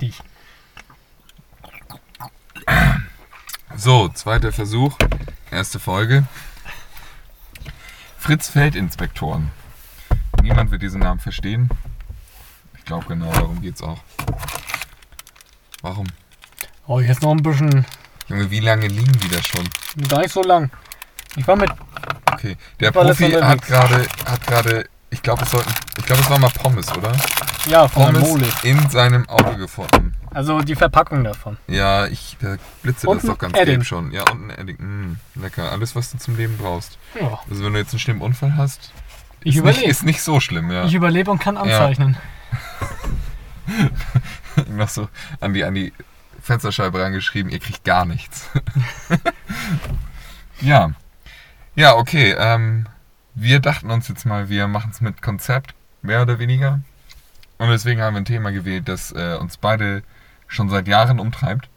mächtig. So, zweiter Versuch, erste Folge. Fritz Feldinspektoren. Niemand wird diesen Namen verstehen. Ich glaube genau, darum geht's auch. Warum? Oh, jetzt noch ein bisschen. Junge, wie lange liegen die da schon? Gar nicht so lang. Ich war mit. Okay, der Profi hat gerade, hat gerade, ich glaube, es sollten, ich glaube, es war mal Pommes, oder? Ja, von Pommes Mole. in seinem Auto gefunden. Also die Verpackung davon. Ja, ich, da blitzte Und das doch ganz Edding. gelb schon. Ja, und ein Edding. Mm, lecker. Alles, was du zum Leben brauchst. Ja. Also wenn du jetzt einen schlimmen Unfall hast, Ich ist, nicht, überlebe. ist nicht so schlimm, ja. Ich überlebe und kann anzeichnen. noch so an die, an die Fensterscheibe reingeschrieben, ihr kriegt gar nichts. ja. Ja, okay. Ähm, wir dachten uns jetzt mal, wir machen es mit Konzept, mehr oder weniger. Und deswegen haben wir ein Thema gewählt, das äh, uns beide schon seit Jahren umtreibt.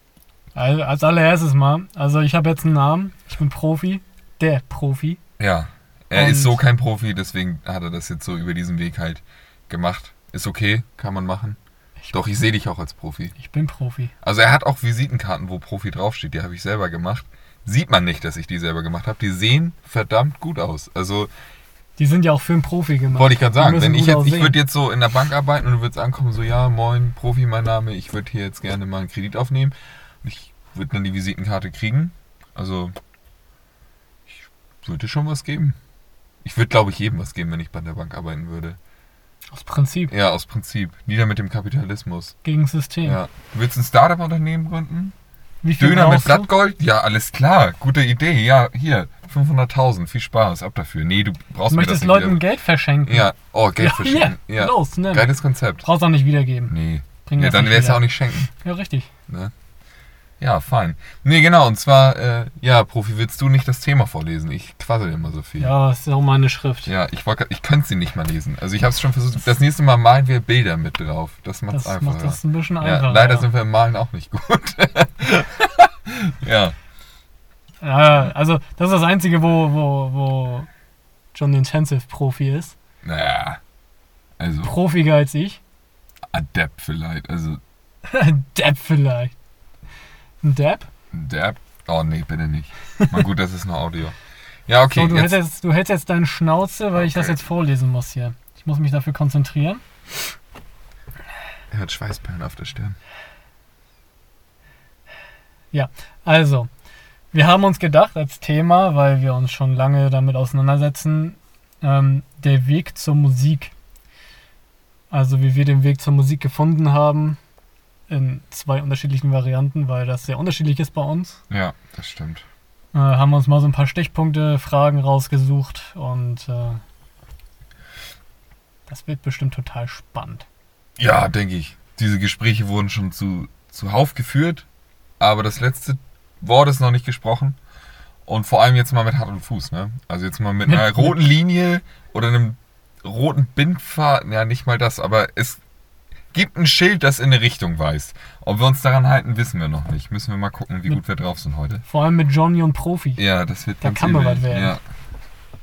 Also, als allererstes mal. Also ich habe jetzt einen Namen. Ich bin Profi. Der Profi. Ja. Er Und- ist so kein Profi, deswegen hat er das jetzt so über diesen Weg halt gemacht. Ist okay, kann man machen. Doch, ich sehe dich auch als Profi. Ich bin Profi. Also er hat auch Visitenkarten, wo Profi draufsteht. Die habe ich selber gemacht. Sieht man nicht, dass ich die selber gemacht habe. Die sehen verdammt gut aus. Also Die sind ja auch für einen Profi gemacht. wollte ich gerade sagen, wenn ich jetzt, ich würde jetzt so in der Bank arbeiten und du würdest ankommen, so ja, moin, Profi, mein Name, ich würde hier jetzt gerne mal einen Kredit aufnehmen. Und ich würde dann die Visitenkarte kriegen. Also ich würde schon was geben. Ich würde, glaube ich, jedem was geben, wenn ich bei der Bank arbeiten würde. Aus Prinzip. Ja, aus Prinzip. Nieder mit dem Kapitalismus. Gegen System. Ja. Du willst ein Startup-Unternehmen gründen? Döner mit? Blattgold? Ja, alles klar. Gute Idee. Ja, hier. 500.000. Viel Spaß. Ab dafür. Nee, du brauchst Du mir möchtest das Leuten nicht Geld verschenken. Ja, oh, Geld ja, verschenken. hier. Ja. Los, nimm. Geiles Konzept. Brauchst auch nicht wiedergeben. Nee. Bring Ja, dann wäre es ja auch nicht schenken. Ja, richtig. Ne? Ja, fein. Nee, genau. Und zwar, äh, ja, Profi, willst du nicht das Thema vorlesen? Ich quassel immer so viel. Ja, das ist auch meine Schrift. Ja, ich, wollt ich könnte sie nicht mal lesen. Also ich habe es schon versucht. Das nächste Mal malen wir Bilder mit drauf. Das macht es das einfacher. macht das ein bisschen ja, einfacher. leider sind wir im Malen auch nicht gut. ja. Ja, also das ist das Einzige, wo, wo, wo John Intensive Profi ist. Naja. Also, Profiger als ich. Adept vielleicht. Also, Depp vielleicht. Ein Depp? Depp? Oh nee, bitte nicht. Mal gut, das ist nur Audio. Ja, okay. so, du, jetzt, hältst jetzt, du hältst jetzt deine Schnauze, weil ich das Okay. jetzt vorlesen muss hier. Ich muss mich dafür konzentrieren. er hat Schweißperlen auf der Stirn. Also, wir haben uns gedacht als Thema, weil wir uns schon lange damit auseinandersetzen, ähm, der Weg zur Musik. Also wie wir den Weg zur Musik gefunden haben, in zwei unterschiedlichen Varianten, weil das sehr unterschiedlich ist bei uns. Ja, das stimmt. Äh, haben wir uns mal so ein paar Stichpunkte, Fragen rausgesucht und äh, das wird bestimmt total spannend. Ja, denke ich. Diese Gespräche wurden schon zu, zuhauf geführt, aber das letzte Wort ist noch nicht gesprochen. Und vor allem jetzt mal mit Hand und Fuß, ne? Also jetzt mal mit Mit- einer roten Linie oder einem roten Bindfaden, ja nicht mal das, aber es gibt ein Schild, das in eine Richtung weist. Ob wir uns daran halten, wissen wir noch nicht. Müssen wir mal gucken, wie Mit- gut wir drauf sind heute. Vor allem mit Johnny und Profi. Ja, das wird Da ganz kann übel. was werden. Ja.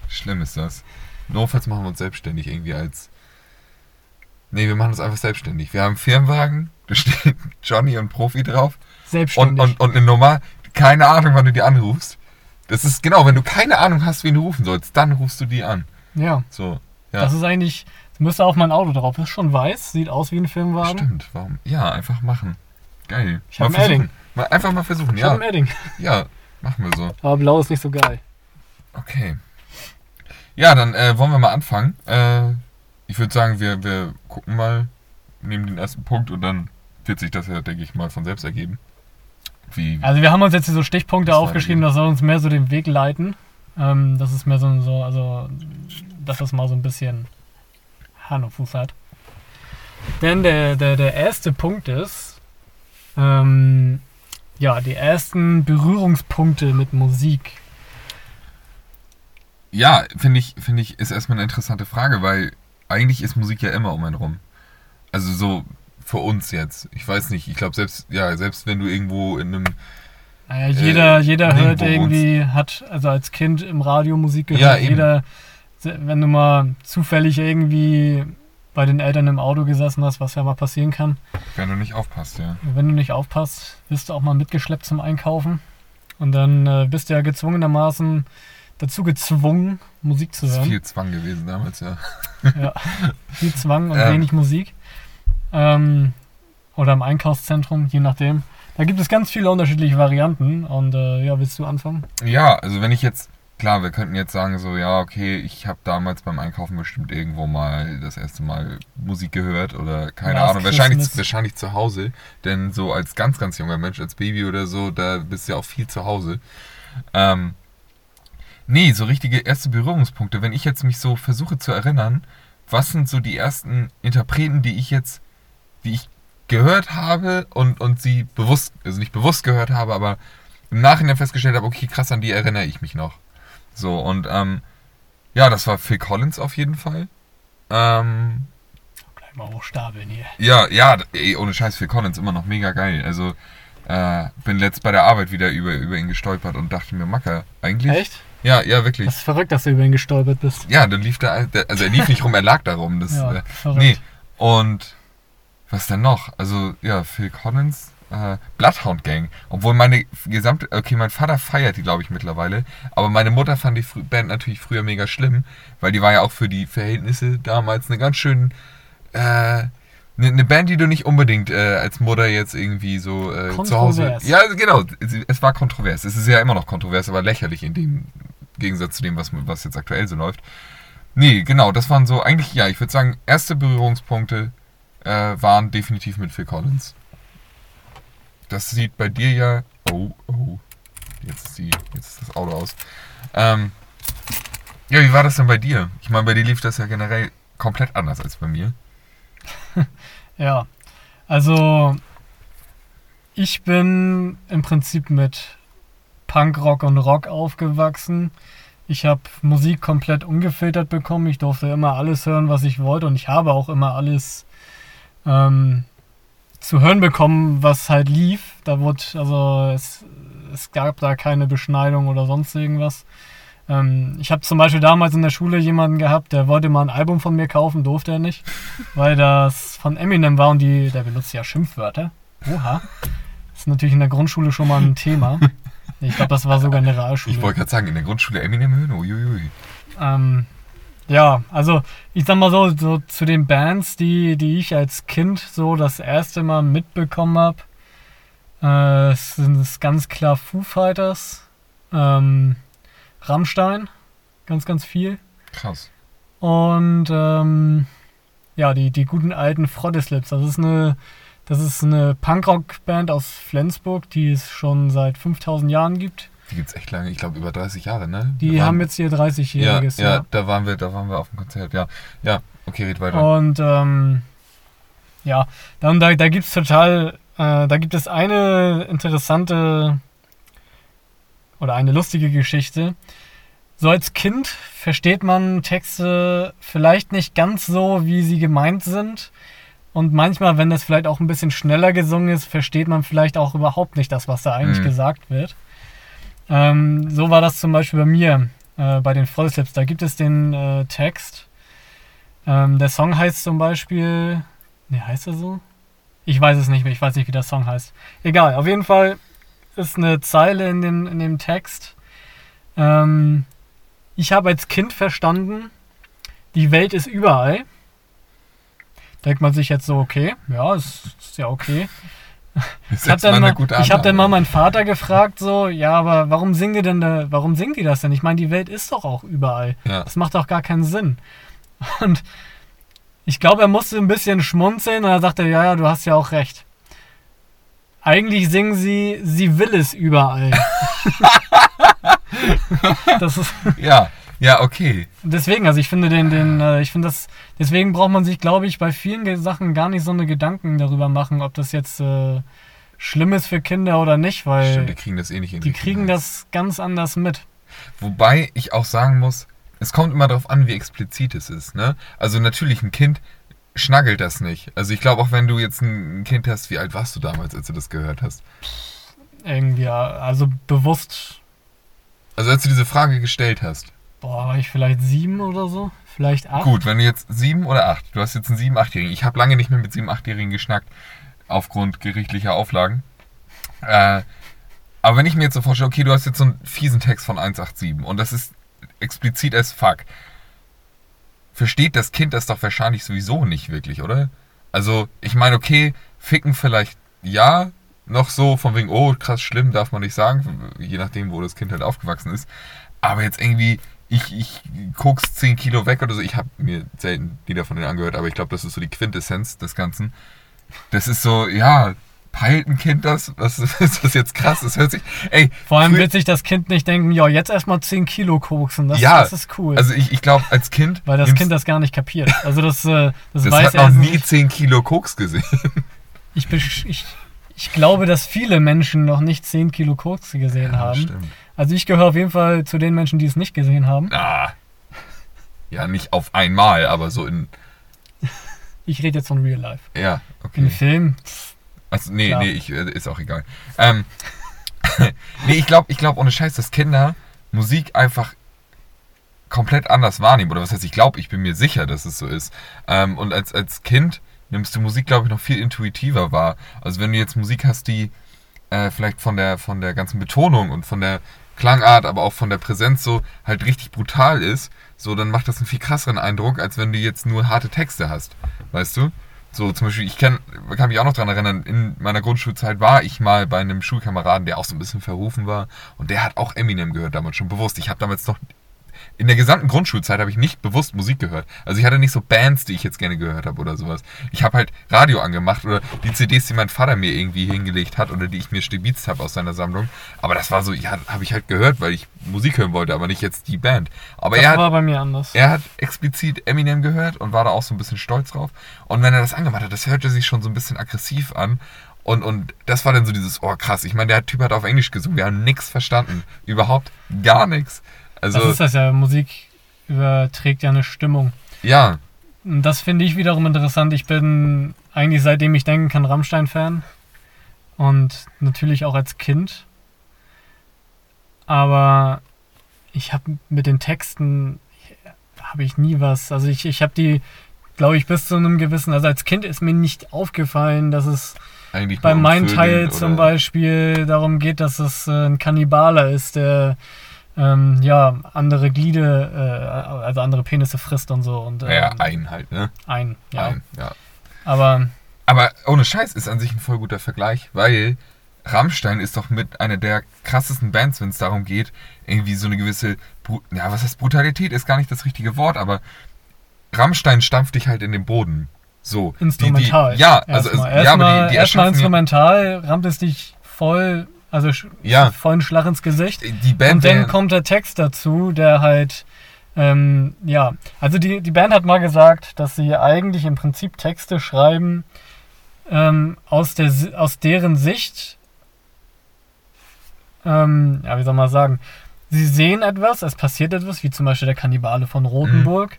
Schlimm ist das. Notfalls machen wir uns selbstständig irgendwie als. Nee, wir machen uns einfach selbstständig. Wir haben einen Firmenwagen, da steht Johnny und Profi drauf und, Selbstständig. und, und eine Nummer, keine Ahnung, wann du die anrufst. Das ist genau, wenn du keine Ahnung hast, wen du rufen sollst, dann rufst du die an. ja, So, ja. das ist eigentlich, das müsste auf mein Auto drauf. Ist schon weiß, sieht aus wie ein Firmenwagen. Stimmt, warum? Ja, einfach machen. Geil. Ich hab Mal ein Edding. Mal, einfach mal versuchen, Ich ja. ein Edding. Ja, machen wir so. Aber blau ist nicht so geil. Okay. Ja, dann äh, wollen wir mal anfangen. Äh, ich würde sagen, wir, wir gucken mal, nehmen den ersten Punkt und dann wird sich das ja, denke ich mal, von selbst ergeben. Wie, Also wir haben uns jetzt hier so Stichpunkte Das aufgeschrieben, das soll uns mehr so den Weg leiten. Ähm, das ist mehr so, so, also, dass das mal so ein bisschen Hand und Fuß hat. Denn der, der, der erste Punkt ist, ähm, ja, die ersten Berührungspunkte mit Musik. ja, finde ich, finde ich, ist erstmal eine interessante Frage, weil eigentlich ist Musik ja immer um einen rum. Also so für uns jetzt. Ich weiß nicht, ich glaube selbst, ja, selbst wenn du irgendwo in einem, Naja, jeder, Äh, jeder hört irgendwie, hat also als Kind im Radio Musik gehört. Ja, jeder, wenn du mal zufällig irgendwie bei den Eltern im Auto gesessen hast, was ja mal passieren kann. Wenn du nicht aufpasst, ja. Wenn du nicht aufpasst, wirst du auch mal mitgeschleppt zum Einkaufen. Und dann äh, bist du ja gezwungenermaßen dazu gezwungen, Musik zu Das ist hören. viel Zwang gewesen damals, ja. Ja, viel Zwang und Ähm. wenig Musik. Ähm, oder im Einkaufszentrum, je nachdem. Da gibt es ganz viele unterschiedliche Varianten. Und äh, ja, willst du anfangen? Ja, also wenn ich jetzt, klar, wir könnten jetzt sagen so, ja, okay, ich habe damals beim Einkaufen bestimmt irgendwo mal das erste Mal Musik gehört oder keine Last Ahnung, wahrscheinlich, wahrscheinlich zu Hause, denn so als ganz, ganz junger Mensch, als Baby oder so, da bist du ja auch viel zu Hause. Ähm, nee, so richtige erste Berührungspunkte, wenn ich jetzt mich so versuche zu erinnern, was sind so die ersten Interpreten, die ich jetzt, die ich gehört habe und, und sie bewusst, also nicht bewusst gehört habe, aber im Nachhinein festgestellt habe, okay, krass, an die erinnere ich mich noch. So, und ähm, ja, das war Phil Collins auf jeden Fall. Ähm, Gleich mal hochstapeln hier. ja, ja, ey, ohne Scheiß, Phil Collins immer noch mega geil. Also, äh, bin letzt bei der Arbeit wieder über, über ihn gestolpert und dachte mir, Macker, eigentlich? Echt? Ja, ja, wirklich. Das ist verrückt, dass du über ihn gestolpert bist. Ja, dann lief der also er lief nicht rum, er lag da rum. Das, Ja, äh, verrückt. nee, und was denn noch? Also, ja, Phil Collins, äh, Bloodhound Gang. Obwohl meine gesamte, okay, mein Vater feiert die, glaube ich, mittlerweile. Aber meine Mutter fand die Band natürlich früher mega schlimm, weil die war ja auch für die Verhältnisse damals eine ganz schön, äh, eine ne Band, die du nicht unbedingt äh, als Mutter jetzt irgendwie so äh, zu Hause. Ja, genau. Es, es war kontrovers. Es ist ja immer noch kontrovers, aber lächerlich in dem Gegensatz zu dem, was, was jetzt aktuell so läuft. Nee, genau, das waren so, eigentlich, ja, ich würde sagen, erste Berührungspunkte äh, waren definitiv mit Phil Collins. Das sieht bei dir ja. Oh, oh. Jetzt ist, die, jetzt ist das Auto aus. Ähm, ja, wie war das denn bei dir? Ich meine, bei dir lief das ja generell komplett anders als bei mir. Ja, also ich bin im Prinzip mit Punkrock und Rock aufgewachsen. Ich habe Musik komplett ungefiltert bekommen. Ich durfte immer alles hören, was ich wollte und ich habe auch immer alles ähm, zu hören bekommen, was halt lief. Da wurde, also es, es gab da keine Beschneidung oder sonst irgendwas. Ähm, ich habe zum Beispiel damals in der Schule jemanden gehabt, der wollte mal ein Album von mir kaufen, durfte er nicht, weil das von Eminem war und die, der benutzt ja Schimpfwörter. Oha. Das ist natürlich in der Grundschule schon mal ein Thema. Ich glaube, das war sogar in der Realschule. Ich wollte gerade sagen, in der Grundschule Eminem hören, uiuiui. Ähm, ja, also ich sag mal so, so zu den Bands, die, die ich als Kind so das erste Mal mitbekommen habe, äh, es sind es ganz klar Foo Fighters, ähm, Rammstein, ganz, ganz viel. Krass. Und ähm, ja, die, die guten alten Froddeslips. Das ist eine, das ist eine Punkrock-Band aus Flensburg, die es schon seit 5000 Jahren gibt. Die gibt's echt lange, ich glaube über 30 Jahre, ne? Die waren- haben jetzt hier ja, 30-jähriges. ja, da waren wir, da waren wir auf dem Konzert, ja. Ja, okay, red weiter. Und ähm, ja, dann da, da gibt es total, äh, da gibt es eine interessante oder eine lustige Geschichte. So als Kind versteht man Texte vielleicht nicht ganz so, wie sie gemeint sind. Und manchmal, wenn das vielleicht auch ein bisschen schneller gesungen ist, versteht man vielleicht auch überhaupt nicht das, was da eigentlich Mhm. gesagt wird. Ähm, so war das zum Beispiel bei mir, äh, bei den Vollslips. Da gibt es den äh, Text. Ähm, der Song heißt zum Beispiel. Ne, heißt er so? Ich weiß es nicht mehr, ich weiß nicht, wie der Song heißt. Egal, auf jeden Fall ist eine Zeile in dem, in dem Text. Ähm, ich habe als Kind verstanden, die Welt ist überall. Denkt man sich jetzt so, okay, ja, ist, ist ja okay. Ich habe dann, mal ich hab dann mal meinen Vater gefragt, so, ja, aber warum singen die denn da, warum singen die das denn? Ich meine, die Welt ist doch auch überall. Ja. Das macht doch gar keinen Sinn. Und ich glaube, er musste ein bisschen schmunzeln und er sagte, ja, ja, du hast ja auch recht. Eigentlich singen sie, sie will es überall. das ist, Ja, ja, okay. deswegen, also ich finde den, den, äh, ich finde das, deswegen braucht man sich, glaube ich, bei vielen Sachen gar nicht so eine Gedanken darüber machen, ob das jetzt äh, schlimm ist für Kinder oder nicht, weil Stimmt, die kriegen das eh nicht in die die kriegen Kinder. das ganz anders mit. Wobei ich auch sagen muss, es kommt immer darauf an, wie explizit es ist. Ne? Also natürlich, ein Kind schnaggelt das nicht. Also ich glaube, auch wenn du jetzt ein Kind hast, wie alt warst du damals, als du das gehört hast? Irgendwie, also bewusst Also als du diese Frage gestellt hast. Boah, war ich vielleicht sieben oder so? Vielleicht acht? Gut, wenn du jetzt sieben oder acht, du hast jetzt einen sieben, achtjährigen. Ich habe lange nicht mehr mit sieben, achtjährigen geschnackt, aufgrund gerichtlicher Auflagen. Äh, aber wenn ich mir jetzt so vorstelle, okay, du hast jetzt so einen fiesen Text von 187 und das ist explizit as fuck, versteht das Kind das doch wahrscheinlich sowieso nicht wirklich, oder? Also, ich meine, okay, ficken vielleicht ja, noch so von wegen, oh, krass schlimm, darf man nicht sagen, je nachdem, wo das Kind halt aufgewachsen ist. Aber jetzt irgendwie, ich, ich guck's 10 Kilo weg oder so, ich habe mir selten Lieder von denen angehört, aber ich glaube, das ist so die Quintessenz des Ganzen. Das ist so, ja, peilt ein Kind das? Was ist das jetzt krass? Das hört sich. Ey, Vor allem wird sich das Kind nicht denken, ja, jetzt erstmal 10 Kilo koksen. Das, Ja, das ist cool. Also ich, ich glaube, als Kind. weil das Kind das gar nicht kapiert. Also das, äh, das, das weiß hat er noch nie nicht. 10 Kilo Koks gesehen. Ich, ich, ich glaube, dass viele Menschen noch nicht 10 Kilo Koks gesehen haben. Stimmt. Also ich gehöre auf jeden Fall zu den Menschen, die es nicht gesehen haben. Ah. Ja, nicht auf einmal, aber so in. Ich rede jetzt von Real Life. Ja, okay. Film, Also, nee, Klar. nee, ich, äh, ist auch egal. Ähm, nee, ich glaube, ich glaub, ohne Scheiß, dass Kinder Musik einfach komplett anders wahrnehmen. Oder was heißt, ich glaube, ich bin mir sicher, dass es so ist. Ähm, und als, als Kind nimmst du Musik, glaube ich, noch viel intuitiver wahr. Also wenn du jetzt Musik hast, die äh, vielleicht von der, von der ganzen Betonung und von der Klangart, aber auch von der Präsenz so halt richtig brutal ist, so dann macht das einen viel krasseren Eindruck, als wenn du jetzt nur harte Texte hast. Weißt du? So zum Beispiel, ich kenn, kann mich auch noch dran erinnern, in meiner Grundschulzeit war ich mal bei einem Schulkameraden, der auch so ein bisschen verrufen war und der hat auch Eminem gehört damals schon bewusst. Ich habe damals noch in der gesamten Grundschulzeit habe ich nicht bewusst Musik gehört. Also ich hatte nicht so Bands, die ich jetzt gerne gehört habe oder sowas. Ich habe halt Radio angemacht oder die CDs, die mein Vater mir irgendwie hingelegt hat oder die ich mir stibitzt habe aus seiner Sammlung. Aber das war so, ja, habe ich halt gehört, weil ich Musik hören wollte, aber nicht jetzt die Band. Aber das er hat, war bei mir anders. er hat explizit Eminem gehört und war da auch so ein bisschen stolz drauf. Und wenn er das angemacht hat, das hörte sich schon so ein bisschen aggressiv an. Und, und das war dann so dieses, oh krass, ich meine, der Typ hat auf Englisch gesungen, wir haben nichts verstanden. Überhaupt gar nichts. Also, das ist das ja. Musik überträgt ja eine Stimmung. ja, Und das finde ich wiederum interessant. Ich bin eigentlich seitdem ich denken kann Rammstein-Fan. Und natürlich auch als Kind. Aber ich habe mit den Texten habe ich nie was. Also ich, ich habe die, glaube ich, bis zu einem gewissen. Also als Kind ist mir nicht aufgefallen, dass es eigentlich bei meinem Teil oder- zum Beispiel darum geht, dass es äh, ein Kannibaler ist, der ähm, ja andere Glieder, äh, also andere Penisse frisst und so und ähm, Ja, ein halt, ne? ein, ja. Ein, ja. Aber Aber ohne Scheiß ist an sich ein voll guter Vergleich, weil Rammstein ist doch mit einer der krassesten Bands, wenn es darum geht, irgendwie so eine gewisse, Bru ja, was heißt Brutalität, ist gar nicht das richtige Wort, aber Rammstein stampft dich halt in den Boden. So. Die- instrumental. Die, ja, also, erstmal, es- ja, aber die, die erstmal erschaffen ja, instrumental rammt es dich voll, also Ja. vollen Schlag ins Gesicht. die Band und dann kommt der Text dazu, der halt, ähm, ja, also die, die Band hat mal gesagt, dass sie eigentlich im Prinzip Texte schreiben ähm, aus, der, aus deren Sicht, ähm, ja, wie soll man sagen, sie sehen etwas, es passiert etwas, wie zum Beispiel der Kannibale von Rothenburg,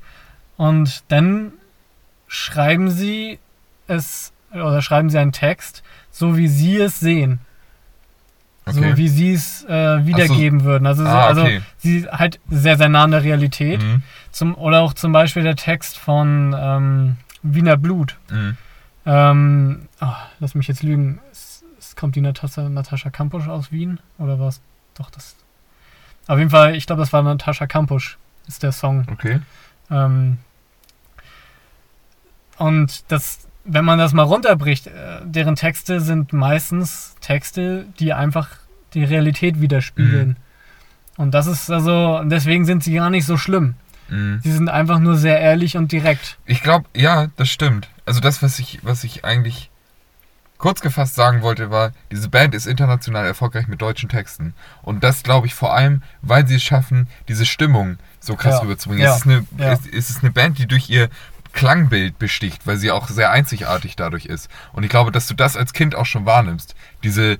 und dann schreiben sie es, oder schreiben sie einen Text, so wie sie es sehen. Okay. So wie sie es äh, wiedergeben würden. Also, so, Ah, also okay. sie halt sehr, sehr nah an der Realität. Mhm. Zum, oder auch zum Beispiel der Text von ähm, Wiener Blut. Mhm. Ähm, ah, lass mich jetzt lügen. Es, es kommt die Natascha, Natascha Kampusch aus Wien? Oder was? Doch, das. Auf jeden Fall, ich glaube, das war Natascha Kampusch, ist der Song. Okay. Ähm, und das, wenn man das mal runterbricht, äh, deren Texte sind meistens Texte, die einfach die Realität widerspiegeln. Mhm. Und das ist also, deswegen sind sie gar nicht so schlimm. Mhm. Sie sind einfach nur sehr ehrlich und direkt. Ich glaube, ja, das stimmt. Also das, was ich, was ich eigentlich kurz gefasst sagen wollte, war, diese Band ist international erfolgreich mit deutschen Texten. Und das glaube ich vor allem, weil sie es schaffen, diese Stimmung so krass Ja, rüberzubringen. ja, Es, ist eine, ja. es, es ist eine Band, die durch ihr Klangbild besticht, weil sie auch sehr einzigartig dadurch ist. Und ich glaube, dass du das als Kind auch schon wahrnimmst. Diese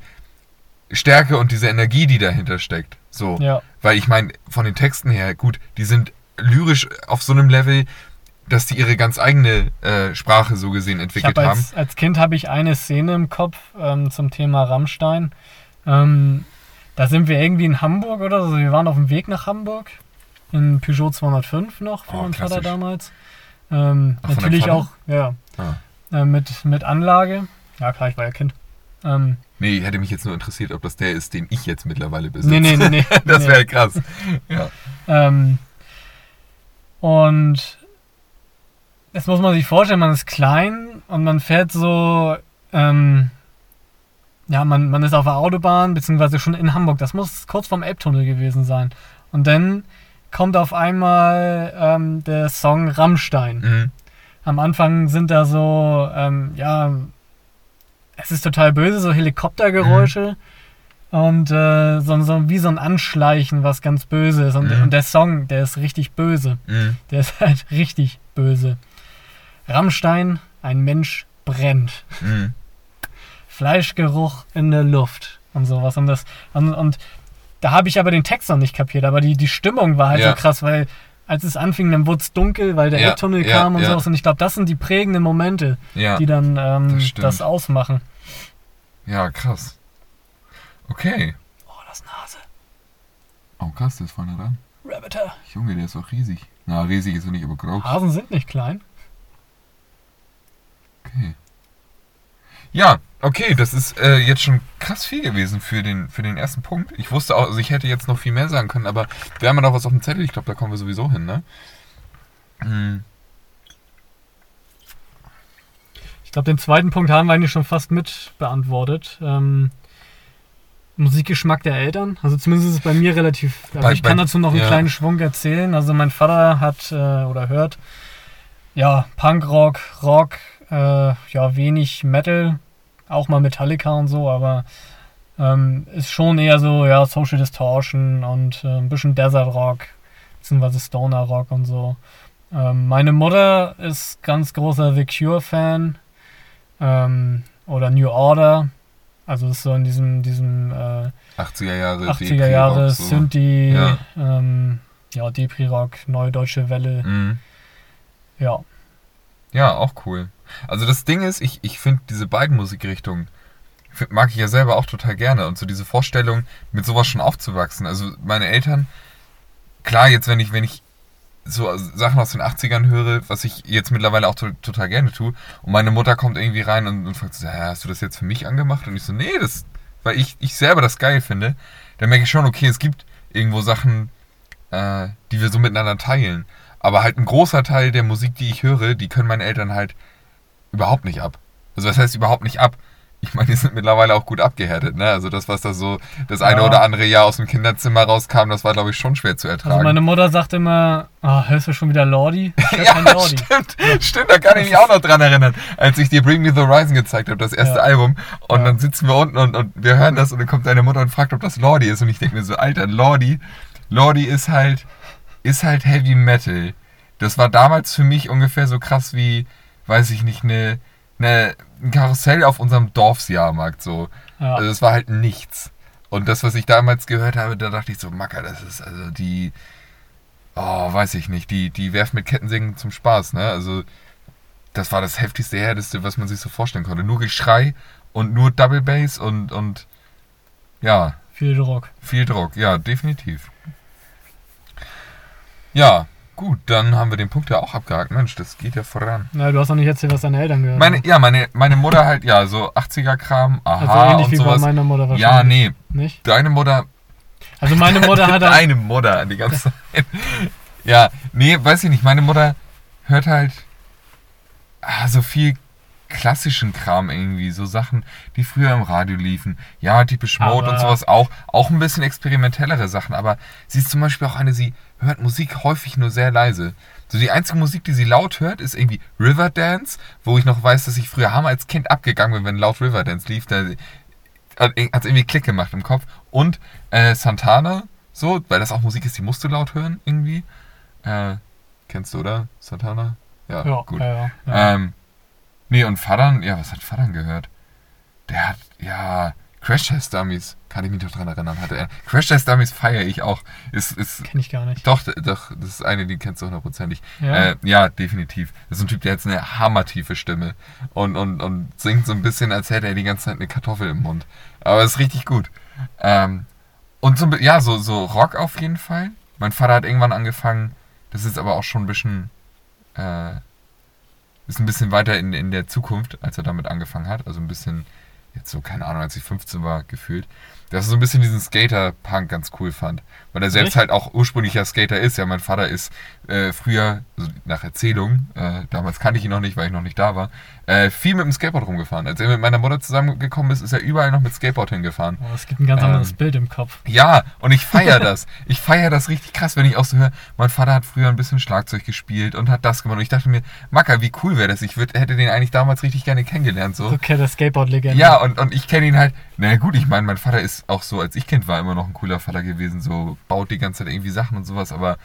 Stärke und diese Energie, die dahinter steckt. So. Ja. Weil ich meine, von den Texten her, gut, die sind lyrisch auf so einem Level, dass die ihre ganz eigene äh, Sprache so gesehen entwickelt hab haben. als, als Kind habe ich eine Szene im Kopf ähm, zum Thema Rammstein. Ähm, da sind wir irgendwie in Hamburg oder so. Wir waren auf dem Weg nach Hamburg. in Peugeot 205 noch von Oh, meinem Vater damals. Ähm, Ach, natürlich auch, ja, Ah. äh, mit, mit Anlage. Ja klar, ich war ja Kind. Ähm, Nee, hätte mich jetzt nur interessiert, ob das der ist, den ich jetzt mittlerweile besitze. nee, nee, nee, nee. Das nee. wäre krass. Ja. Ähm, und jetzt muss man sich vorstellen, man ist klein und man fährt so, ähm, ja, man, man ist auf der Autobahn, beziehungsweise schon in Hamburg. Das muss kurz vorm Elbtunnel gewesen sein. Und dann kommt auf einmal ähm, der Song Rammstein. Mhm. Am Anfang sind da so, ähm, ja, es ist total böse, so Helikoptergeräusche und äh, so, so wie so ein Anschleichen, was ganz böse ist. Und, Mhm. und der Song, der ist richtig böse. Mhm. Der ist halt richtig böse. Rammstein, ein Mensch brennt. Mhm. Fleischgeruch in der Luft und sowas. Und, das, und, und da habe ich aber den Text noch nicht kapiert, aber die, die Stimmung war halt Ja. so krass, weil als es anfing, dann wurde es dunkel, weil der Ja, Elbtunnel ja, kam und ja. sowas. Und ich glaube, das sind die prägenden Momente, die dann ähm, das das, ausmachen. ja, krass. Okay. Oh, das Nase. Oh, krass, der ist vorne dran. Rabbiter. Junge, der ist auch riesig. Na, riesig ist er nicht, aber groß. Hasen sind nicht klein. Okay. Ja, okay, das ist äh, jetzt schon krass viel gewesen für den, für den ersten Punkt. Ich wusste auch, also ich hätte jetzt noch viel mehr sagen können, aber wir haben ja noch was auf dem Zettel. Ich glaube, da kommen wir sowieso hin, ne? Hm. Ich glaube, den zweiten Punkt haben wir eigentlich schon fast mit beantwortet. Ähm, Musikgeschmack der Eltern. Also zumindest ist es bei mir relativ. Also Bei- ich kann bei- dazu noch einen ja. kleinen Schwung erzählen. Also mein Vater hat äh, oder hört ja Punkrock, Rock, äh, ja wenig Metal, auch mal Metallica und so, aber ähm, ist schon eher so ja Social Distortion und äh, ein bisschen Desert Rock beziehungsweise Stoner Rock und so. Ähm, meine Mutter ist ganz großer The Cure Fan ähm, oder New Order. Also ist so in diesem, diesem äh, 80er Jahre, 80er Jahre so. Synthi, Ja. ähm, ja, Depri-Rock, Neue Deutsche Welle. Mhm. Ja, Ja, auch cool. Also das Ding ist, ich, ich finde diese beiden Musikrichtungen mag ich ja selber auch total gerne. Und so diese Vorstellung, mit sowas schon aufzuwachsen. Also meine Eltern, klar, jetzt wenn ich, wenn ich so Sachen aus den 80ern höre, was ich jetzt mittlerweile auch to total gerne tue, und meine Mutter kommt irgendwie rein und, und fragt so, ja, hast du das jetzt für mich angemacht? Und ich so, nee, das, weil ich, ich selber das geil finde, dann merke ich schon, okay, es gibt irgendwo Sachen, äh, die wir so miteinander teilen. Aber halt ein großer Teil der Musik, die ich höre, die können meine Eltern halt überhaupt nicht ab. Also das heißt überhaupt nicht ab. Ich meine, die sind mittlerweile auch gut abgehärtet, ne? Also das, was da so das eine Ja. oder andere Jahr aus dem Kinderzimmer rauskam, das war, glaube ich, schon schwer zu ertragen. also meine Mutter sagt immer, ah, hörst du schon wieder Lordi? Ja, Lordi. stimmt, stimmt, da kann ich mich auch noch dran erinnern, als ich dir Bring Me the Horizon gezeigt habe, das erste Ja. Album, und Ja. dann sitzen wir unten und, und wir hören das und dann kommt deine Mutter und fragt, ob das Lordi ist und ich denke mir so, Alter, Lordi, Lordi ist halt, ist halt Heavy Metal. Das war damals für mich ungefähr so krass wie, weiß ich nicht, eine, eine, ein Karussell auf unserem Dorfsjahrmarkt so. Ja. Also es war halt nichts. Und das, was ich damals gehört habe, da dachte ich so, Macker, das ist also die, oh, weiß ich nicht, die, die werft mit Kettensägen zum Spaß, ne? Also das war das heftigste, härteste, was man sich so vorstellen konnte. Nur Geschrei und nur Double Bass und, und ja, Viel Druck. viel Druck. Ja, definitiv. Ja, gut, dann haben wir den Punkt ja auch abgehakt. Mensch, das geht ja voran. Ja, du hast noch nicht erzählt, was deine Eltern gehört Meine, haben. ja, meine, meine Mutter halt, ja, so 80er-Kram, aha Also ähnlich und wie sowas. bei meiner Mutter wahrscheinlich. Ja, nee, Nicht? deine Mutter, Also meine Mutter hat halt, deine Mutter die ganze Zeit. Ja, nee, weiß ich nicht, meine Mutter hört halt ah, so viel klassischen Kram irgendwie, so Sachen, die früher im Radio liefen. Ja, typisch Mode und sowas auch. Auch ein bisschen experimentellere Sachen, aber sie ist zum Beispiel auch eine, sie hört Musik häufig nur sehr leise. So die einzige Musik, die sie laut hört, ist irgendwie Riverdance, wo ich noch weiß, dass ich früher hammer als Kind abgegangen bin, wenn laut Riverdance lief. Da hat es irgendwie Klick gemacht im Kopf. Und äh, Santana, so, weil das auch Musik ist, die musst du laut hören irgendwie. Äh, kennst du, oder? Santana? Ja, ja, gut. ja, ja, ja. Ähm, nee, und Fadern, ja, was hat Fadern gehört? Der hat, ja, Crash Test Dummies, kann ich mich doch dran erinnern, hatte er. Crash Test Dummies feiere ich auch. Ist, ist, Kenn ich gar nicht. doch, doch, das ist eine, die kennst du hundertprozentig. Ja. Äh, ja, definitiv. Das ist ein Typ, der hat eine hammertiefe Stimme und, und, und singt so ein bisschen, als hätte er die ganze Zeit eine Kartoffel im Mund. Aber ist richtig gut. Ähm, und so, ja, so, so Rock auf jeden Fall. mein Vater hat irgendwann angefangen, das ist aber auch schon ein bisschen, äh, ist ein bisschen weiter in, in der Zukunft, als er damit angefangen hat. Also ein bisschen, jetzt so, keine Ahnung, als ich 15 war, gefühlt dass er so ein bisschen diesen Skater-Punk ganz cool fand. Weil er selbst Echt? halt auch ursprünglicher Skater ist. Ja, mein Vater ist äh, früher, also nach Erzählung, äh, damals kannte ich ihn noch nicht, weil ich noch nicht da war, äh, viel mit dem Skateboard rumgefahren. Als er mit meiner Mutter zusammengekommen ist, ist er überall noch mit Skateboard hingefahren. Oh, es gibt ein ganz ähm, anderes Bild im Kopf. Ja, und ich feiere das. ich feiere das richtig krass, wenn ich auch so höre, mein Vater hat früher ein bisschen Schlagzeug gespielt und hat das gemacht. Und ich dachte mir, Macker, wie cool wäre das? Ich würd, hätte den eigentlich damals richtig gerne kennengelernt. So, okay, der Skateboard-Legende. Ja, und, und ich kenne ihn halt, na gut, ich meine, mein Vater ist auch so, als ich Kind war, immer noch ein cooler Vater gewesen, so baut die ganze Zeit irgendwie Sachen und sowas, aber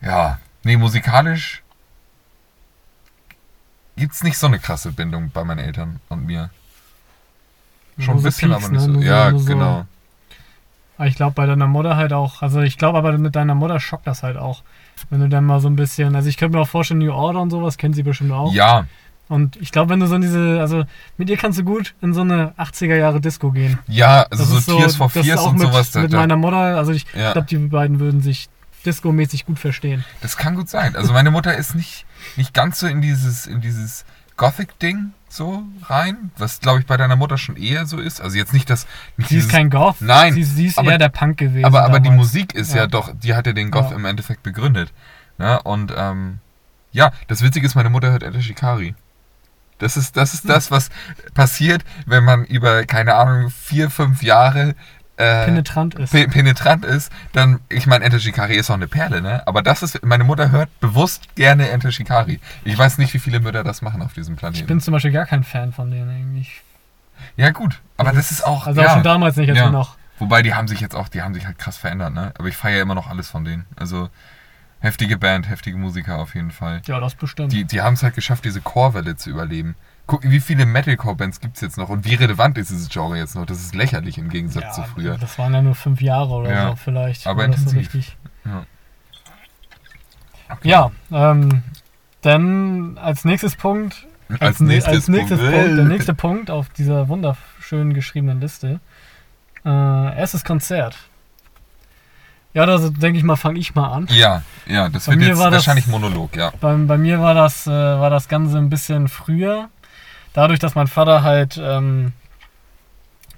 ja, nee, musikalisch gibt es nicht so eine krasse Bindung bei meinen Eltern und mir. Schon ein bisschen, Peaks, aber nicht ne? so. Ne? Ja, so, genau. Aber ich glaube bei deiner Mutter halt auch, also ich glaube aber mit deiner Mutter schockt das halt auch. Wenn du dann mal so ein bisschen, also ich könnte mir auch vorstellen, New Order und sowas, kennen sie bestimmt auch. Ja, und ich glaube, wenn du so in diese, also mit ihr kannst du gut in so eine 80er Jahre Disco gehen. Ja, also das so Tears for Fears und mit, sowas. Mit da, meiner Mutter, also ich ja. glaube, die beiden würden sich Disco-mäßig gut verstehen. Das kann gut sein. Also meine Mutter ist nicht, nicht ganz so in dieses, in dieses Gothic-Ding so rein, was glaube ich bei deiner Mutter schon eher so ist. Also jetzt nicht das. Nicht sie dieses, ist kein Goth. Nein. Sie, sie ist aber, eher der Punk gewesen. Aber, aber die Musik ist ja. ja. doch, die hat ja den Goth ja. im Endeffekt begründet. Ne? und ähm, ja, das Witzige ist, meine Mutter hört Etta Shikari. Das ist, das ist das, was passiert, wenn man über, keine Ahnung, vier, fünf Jahre äh, penetrant ist. Pe penetrant ist, dann, ich meine, Enter Shikari ist auch eine Perle, ne? Aber das ist, meine Mutter hört bewusst gerne Enter Shikari. Ich weiß nicht, wie viele Mütter das machen auf diesem Planeten. Ich bin zum Beispiel gar kein Fan von denen eigentlich. Ja, gut, aber das, das ist auch. Also ja, auch schon damals nicht, jetzt ja. noch. Wobei, die haben sich jetzt auch, die haben sich halt krass verändert, ne? Aber ich feiere immer noch alles von denen. Also, heftige Band, heftige Musiker auf jeden Fall. Ja, das bestimmt. Die, die haben es halt geschafft, diese Core-Welle zu überleben. Guck, wie viele Metalcore-Bands gibt es jetzt noch und wie relevant ist dieses Genre jetzt noch? Das ist lächerlich im Gegensatz ja, zu früher. Das waren ja nur fünf Jahre oder ja, so vielleicht. Aber intensiv. So ja, okay. ja ähm, dann als nächstes Punkt. Als, als nächstes, als nächstes Punkt, Punkt, der nächste Punkt auf dieser wunderschön geschriebenen Liste. Äh, erstes Konzert. Ja, da denke ich mal, fange ich mal an. Ja, ja, das bei wird jetzt wahrscheinlich das, Monolog, ja. Bei, bei mir war das, äh, war das Ganze ein bisschen früher. Dadurch, dass mein Vater halt ähm,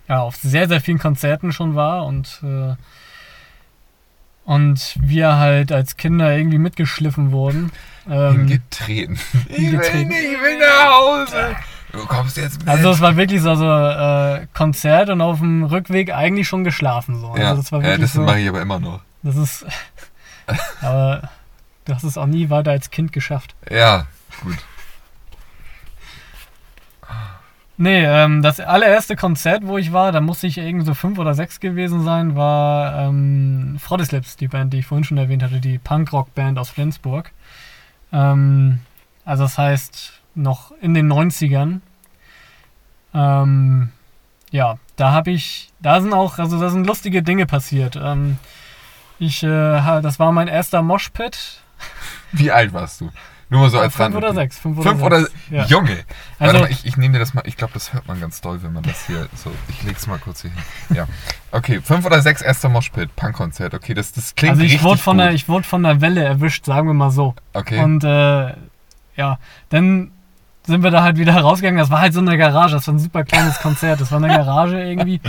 ja, auf sehr, sehr vielen Konzerten schon war und, äh, und wir halt als Kinder irgendwie mitgeschliffen wurden. Ähm, hingetreten. Ich will nicht, ich will nach Hause. Du kommst jetzt mit. Also es war wirklich so, so äh, Konzert und auf dem Rückweg eigentlich schon geschlafen. So. Ja, also das, war ja, das so, mache ich aber immer noch. Das ist. aber du hast es auch nie weiter als Kind geschafft. Ja, gut. Nee, ähm, das allererste Konzert, wo ich war, da musste ich irgendwie so fünf oder sechs gewesen sein, war ähm, Froddeslips, die Band, die ich vorhin schon erwähnt hatte, die Punkrock-Band aus Flensburg. Ähm, also das heißt, noch in den 90ern. Ähm, ja, da habe ich, da sind auch, also da sind lustige Dinge passiert. Ähm, ich, äh, das war mein erster Moshpit. Wie alt warst du? Nur mal so als Fünf oder sechs. Fünf oder, fünf oder sechs. Ja. Junge. Also, Warte mal, ich, ich nehme dir das mal. Ich glaube, das hört man ganz doll, wenn man das hier so. Ich lege es mal kurz hier hin. Ja. Okay, fünf oder sechs erster Moshpit, Punkkonzert. Okay, das, das klingt Also ich wurde von gut. der, ich wurde von der Welle erwischt, sagen wir mal so. Okay. Und äh, ja, dann sind wir da halt wieder rausgegangen. Das war halt so eine Garage, das war ein super kleines Konzert. Das war eine Garage irgendwie.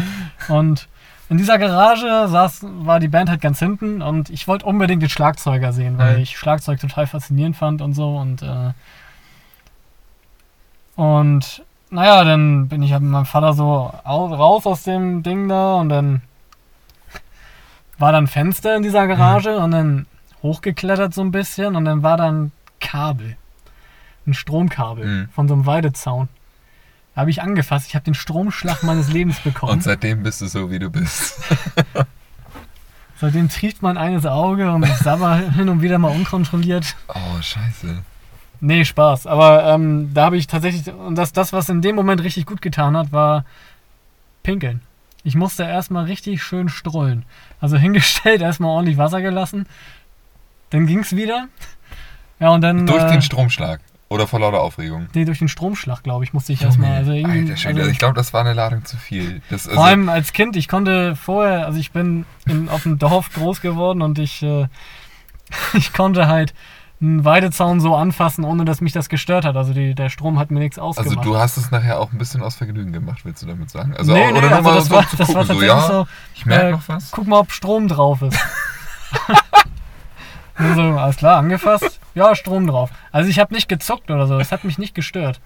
Und in dieser Garage saß, war die Band halt ganz hinten und ich wollte unbedingt den Schlagzeuger sehen, weil mhm. ich Schlagzeug total faszinierend fand und so. Und, äh, und naja, dann bin ich halt mit meinem Vater so raus aus dem Ding da und dann war dann Fenster in dieser Garage mhm. und dann hochgeklettert so ein bisschen und dann war dann Kabel ein Stromkabel mhm. von so einem Weidezaun. Da habe ich angefasst. Ich habe den Stromschlag meines Lebens bekommen. Und seitdem bist du so, wie du bist. seitdem trieft mein eines Auge und ich sabber hin und wieder mal unkontrolliert. Oh, scheiße. Nee, Spaß. Aber ähm, da habe ich tatsächlich, und das, das, was in dem Moment richtig gut getan hat, war pinkeln. Ich musste erstmal richtig schön strollen. Also hingestellt, erstmal ordentlich Wasser gelassen. Dann ging es wieder. Ja, und dann. Durch äh, den Stromschlag. Oder vor lauter Aufregung? Nee, durch den Stromschlag, glaube ich, musste ich erstmal. Also Alter Schwede, also, ich glaube, das war eine Ladung zu viel. Das, also, vor allem als Kind, ich konnte vorher, also ich bin in, auf dem Dorf groß geworden und ich, äh, ich konnte halt einen Weidezaun so anfassen, ohne dass mich das gestört hat. Also die, der Strom hat mir nichts ausgemacht. also du hast es nachher auch ein bisschen aus Vergnügen gemacht, willst du damit sagen? Also, Nee, auch- nee, oder also das so war- zu das war gucken, so, tatsächlich ja, so, ich merke äh, noch was. Guck mal, ob Strom drauf ist. So, alles klar, angefasst. Ja, Strom drauf. Also ich habe nicht gezuckt oder so. Das hat mich nicht gestört.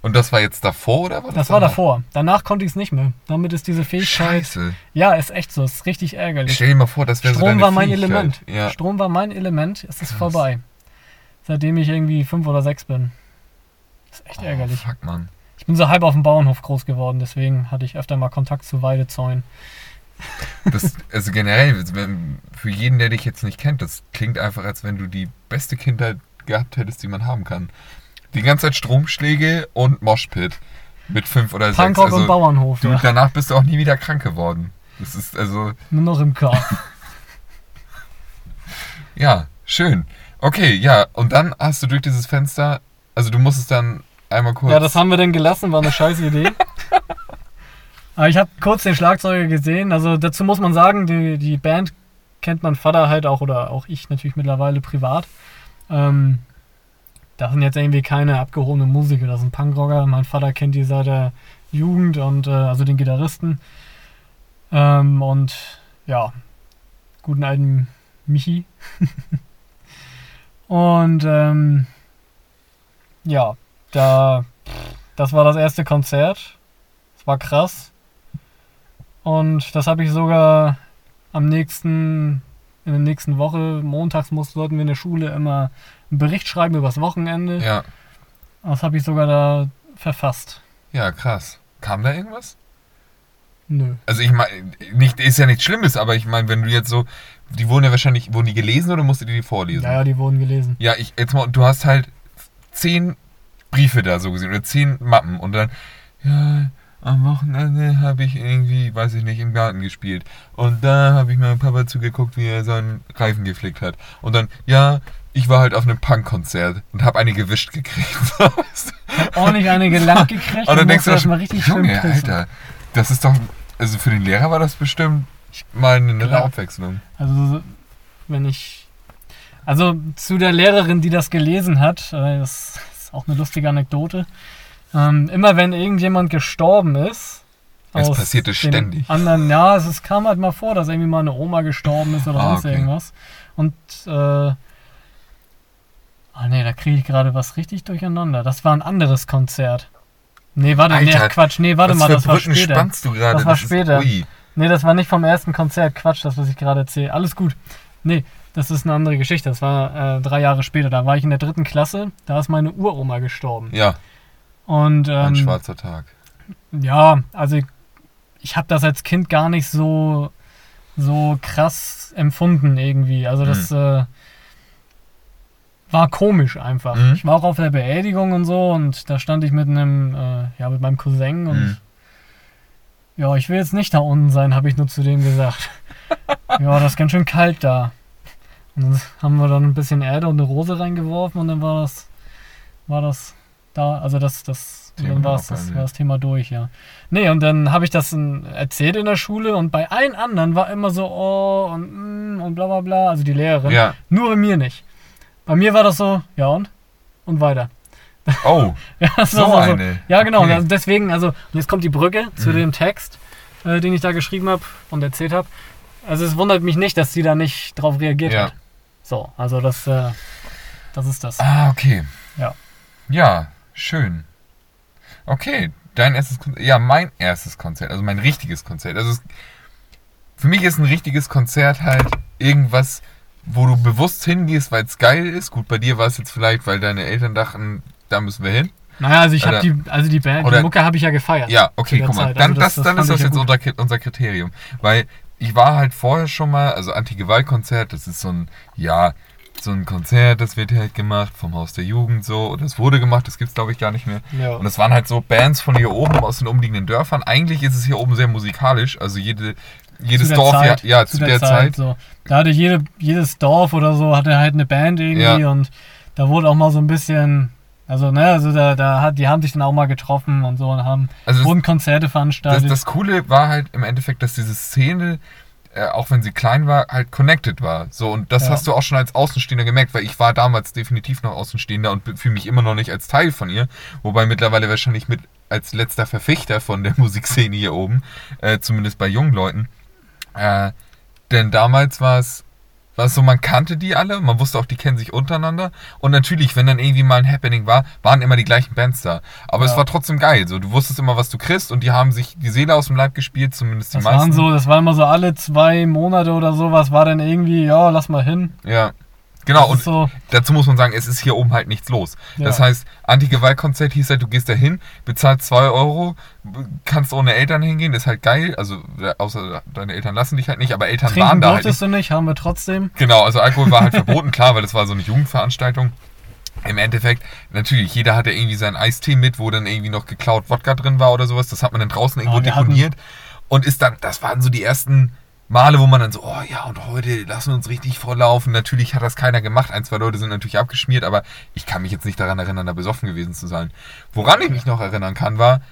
Und das war jetzt davor oder war das Das war danach? davor. Danach konnte ich es nicht mehr. Damit ist diese Fähigkeit. Scheiße. Ja, ist echt so. Ist richtig ärgerlich. Stell dir mal vor, das wäre so Strom deine war mein Fähigkeit. Element. Ja. Strom war mein Element. Es ist Krass. vorbei. Seitdem ich irgendwie fünf oder sechs bin. Ist echt Oh, ärgerlich. fuck, Mann. Ich bin so halb auf dem Bauernhof groß geworden. Deswegen hatte ich öfter mal Kontakt zu Weidezäunen. Das, also generell, wenn- für jeden, der dich jetzt nicht kennt, das klingt einfach, als wenn du die beste Kindheit gehabt hättest, die man haben kann. Die ganze Zeit Stromschläge und Moshpit mit fünf oder sechs. Punkrock Also, und Bauernhof. du, Ja. danach bist du auch nie wieder krank geworden. Das ist also, Nur noch im Körper. ja, schön. Okay, ja, und dann hast du durch dieses Fenster, also du musstest dann einmal kurz. Ja, das haben wir dann gelassen, war eine scheiß Idee. Aber ich habe kurz den Schlagzeuger gesehen. Also dazu muss man sagen, die, die Band kennt mein Vater halt auch oder auch ich natürlich mittlerweile privat. Ähm, das sind jetzt irgendwie keine abgehobenen Musiker, das sind Punkrocker. Mein Vater kennt die seit der Jugend und äh, also den Gitarristen. Ähm, und ja, guten alten Michi. und ähm, ja, da das war das erste Konzert. Es war krass. Und das habe ich sogar am nächsten, in der nächsten Woche, montags muss, sollten wir in der Schule immer einen Bericht schreiben über das Wochenende. Ja, Das habe ich sogar da verfasst. ja, krass. Kam da irgendwas? Nö. Also ich meine, nicht, ist ja nichts Schlimmes, aber ich meine, wenn du jetzt so, die wurden ja wahrscheinlich, wurden die gelesen oder musstet ihr die vorlesen? Ja, ja, die wurden gelesen. Ja, ich, jetzt mal, du hast halt zehn Briefe da so gesehen oder zehn Mappen und dann, ja, am Wochenende habe ich irgendwie, weiß ich nicht, im Garten gespielt und da habe ich meinem Papa zugeguckt, wie er seinen Reifen geflickt hat und dann, ja, ich war halt auf einem Punkkonzert und habe eine gewischt gekriegt. Ordentlich eine gelangt gekriegt und dann denkst musste du das schon, mal richtig schön Junge. Alter, das ist doch, also für den Lehrer war das bestimmt mal eine nette. Abwechslung. Also, wenn ich. Also, zu der Lehrerin, die das gelesen hat, äh, das ist auch eine lustige Anekdote. Ähm, immer wenn irgendjemand gestorben ist. Es aus passierte ständig. Anderen, ja, es, es kam halt mal vor, dass irgendwie mal eine Oma gestorben ist oder Ah, sonst okay. irgendwas. Und, äh. Ah, nee, da kriege ich gerade was richtig durcheinander. Das war ein anderes Konzert. Nee, warte, nee, Alter, Quatsch, nee, warte mal, das war Brücken später. spannst du gerade? Das war ist- später. ui. Nee, das war nicht vom ersten Konzert. Quatsch, das, was ich gerade erzähle. Alles gut. Nee, das ist eine andere Geschichte. Das war äh, drei Jahre später. Da war ich in der dritten Klasse. Da ist meine Uroma gestorben. Ja, Und ein ähm, schwarzer Tag. ja, also ich, ich habe das als Kind gar nicht so, so krass empfunden irgendwie. Also das äh, war komisch einfach. Mhm. Ich war auch auf der Beerdigung und so und da stand ich mit einem, äh, ja, mit meinem Cousin und Mhm. ja, ich will jetzt nicht da unten sein, habe ich nur zu dem gesagt. ja, das ist ganz schön kalt da. Und dann haben wir dann ein bisschen Erde und eine Rose reingeworfen und dann war das, war das da, also das, das, Thema dann war das, war das Thema durch, ja. Nee, und dann habe ich das in, erzählt in der Schule und bei allen anderen war immer so, oh und mm, und bla bla bla, also die Lehrerin. Ja. Nur bei mir nicht. Bei mir war das so, ja und? Und weiter. Oh, Ja, so so. eine. Ja, genau. Okay. Also deswegen, also, und jetzt kommt die Brücke zu Mhm. dem Text, äh, den ich da geschrieben habe und erzählt habe. Also es wundert mich nicht, dass sie da nicht drauf reagiert Ja. hat. So, also das, äh, das ist das. Ah, okay. Ja. Ja, schön. Okay, dein erstes Konzert. Ja, mein erstes Konzert, also mein richtiges Konzert. Also es, für mich ist ein richtiges Konzert halt irgendwas, wo du bewusst hingehst, weil es geil ist. Gut, bei dir war es jetzt vielleicht, weil deine Eltern dachten, da müssen wir hin. Naja, also ich habe die, also die Band, die oder- Mucke habe ich ja gefeiert. Ja, okay, guck mal. Zeit. Dann, Also das, das- dann ist das jetzt unser, unser Kriterium. Weil ich war halt vorher schon mal, also Anti-Gewalt-Konzert, das ist so ein, ja, so ein Konzert, das wird halt gemacht vom Haus der Jugend so, oder es wurde gemacht, das gibt's glaube ich gar nicht mehr. Ja. Und es waren halt so Bands von hier oben aus den umliegenden Dörfern. Eigentlich ist es hier oben sehr musikalisch, also jede, jedes Zu der Dorf, Zeit, ja, ja zu, der, Zeit. So. Da hatte jede, jedes Dorf oder so hatte halt eine Band irgendwie Ja. und da wurde auch mal so ein bisschen, also ne, also da, da hat, die haben sich dann auch mal getroffen und so und haben Also das- wurden Konzerte Das, veranstaltet. das Coole war halt im Endeffekt, dass diese Szene, äh, auch wenn sie klein war, halt connected war. So, und das Ja. hast du auch schon als Außenstehender gemerkt, weil ich war damals definitiv noch Außenstehender und fühle mich immer noch nicht als Teil von ihr. Wobei mittlerweile wahrscheinlich mit als letzter Verfechter von der Musikszene hier oben, äh, zumindest bei jungen Leuten. Äh, denn damals war es es so, man kannte die alle, man wusste auch, die kennen sich untereinander. Und natürlich, wenn dann irgendwie mal ein Happening war, waren immer die gleichen Bands da. Aber es Ja. war trotzdem geil. So, du wusstest immer, was du kriegst und die haben sich die Seele aus dem Leib gespielt, zumindest die das meisten. waren so, das war immer so alle zwei Monate oder sowas, war dann irgendwie, ja, lass mal hin. Ja. Genau, Das und so, dazu muss man sagen, es ist hier oben halt nichts los. Das Ja. heißt, Anti-Gewalt-Konzert hieß halt, du gehst da hin, bezahlst 2 Euro, kannst ohne Eltern hingehen, ist halt geil. Also, außer deine Eltern lassen dich halt nicht, aber Eltern waren trinken da halt nicht. du nicht, haben wir trotzdem. Genau, also Alkohol war halt verboten, klar, weil das war so eine Jugendveranstaltung. Im Endeffekt, natürlich, jeder hatte irgendwie seinen Eistee mit, wo dann irgendwie noch geklaut Wodka drin war oder sowas. Das hat man dann draußen irgendwo hatten- deponiert. Und ist dann, das waren so die ersten Male, wo man dann so, oh ja, und heute lassen wir uns richtig volllaufen. Natürlich hat das keiner gemacht. Ein, zwei Leute sind natürlich abgeschmiert, aber ich kann mich jetzt nicht daran erinnern, da besoffen gewesen zu sein. Woran ich mich noch erinnern kann, war,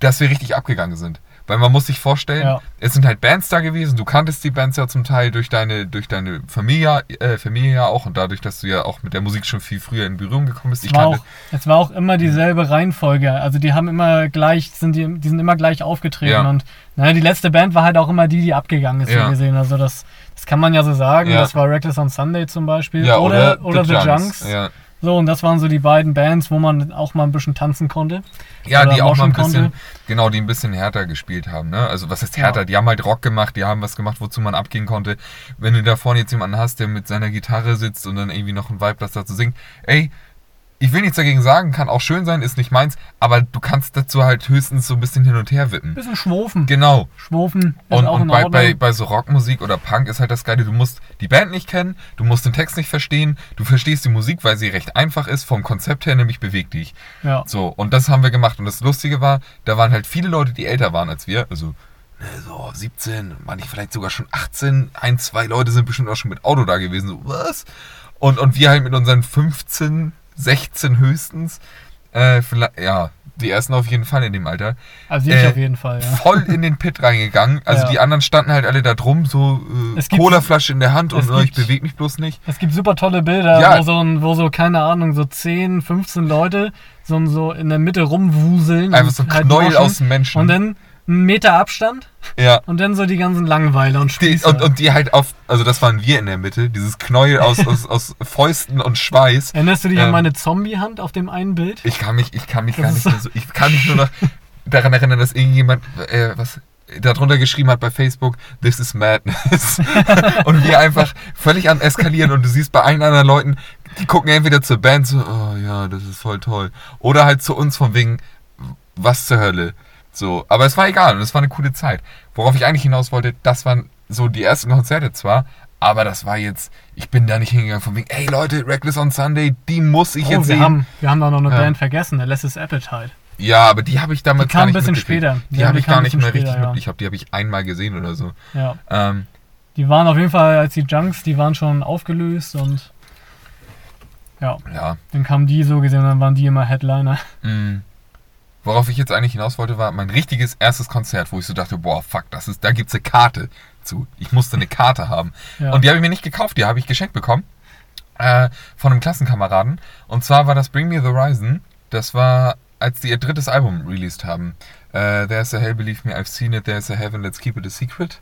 dass wir richtig abgegangen sind. Weil man muss sich vorstellen, Ja. es sind halt Bands da gewesen, du kanntest die Bands ja zum Teil durch deine, durch deine Familie, äh, Familie ja auch und dadurch, dass du ja auch mit der Musik schon viel früher in Berührung gekommen bist. Es Ich war, kannte, auch, es war auch immer dieselbe Reihenfolge. Also die haben immer gleich, sind die, die sind immer gleich aufgetreten Ja. und naja, die letzte Band war halt auch immer die, die abgegangen ist, Ja. so gesehen. Also das, das kann man ja so sagen. Das war Reckless on Sunday zum Beispiel. ja, oder, oder, The Junks. Ja, So, und das waren so die beiden Bands, wo man auch mal ein bisschen tanzen konnte. ja die auch mal ein bisschen, konnte. genau, die ein bisschen härter gespielt haben. Ne? Also was heißt härter? Ja. Die haben halt Rock gemacht, die haben was gemacht, wozu man abgehen konnte. Wenn du da vorne jetzt jemanden hast, der mit seiner Gitarre sitzt und dann irgendwie noch ein Vibe, das dazu singt, ey, ich will nichts dagegen sagen, kann auch schön sein, ist nicht meins, aber du kannst dazu halt höchstens so ein bisschen hin und her wippen. Bisschen schwofen. Genau. Schwofen ist Und, auch und bei, bei, bei so Rockmusik oder Punk ist halt das Geile, du musst die Band nicht kennen, du musst den Text nicht verstehen, du verstehst die Musik, weil sie recht einfach ist, vom Konzept her nämlich bewegt dich. ja. So, und das haben wir gemacht. Und das Lustige war, da waren halt viele Leute, die älter waren als wir, also ne, so 17, manche vielleicht sogar schon 18, ein, zwei Leute sind bestimmt auch schon mit Auto da gewesen, so was? Und, und wir halt mit unseren 15, 16 höchstens, äh, vielleicht, ja, die ersten auf jeden Fall in dem Alter Also ich äh, auf jeden Fall, ja. voll in den Pit reingegangen. Also Ja. die anderen standen halt alle da drum, so äh, gibt- Colaflasche in der Hand und es äh, ich gibt- bewege mich bloß nicht. Es gibt super tolle Bilder, Ja. wo, so ein, wo so, keine Ahnung, so 10, 15 Leute so, so in der Mitte rumwuseln. Einfach so ein halt Knäuel aus dem Menschen. Und dann einen Meter Abstand ja. und dann so die ganzen Langweiler und Die, Spießer. und, und die halt auf, also das waren wir in der Mitte, dieses Knäuel aus, aus, aus Fäusten und Schweiß. Erinnerst du dich an ähm, meine Zombie-Hand auf dem einen Bild? Ich kann mich, ich kann mich Das gar nicht mehr so, ich kann mich nur noch daran erinnern, dass irgendjemand, äh, was, darunter geschrieben hat bei Facebook, this is madness. und wir einfach völlig am eskalieren und du siehst bei allen anderen Leuten, die gucken entweder zur Band so, oh ja, das ist voll toll. Oder halt zu uns von wegen, was zur Hölle. So, aber es war egal und es war eine coole Zeit. Worauf ich eigentlich hinaus wollte, das waren so die ersten Konzerte zwar, aber das war jetzt, ich bin da nicht hingegangen von wegen, ey Leute, Reckless on Sunday, die muss ich Oh, jetzt wir sehen. haben, wir haben da noch eine Ja. Band vergessen, der Lesses Appetite. Ja, aber die habe ich damals Die kam gar nicht ein bisschen später. Die Ja, habe die ich kam gar nicht mehr richtig später, mit. ja. Ich habe die habe ich einmal gesehen oder so. Ja. Ähm, Die waren auf jeden Fall, als die Junks, die waren schon aufgelöst und ja, ja. dann kamen die so gesehen, dann waren die immer Headliner. mh. Worauf ich jetzt eigentlich hinaus wollte, war mein richtiges erstes Konzert, wo ich so dachte, boah, fuck, das ist, da gibt's eine Karte zu. Ich musste eine Karte haben. Ja. Und die habe ich mir nicht gekauft, die habe ich geschenkt bekommen. Äh, von einem Klassenkameraden. Und zwar war das Bring Me the Horizon. Das war, als die ihr drittes Album released haben. Äh, There's a Hell, Believe Me, I've Seen It, There's a Heaven, Let's Keep It a Secret.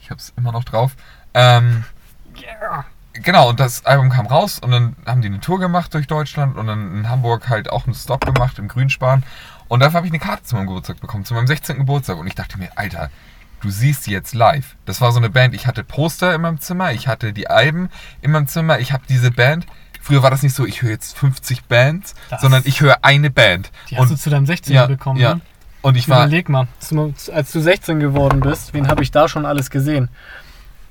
Ich habe es immer noch drauf. Ähm, Genau, und das Album kam raus und dann haben die eine Tour gemacht durch Deutschland und dann in Hamburg halt auch einen Stop gemacht im Grünspan. Und dafür habe ich eine Karte zu meinem Geburtstag bekommen, zu meinem 16. Geburtstag. Und ich dachte mir, Alter, du siehst die jetzt live. Das war so eine Band, ich hatte Poster in meinem Zimmer, ich hatte die Alben in meinem Zimmer, ich habe diese Band. Früher war das nicht so, ich höre jetzt 50 Bands, Das- sondern ich höre eine Band. Die hast du zu deinem 16. ja, bekommen, ja. ne? und ich war, Überleg mal, zum- als du 16 geworden bist, wen habe ich da schon alles gesehen?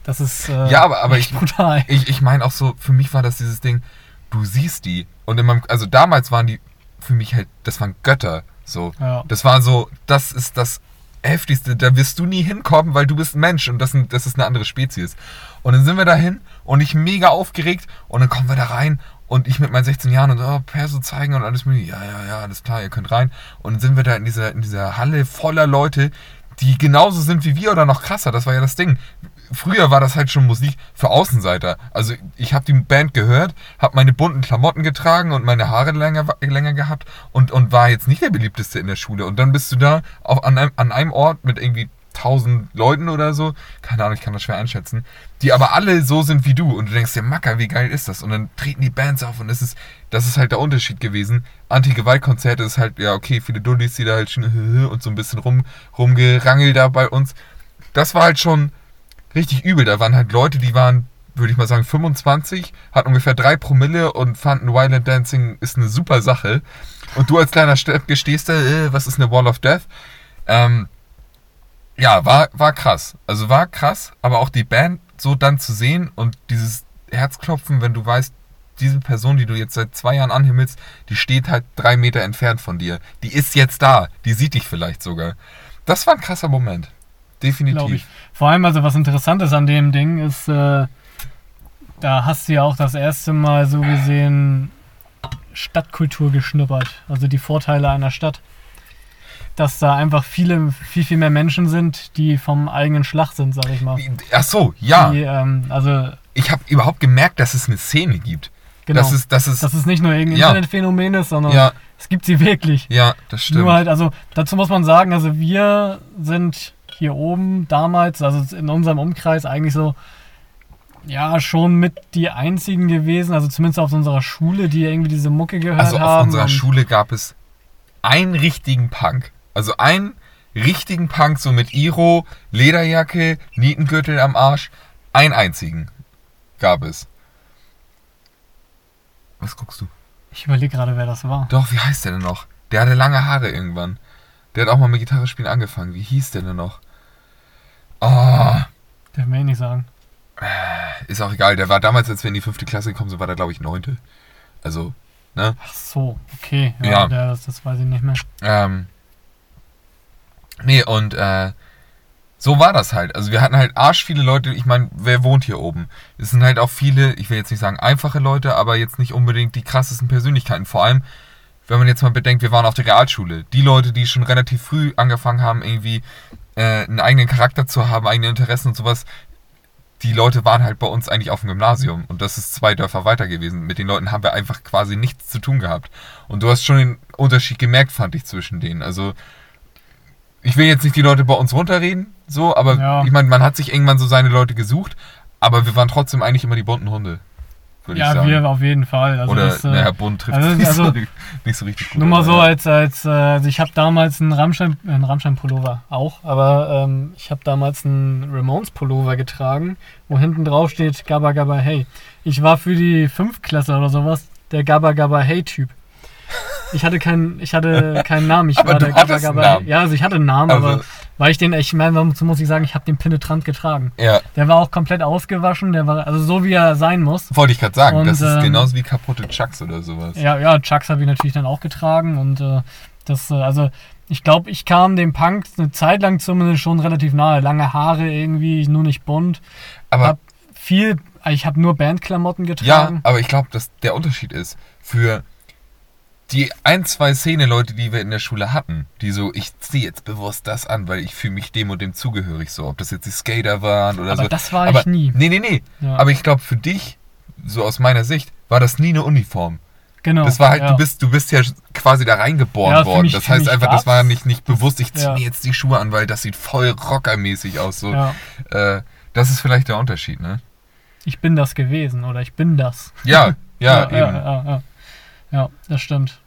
Das ist äh, Ja, aber- aber ich- brutal. Ich, ich meine auch so, für mich war das dieses Ding, du siehst die. Und in meinem, also damals waren die für mich halt, das waren Götter. So. Ja. Das war so, das ist das heftigste. Da wirst du nie hinkommen, weil du bist ein Mensch und das, das ist eine andere Spezies. Und dann sind wir dahin und ich mega aufgeregt und dann kommen wir da rein und ich mit meinen 16 Jahren und oh, Perso zeigen und alles mögliche. Ja, ja, ja, alles klar, ihr könnt rein. Und dann sind wir da in dieser, in dieser Halle voller Leute, die genauso sind wie wir oder noch krasser. Das war ja das Ding. Früher war das halt schon Musik für Außenseiter. Also ich habe die Band gehört, habe meine bunten Klamotten getragen und meine Haare länger, länger gehabt und, und war jetzt nicht der beliebteste in der Schule. Und dann bist du da auf, an, einem, an einem Ort mit irgendwie tausend Leuten oder so, keine Ahnung, ich kann das schwer einschätzen, die aber alle so sind wie du und du denkst dir, Macker, wie geil ist das? Und dann treten die Bands auf und das ist, das ist halt der Unterschied gewesen. Anti-Gewalt-Konzerte ist halt, ja, okay, viele Dullis, die da halt schon und so ein bisschen rum, rumgerangelt da bei uns. Das war halt schon richtig übel. Da waren halt Leute, die waren, würde ich mal sagen, 25, hatten ungefähr drei Promille und fanden Violent Dancing ist eine super Sache. Und du als kleiner Steppke stehst da, äh, was ist eine Wall of Death? Ähm, ja, war, war krass. Also war krass, aber auch die Band so dann zu sehen und dieses Herzklopfen, wenn du weißt, diese Person, die du jetzt seit zwei Jahren anhimmelst, die steht halt drei Meter entfernt von dir. Die ist jetzt da. Die sieht dich vielleicht sogar. Das war ein krasser Moment. Definitiv. Vor allem, also was interessant ist an dem Ding, ist, äh, da hast du ja auch das erste Mal so gesehen Stadtkultur geschnuppert. Also die Vorteile einer Stadt dass da einfach viele, viel, viel mehr Menschen sind, die vom eigenen Schlag sind, sag ich mal. Ach so, ja. Die, ähm, also ich habe überhaupt gemerkt, dass es eine Szene gibt. Genau. Das ist, das ist, dass es nicht nur irgendein Ja. Internetphänomen ist, sondern ja, es gibt sie wirklich. ja, das stimmt. Nur halt, also dazu muss man sagen, also wir sind hier oben damals, also in unserem Umkreis eigentlich so, ja, schon mit die einzigen gewesen, also zumindest auf unserer Schule, die irgendwie diese Mucke gehört also auf haben. unserer Schule gab es einen richtigen Punk. Also einen richtigen Punk, so mit Iro, Lederjacke, Nietengürtel am Arsch. Einen einzigen gab es. Was guckst du? Ich überlege gerade, wer das war. Doch, wie heißt der denn noch? Der hatte lange Haare irgendwann. Der hat auch mal mit Gitarre spielen angefangen. Wie hieß der denn noch? Oh, Darf mir eh nicht sagen. ist auch egal. Der war damals, als wir in die fünfte Klasse gekommen sind, war der, glaube ich, neunte. Also, ne? Ach so, okay. Ja, Ja. Der, das, das weiß ich nicht mehr. Ähm, nee, und äh, so war das halt. Also wir hatten halt arsch viele Leute. Ich meine, wer wohnt hier oben? Es sind halt auch viele, ich will jetzt nicht sagen einfache Leute, aber jetzt nicht unbedingt die krassesten Persönlichkeiten. Vor allem, wenn man jetzt mal bedenkt, wir waren auf der Realschule. Die Leute, die schon relativ früh angefangen haben, irgendwie äh, einen eigenen Charakter zu haben, eigene Interessen und sowas, die Leute waren halt bei uns eigentlich auf dem Gymnasium und das ist zwei Dörfer weiter gewesen. Mit den Leuten haben wir einfach quasi nichts zu tun gehabt. Und du hast schon den Unterschied gemerkt, fand ich, zwischen denen. Also, ich will jetzt nicht die Leute bei uns runterreden, so, aber Ja. ich meine, man hat sich irgendwann so seine Leute gesucht, aber wir waren trotzdem eigentlich immer die bunten Hunde, würde ich Ja, sagen. wir auf jeden Fall. Also Oder, das, äh, naja, bunt trifft also- nicht, also- so, nicht so richtig gut. Nur mal so ja. als, als äh, also ich habe damals einen Rammstein, einen Rammstein-Pullover auch, aber ähm, ich habe damals einen Ramones-Pullover getragen, wo hinten drauf steht Gabba Gabba Hey. Ich war für die Fünftklässler oder sowas der Gabba Gabba Hey-Typ. Ich hatte keinen, ich hatte keinen Namen. Ich Aber war du der hattest einen Gabba Namen. Ja, also ich hatte einen Namen, Also- aber weil ich den, ich meine, dazu muss ich sagen, ich habe den penetrant getragen. Ja, Der war auch komplett ausgewaschen, der war also so wie er sein muss. wollte ich gerade sagen, Und, das ist ähm, genauso wie kaputte Chucks oder sowas. Ja, ja, Chucks habe ich natürlich dann auch getragen und äh, das, äh, also ich glaube, ich kam dem Punk eine Zeit lang zumindest schon relativ nahe. Lange Haare irgendwie, nur nicht bunt. aber hab viel, ich habe nur Bandklamotten Ja, getragen. aber ich glaube, dass der Unterschied ist für die ein, zwei Szene-Leute, die wir in der Schule hatten, die so, ich ziehe jetzt bewusst das an, weil ich fühle mich dem und dem zugehörig so. Ob das jetzt die Skater waren oder aber so. das war aber, ich nie. Nee, nee, nee. Ja. Aber ich glaube, für dich, so aus meiner Sicht, war das nie eine Uniform. genau. Das war halt, ja. du bist, du bist ja quasi da reingeboren Ja, worden. mich- das heißt einfach, das war nicht, nicht bewusst, ich ziehe mir jetzt die Schuhe an, weil das sieht voll rockermäßig aus. So. Äh, das ist vielleicht der Unterschied, ne? ich bin das gewesen oder ich bin das. Ja, ja, eben. Ja, das stimmt.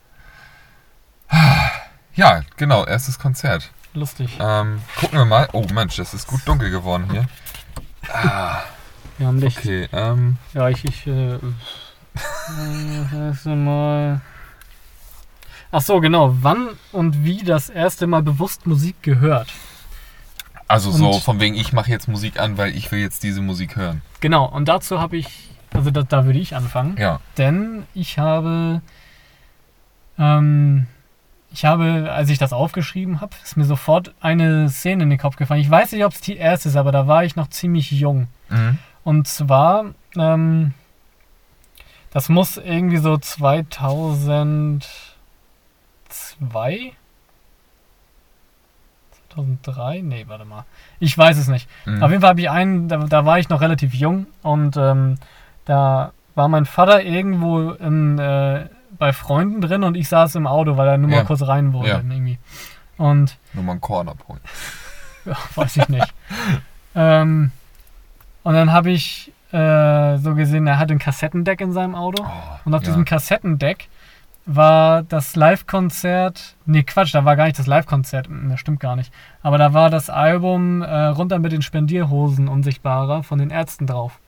Ja, genau, erstes Konzert. Lustig. Ähm, gucken wir mal. Oh Mensch, das ist gut dunkel geworden hier. Ah, Wir haben Licht. okay, ähm, Ja, ich, ich, äh, äh, das erste Mal. Ach so, genau. Wann und wie das erste Mal bewusst Musik gehört? also so Und- von wegen, ich mache jetzt Musik an, weil ich will jetzt diese Musik hören. Genau, und dazu habe ich, also da, da würde ich anfangen, Ja, denn ich habe, ähm, ich habe, als ich das aufgeschrieben habe, ist mir sofort eine Szene in den Kopf gefallen. Ich weiß nicht, ob es die erste ist, aber da war ich noch ziemlich jung. Mhm. Und zwar, ähm, das muss irgendwie so 2002, 2003? Nee, warte mal. Ich weiß es nicht. Mhm. Auf jeden Fall habe ich einen, da, da war ich noch relativ jung und ähm, da war mein Vater irgendwo in, äh, bei Freunden drin und ich saß im Auto, weil er nur Ja. mal kurz rein wollte. Ja. Irgendwie. Und Nur mal ein Cornerpoint. ja, weiß ich nicht. ähm, und dann habe ich äh, so gesehen, er hatte ein Kassettendeck in seinem Auto. Oh, Und auf diesem Kassettendeck war das Live-Konzert. Nee, Quatsch, da war gar nicht das Live-Konzert. Hm, Das stimmt gar nicht. Aber da war das Album äh, Runter mit den Spendierhosen Unsichtbarer von den Ärzten drauf.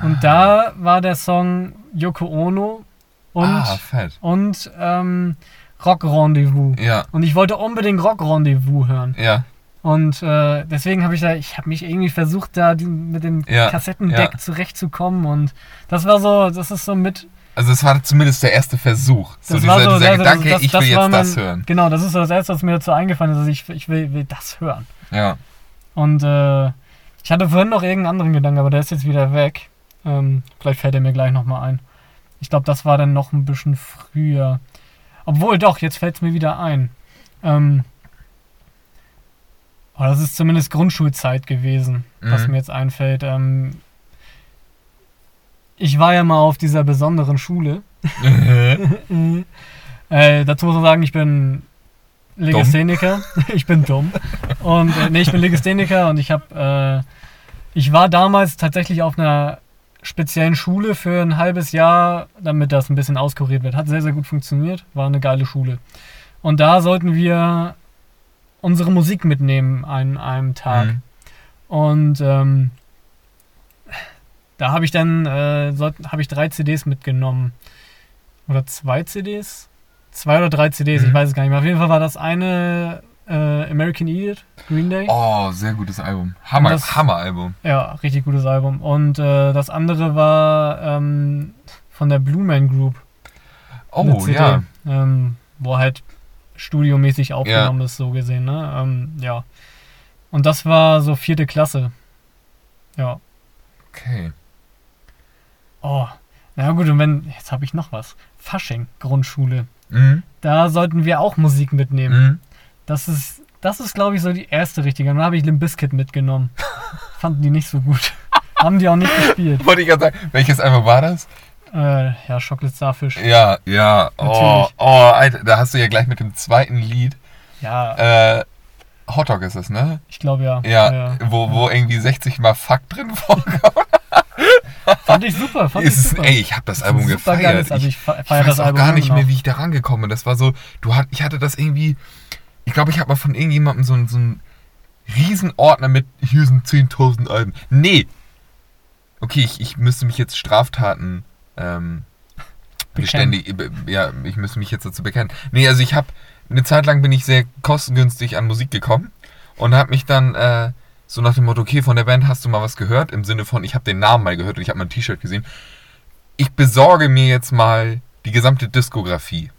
Und da war der Song Yoko Ono und, ah, fett. und ähm, Rock Rendezvous. Ja, Und ich wollte unbedingt Rock Rendezvous hören. ja. Und äh, deswegen habe ich da, ich habe mich irgendwie versucht, da die, mit dem Ja, Kassettendeck ja. zurechtzukommen. Und das war so, das ist so mit Also es war zumindest der erste Versuch. So Das dieser, war so- dieser das- Gedanke, das- ich das will war jetzt das mein- hören. Genau, das ist so das Erste, was mir dazu eingefallen ist. Also ich, ich will, will das hören. Ja. Und äh, ich hatte vorhin noch irgendeinen anderen Gedanken, aber der ist jetzt wieder weg. Ähm, vielleicht fällt er mir gleich nochmal ein. Ich glaube, das war dann noch ein bisschen früher. Obwohl, doch, jetzt fällt es mir wieder ein. Ähm, oh, das ist zumindest Grundschulzeit gewesen, was Mhm. mir jetzt einfällt. Ähm, ich war ja mal auf dieser besonderen Schule. Äh, dazu muss man sagen, ich bin Legastheniker. ich bin dumm. Und äh, nee, ich bin Legastheniker und ich habe, äh, ich war damals tatsächlich auf einer speziellen Schule für ein halbes Jahr, damit das ein bisschen auskuriert wird. Hat sehr, sehr gut funktioniert. War eine geile Schule. Und da sollten wir unsere Musik mitnehmen an einem Tag. Mhm. Und ähm, da habe ich dann äh, habe ich drei CDs mitgenommen. Oder zwei CDs? Zwei oder drei CDs, ich Mhm. weiß es gar nicht mehr. Auf jeden Fall war das eine äh, American Idiot, Green Day. Oh, sehr gutes Album. Hammer, das- Hammer-Album. Ja, richtig gutes Album. Und äh, das andere war ähm, von der Blue Man Group. Oh, CD, ja. Ähm, wo halt studiomäßig aufgenommen ist, so gesehen. Ne? Ähm, ja. Und das war so vierte Klasse. Ja. Okay. Oh, na gut, und wenn, jetzt habe ich noch was. Fasching, Grundschule. Mhm. Da sollten wir auch Musik mitnehmen. Mhm. Das ist, das ist glaube ich, so die erste richtige. Und dann habe ich Limp Bizkit mitgenommen. Fanden die nicht so gut. Haben die auch nicht gespielt. Wollte ich gerade sagen, welches Album war das? Äh, ja, Chocolate Starfish. Ja, ja. Oh, Natürlich. oh, Alter, da hast du ja gleich mit dem zweiten Lied. Ja, Äh, Hot Dog ist es, ne? ich glaube ja. Ja, Wo, wo irgendwie 60 mal Fuck drin vorkommt. Fand ich super, fand ich Ist, super. ey, ich habe das Album gefeiert. geiles- also ich ich feier weiß das auch Album gar nicht mehr, noch. wie ich da rangekommen bin. Das war so, du hat, ich hatte das irgendwie, ich glaube, ich habe mal von irgendjemandem so, einen- so einen Riesenordner mit, hier sind 10.000 Alben. Nee. Okay, ich, ich müsste mich jetzt Straftaten ähm, beständig, ja, ich müsste mich jetzt dazu bekennen. Nee, also ich habe, eine Zeit lang bin ich sehr kostengünstig an Musik gekommen und habe mich dann äh, so nach dem Motto, okay, von der Band hast du mal was gehört? Im Sinne von, ich habe den Namen mal gehört und ich habe mal ein T-Shirt gesehen. Ich besorge mir jetzt mal die gesamte Diskografie.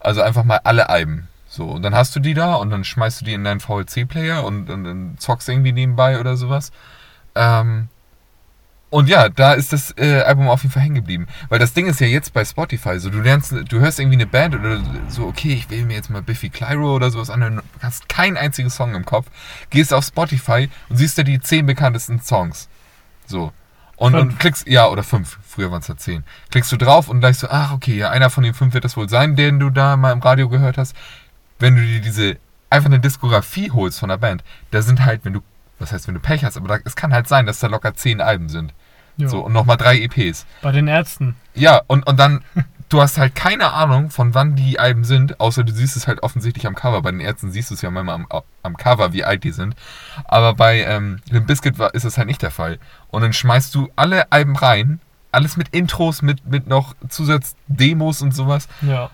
Also einfach mal alle Alben. So, und dann hast du die da und dann schmeißt du die in deinen VLC-Player und, und dann zockst irgendwie nebenbei oder sowas. Ähm, und ja, da ist das äh, Album auf jeden Fall hängen geblieben. Weil das Ding ist ja jetzt bei Spotify so, du lernst, du hörst irgendwie eine Band oder so, okay, ich will mir jetzt mal Biffy Clyro oder sowas anhören, hast keinen einzigen Song im Kopf, gehst auf Spotify und siehst da die zehn bekanntesten Songs. So. Und, und Fünf. klickst, ja, oder fünf, früher waren es ja zehn. Klickst du drauf und gleich so, ach, okay, ja, einer von den fünf wird das wohl sein, den du da mal im Radio gehört hast. Wenn du dir diese, einfach eine Diskografie holst von der Band, da sind halt, wenn du, was heißt, wenn du Pech hast, aber da, es kann halt sein, dass da locker zehn Alben sind. Jo. So, und nochmal drei EPs. Bei den Ärzten. Ja, und, und dann, du hast halt keine Ahnung, von wann die Alben sind, außer du siehst es halt offensichtlich am Cover. Bei den Ärzten siehst du es ja manchmal am, am Cover, wie alt die sind. Aber bei ähm, Bizkit war, ist es halt nicht der Fall. Und dann schmeißt du alle Alben rein, alles mit Intros, mit, mit noch Zusatzdemos und sowas. Ja.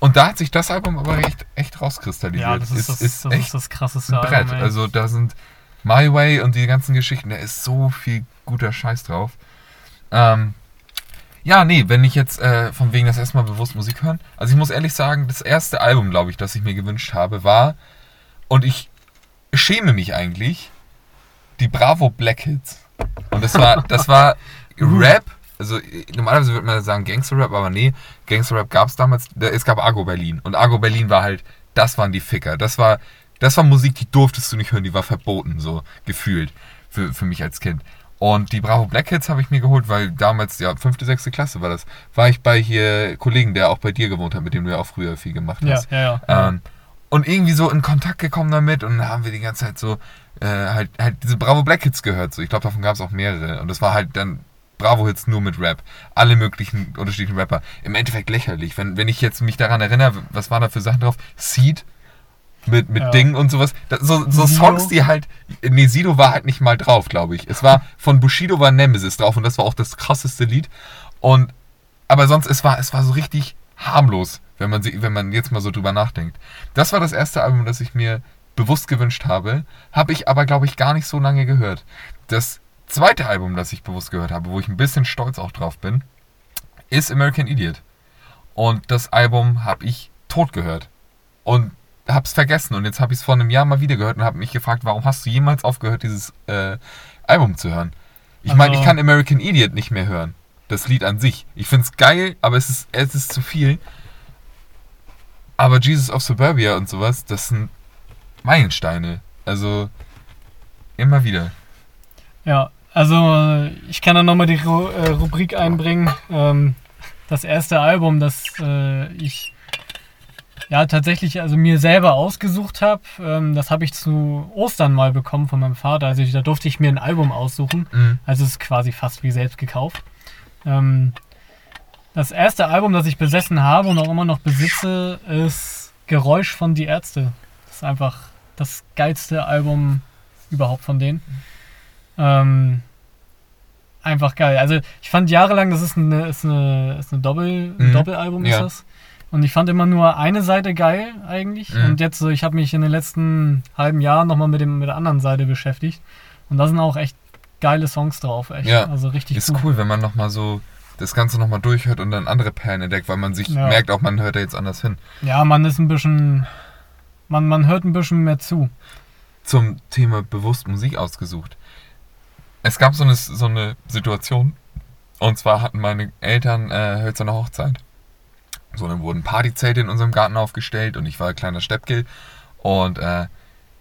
Und da hat sich das Album aber echt, echt rauskristallisiert. Ja, das ist, das, ist das, echt ist das krasseste ein Brett. Album, ey. Also da sind My Way und die ganzen Geschichten, da ist so viel guter Scheiß drauf. Ähm, Ja, nee, wenn ich jetzt äh, von wegen das erstmal bewusst Musik hören. Also ich muss ehrlich sagen, das erste Album, glaube ich, das ich mir gewünscht habe, war, und ich schäme mich eigentlich, die Bravo Black Hits. Und das war, das war Rap, also normalerweise würde man sagen Gangster-Rap, aber nee, Gangster-Rap gab es damals, es gab Argo Berlin. Und Argo Berlin war halt, das waren die Ficker. Das war, das war Musik, die durftest du nicht hören, die war verboten, so gefühlt, für, für mich als Kind. Und die Bravo Black Hits habe ich mir geholt, weil damals, ja, fünfte, sechste Klasse war das, war ich bei hier Kollegen, der auch bei dir gewohnt hat, mit dem du ja auch früher viel gemacht hast. Ja, ja, ja. Ähm, und irgendwie so in Kontakt gekommen damit und dann haben wir die ganze Zeit so äh, halt, halt diese Bravo Black Hits gehört. So. Ich glaube, davon gab es auch mehrere. Und das war halt dann Bravo-Hits nur mit Rap. Alle möglichen unterschiedlichen Rapper. Im Endeffekt lächerlich. Wenn, wenn ich jetzt mich daran erinnere, was waren da für Sachen drauf? Seed mit, mit Ja. Dingen und sowas. Das, so so? Songs, die halt. Nee, Sido war halt nicht mal drauf, glaube ich. Es war von Bushido war Nemesis drauf und das war auch das krasseste Lied. Und aber sonst, es war, es war so richtig harmlos, wenn man, sie, wenn man jetzt mal so drüber nachdenkt. Das war das erste Album, das ich mir bewusst gewünscht habe. Habe ich aber, glaube ich, gar nicht so lange gehört. Das zweite Album, das ich bewusst gehört habe, wo ich ein bisschen stolz auch drauf bin, ist American Idiot. Und das Album habe ich tot gehört. Und hab's vergessen. Und jetzt habe ich es vor einem Jahr mal wieder gehört und habe mich gefragt, warum hast du jemals aufgehört, dieses äh, Album zu hören? Ich meine, Also- ich kann American Idiot nicht mehr hören. Das Lied an sich. Ich find's geil, aber es ist, es ist zu viel. Aber Jesus of Suburbia und sowas, das sind Meilensteine. Also immer wieder. Ja, also ich kann da nochmal die Ru äh, Rubrik einbringen. Ähm, das erste Album, das äh, ich ja tatsächlich also mir selber ausgesucht habe, ähm, das habe ich zu Ostern mal bekommen von meinem Vater. Also da durfte ich mir ein Album aussuchen. Mhm. Also es ist quasi fast wie selbst gekauft. Ähm, das erste Album, das ich besessen habe und auch immer noch besitze, ist Geräusch von Die Ärzte. Das ist einfach das geilste Album überhaupt von denen. Ähm, einfach geil. Also ich fand jahrelang, das ist eine, ist eine, ist eine Doppel, ein Mhm. Doppelalbum ist Ja. das. Und ich fand immer nur eine Seite geil eigentlich. Mhm. Und jetzt so, ich habe mich in den letzten halben Jahren nochmal mit, dem, mit der anderen Seite beschäftigt. Und da sind auch echt geile Songs drauf. Echt. Ja, Also richtig Ist gut. cool, wenn man nochmal so das Ganze nochmal durchhört und dann andere Perlen entdeckt, weil man sich Ja. merkt, auch man hört da jetzt anders hin. Ja, man ist ein bisschen. Man, man hört ein bisschen mehr zu. Zum Thema bewusst Musik ausgesucht. Es gab so eine, so eine Situation, und zwar hatten meine Eltern äh, hölzerne Hochzeit. So, dann wurden Partyzelte in unserem Garten aufgestellt und ich war ein kleiner Steppke und äh,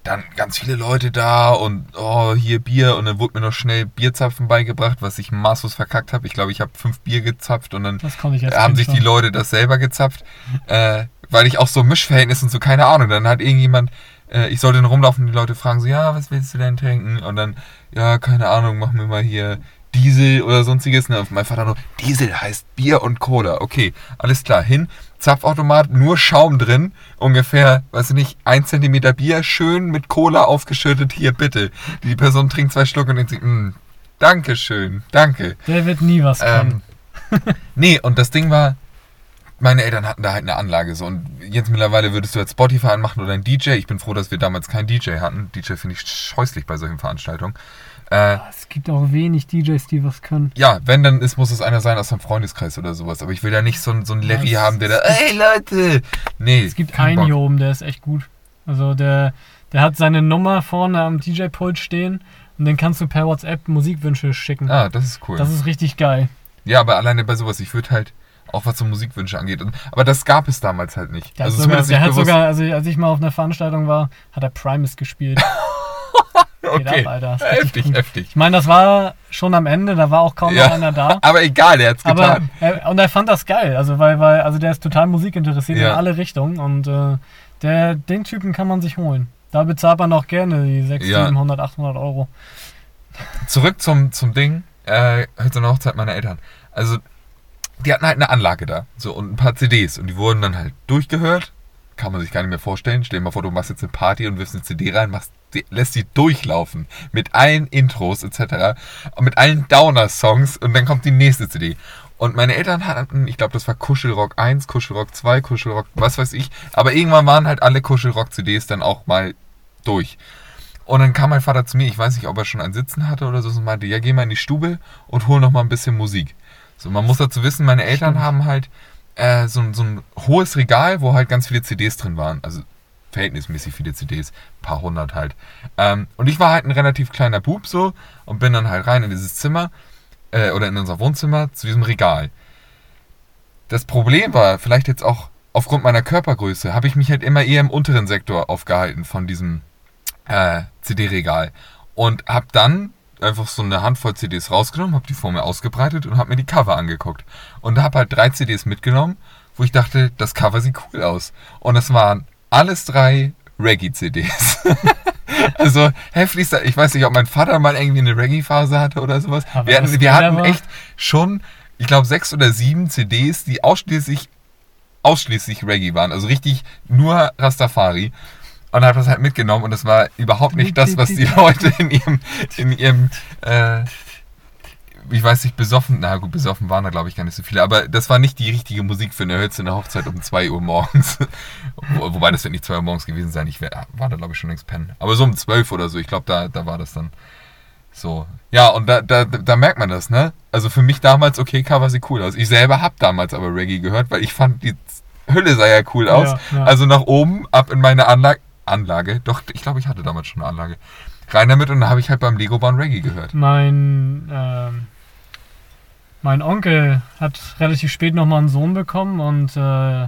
dann ganz viele Leute da und oh, hier Bier und dann wurde mir noch schnell Bierzapfen beigebracht, was ich maßlos verkackt habe. Ich glaube, ich habe fünf Bier gezapft und dann haben sich die Leute das selber gezapft, äh, weil ich auch so Mischverhältnis und so, keine Ahnung. Dann hat irgendjemand, äh, ich sollte dann rumlaufen und die Leute fragen so, ja, was willst du denn trinken? Und dann, ja, keine Ahnung, mach mir mal hier Diesel oder sonstiges. Und mein Vater nur, Diesel heißt Bier und Cola. Okay, alles klar, hin. Zapfautomat, nur Schaum drin, ungefähr, weiß ich nicht, ein Zentimeter Bier, schön mit Cola aufgeschüttet, hier bitte. Die Person trinkt zwei Schluck und denkt sich, "Mm, danke schön, danke. Der wird nie was können. Ähm, nee, und das Ding war, meine Eltern hatten da halt eine Anlage so und jetzt mittlerweile würdest du jetzt Spotify anmachen oder ein DJ. Ich bin froh, dass wir damals keinen DJ hatten. DJ finde ich scheußlich bei solchen Veranstaltungen. Äh, es gibt auch wenig DJs, die was können. ja, wenn dann ist, muss es einer sein aus dem Freundeskreis oder sowas. Aber ich will da nicht so, so einen Larry Ja, haben, der da, ey Leute! Nee, Es gibt einen Bock. hier oben, der ist echt gut. Also der, der hat seine Nummer vorne am DJ-Pult stehen und den kannst du per WhatsApp Musikwünsche schicken. Ah, das ist cool. Das ist richtig geil. ja, aber alleine bei sowas, ich würde halt auch was so Musikwünsche angeht. Aber das gab es damals halt nicht. Der also hat sogar, der hat sogar also als ich mal auf einer Veranstaltung war, hat er Primus gespielt. Okay. ab, heftig, gut. heftig. Ich meine, das war schon am Ende, da war auch kaum Ja. noch einer da. Aber egal, der hat's Aber getan. er, und er fand das geil, also weil, weil also der ist total musikinteressiert Ja. in alle Richtungen und äh, der, den Typen kann man sich holen. Da bezahlt man auch gerne die 600, Ja. 700, 800 Euro. Zurück zum, zum Ding, äh, heute eine Hochzeit meiner Eltern. Also, die hatten halt eine Anlage da, so und ein paar CDs und die wurden dann halt durchgehört. Kann man sich gar nicht mehr vorstellen. Stell dir mal vor, du machst jetzt eine Party und wirfst eine CD rein, machst die, lässt die durchlaufen mit allen Intros etc. und mit allen Downer-Songs und dann kommt die nächste CD. Und meine Eltern hatten, ich glaube, das war Kuschelrock 1, Kuschelrock 2, Kuschelrock, was weiß ich. Aber irgendwann waren halt alle Kuschelrock-CDs dann auch mal durch. Und dann kam mein Vater zu mir, ich weiß nicht, ob er schon ein Sitzen hatte oder so, und meinte, ja, geh mal in die Stube und hol noch mal ein bisschen Musik. So, man muss dazu wissen, meine Eltern Stimmt. haben halt äh, so, ein- so ein hohes Regal, wo halt ganz viele CDs drin waren. Also verhältnismäßig viele CDs, ein paar hundert halt. Ähm, und ich war halt ein relativ kleiner Bub so und bin dann halt rein in dieses Zimmer äh, oder in unser Wohnzimmer zu diesem Regal. Das Problem war, vielleicht jetzt auch aufgrund meiner Körpergröße, habe ich mich halt immer eher im unteren Sektor aufgehalten von diesem äh, CD-Regal. Und habe dann einfach so eine Handvoll CDs rausgenommen, habe die vor mir ausgebreitet und habe mir die Cover angeguckt. Und habe halt drei CDs mitgenommen, wo ich dachte, das Cover sieht cool aus. Und es waren alles drei Reggae-CDs. also heftigster, ich weiß nicht, ob mein Vater mal irgendwie eine Reggae-Phase hatte oder sowas. Aber Wir das hatten, wir hatten echt schon, ich glaube, sechs oder sieben CDs, die ausschließlich, ausschließlich Reggae waren. Also richtig nur Rastafari. Und habe das halt mitgenommen und das war überhaupt nicht das, was die Leute in ihrem, in ihrem, äh, ich weiß nicht, besoffen, na gut, besoffen waren da glaube ich gar nicht so viele, aber das war nicht die richtige Musik für eine hölzerne Hochzeit um 2 Uhr morgens. Wo, wobei das wird nicht 2 Uhr morgens gewesen sein, ich wär, war da glaube ich schon längst pennen. Aber so um 12 oder so, ich glaube, da, da war das dann so. Ja, und da, da, da merkt man das, ne? Also für mich damals, okay, Cover sieht cool aus. Ich selber habe damals aber Reggae gehört, weil ich fand, die Hülle sah ja cool aus. Ja, ja. Also nach oben, ab in meine Anlage, Anlage, doch, ich glaube, ich hatte damals schon eine Anlage. Rein damit und dann habe ich halt beim Lego Bahn Reggae gehört. Mein, ähm, mein Onkel hat relativ spät nochmal einen Sohn bekommen und äh,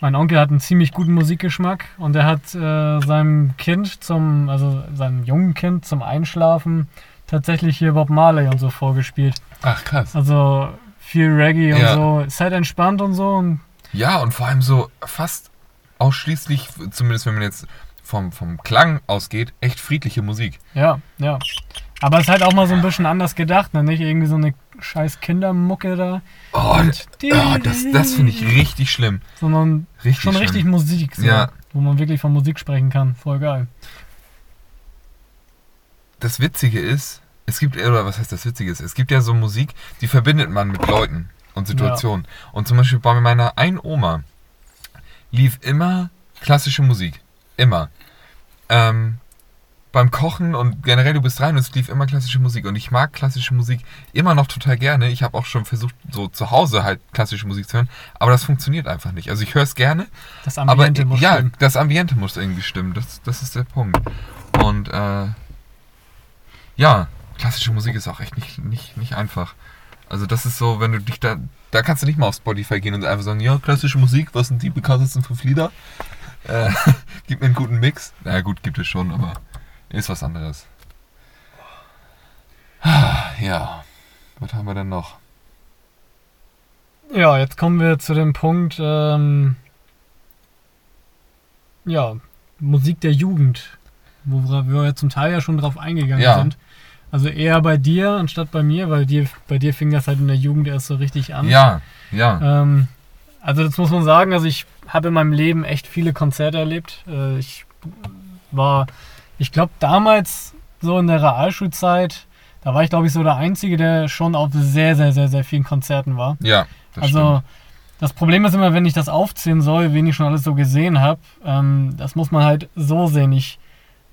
mein Onkel hat einen ziemlich guten Musikgeschmack und er hat äh, seinem Kind zum, also seinem jungen Kind zum Einschlafen tatsächlich hier Bob Marley und so vorgespielt. Ach, krass. Also viel Reggae und Ja. so. Ist halt entspannt und so und Ja, und vor allem so fast ausschließlich, zumindest wenn man jetzt vom, vom Klang ausgeht, echt friedliche Musik. ja, ja. Aber es ist halt auch mal so ein bisschen anders gedacht, ne? Nicht irgendwie so eine scheiß Kindermucke da, Oh, Und- oh das, das finde ich richtig schlimm. sondern Richtig schon schlimm. richtig Musik, so, Ja. wo man wirklich von Musik sprechen kann. Voll geil. das Witzige ist, es gibt, oder was heißt das Witzige ist, es gibt ja so Musik, die verbindet man mit Leuten und Situationen. Und zum Beispiel bei meiner einen Oma lief immer klassische Musik. Immer. Ähm, beim Kochen und generell, du bist rein und es lief immer klassische Musik. Und ich mag klassische Musik immer noch total gerne. Ich habe auch schon versucht, so zu Hause halt klassische Musik zu hören, aber das funktioniert einfach nicht. Also ich höre es gerne, Das aber Ambiente muss ja, stimmen. das Ambiente muss irgendwie stimmen. Das, das ist der Punkt. Und äh, ja, klassische Musik ist auch echt nicht, nicht, nicht einfach. Also das ist so, wenn du dich da, da kannst du nicht mal auf Spotify gehen und einfach sagen, ja, klassische Musik, was sind die bekanntesten fünf Lieder? Äh, gib mir einen guten Mix. Na naja, gut, gibt es schon, aber ist was anderes. Ah, Ja, was haben wir denn noch? Ja, jetzt kommen wir zu dem Punkt, ähm, ja, Musik der Jugend, wo wir ja zum Teil ja schon drauf eingegangen Ja. sind. Also eher bei dir anstatt bei mir, weil dir, bei dir fing das halt in der Jugend erst so richtig an. Ja, ja. Ähm, also das muss man sagen, also ich habe in meinem Leben echt viele Konzerte erlebt. Äh, ich war, ich glaube damals so in der Realschulzeit, da war ich glaube ich so der Einzige, der schon auf sehr, sehr, sehr, sehr vielen Konzerten war. Ja, das also das Problem ist immer, wenn ich das aufzählen soll, wen ich schon alles so gesehen habe, ähm, das muss man halt so sehen. Ich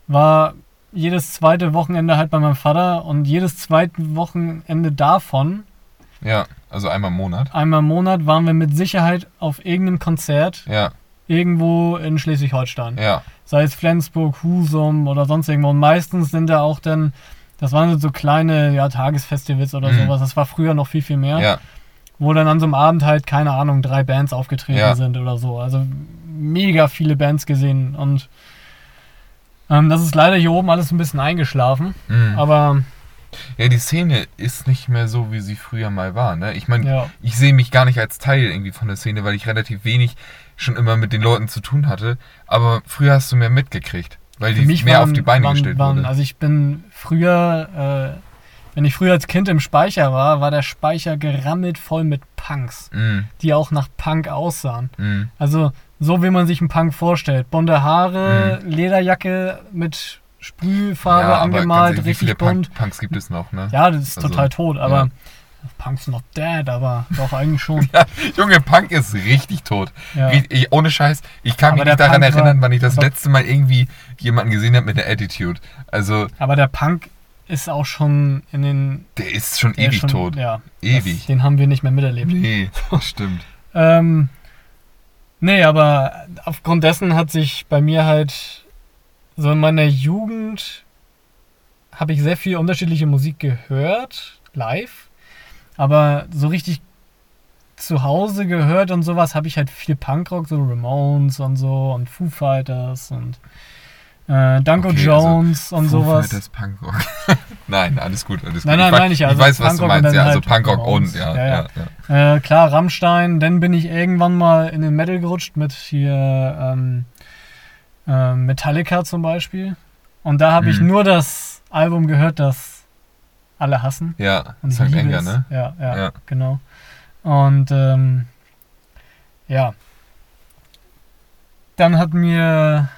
war jedes zweite Wochenende halt bei meinem Vater und jedes zweite Wochenende davon. Ja, also einmal im Monat. Einmal im Monat waren wir mit Sicherheit auf irgendeinem Konzert Ja, irgendwo in Schleswig-Holstein. ja, Sei es Flensburg, Husum oder sonst irgendwo. Und meistens sind da auch dann, das waren so kleine ja, Tagesfestivals oder Mhm. sowas. Das war früher noch viel, viel mehr. ja, Wo dann an so einem Abend halt, keine Ahnung, drei Bands aufgetreten Ja. sind oder so. Also mega viele Bands gesehen. Und ähm, das ist leider hier oben alles ein bisschen eingeschlafen. Mhm. Aber Ja, die Szene ist nicht mehr so, wie sie früher mal war. Ne? Ich meine, ja, ich sehe mich gar nicht als Teil irgendwie von der Szene, weil ich relativ wenig schon immer mit den Leuten zu tun hatte. Aber früher hast du mehr mitgekriegt, weil für die mich mehr waren, auf die Beine waren, gestellt waren, wurde. Also ich bin früher, äh, wenn ich früher als Kind im Speicher war, war der Speicher gerammelt voll mit Punks, mm, die auch nach Punk aussahen. mm, Also so wie man sich einen Punk vorstellt. Blonde Haare, Lederjacke mit Sprühfarbe Mhm. Ja, angemalt, ehrlich, richtig bunt. Punk, Punks gibt es noch, ne? Ja, das ist Also, total tot, aber ja. Punks not dead, aber doch eigentlich schon. Junge, Punk ist richtig tot. Ja. Ich, ohne Scheiß, ich kann Aber mich nicht der daran Punk erinnern, wann ich das letzte Mal irgendwie jemanden gesehen habe mit einer Attitude. Also, Aber der Punk ist auch schon in den. Der ist schon der ewig ist schon, tot. Ja, Ewig. Das, den haben wir nicht mehr miterlebt. Nee, das stimmt. Ähm, nee, aber aufgrund dessen hat sich bei mir halt so in meiner Jugend habe ich sehr viel unterschiedliche Musik gehört, live. Aber so richtig zu Hause gehört und sowas habe ich halt viel Punkrock, so Ramones und so und Foo Fighters und äh, Dunko Okay, Jones und Foo sowas. Fighters Punkrock. nein, alles gut, alles Nein, gut. nein, ich, meine weiß- ich, also ich weiß, was du meinst. Ja, also halt Punkrock und, ja, Ja, ja, ja. Äh, klar, Rammstein, dann bin ich irgendwann mal in den Metal gerutscht mit hier ähm, äh, Metallica zum Beispiel. Und da habe ich Mhm. nur das Album gehört, das alle hassen. Ja, Und St. es. ne? Ja, ja, Ja. genau. Und ähm, ja. Dann hat mir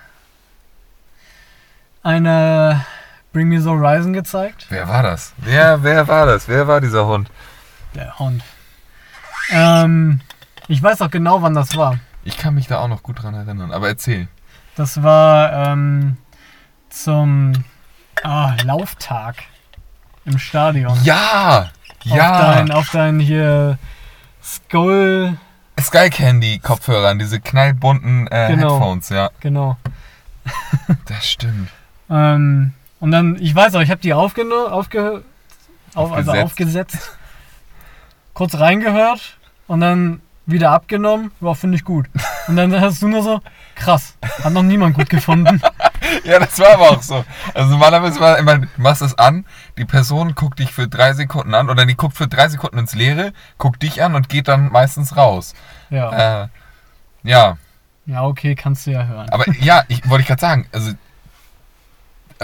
eine Bring Me the Horizon gezeigt. Wer war das? Wer, wer war das? Wer war dieser Hund? Der Hund. Ähm, ich weiß auch genau, wann das war. Ich kann mich da auch noch gut dran erinnern, aber erzähl. Das war ähm, zum ah, Lauftag im Stadion. Ja! Auf Ja! dein, auf dein hier Skull, Sky Candy Kopfhörern, diese knallbunten äh, Genau. Headphones, ja. genau. Das stimmt. Ähm, und dann, ich weiß auch, ich habe die aufgenommen, aufge, auf, also Aufgesetzt. aufgesetzt, kurz reingehört und dann wieder abgenommen. Ja, finde ich gut. Und dann hast du nur so, krass, hat noch niemand gut gefunden. Ja, das war aber auch so. Also normalerweise war immer, du machst es an, die Person guckt dich für drei Sekunden an oder die guckt für drei Sekunden ins Leere, guckt dich an und geht dann meistens raus. Ja, Äh, ja, ja okay, kannst du ja hören. aber ja, ich wollte ich gerade sagen, also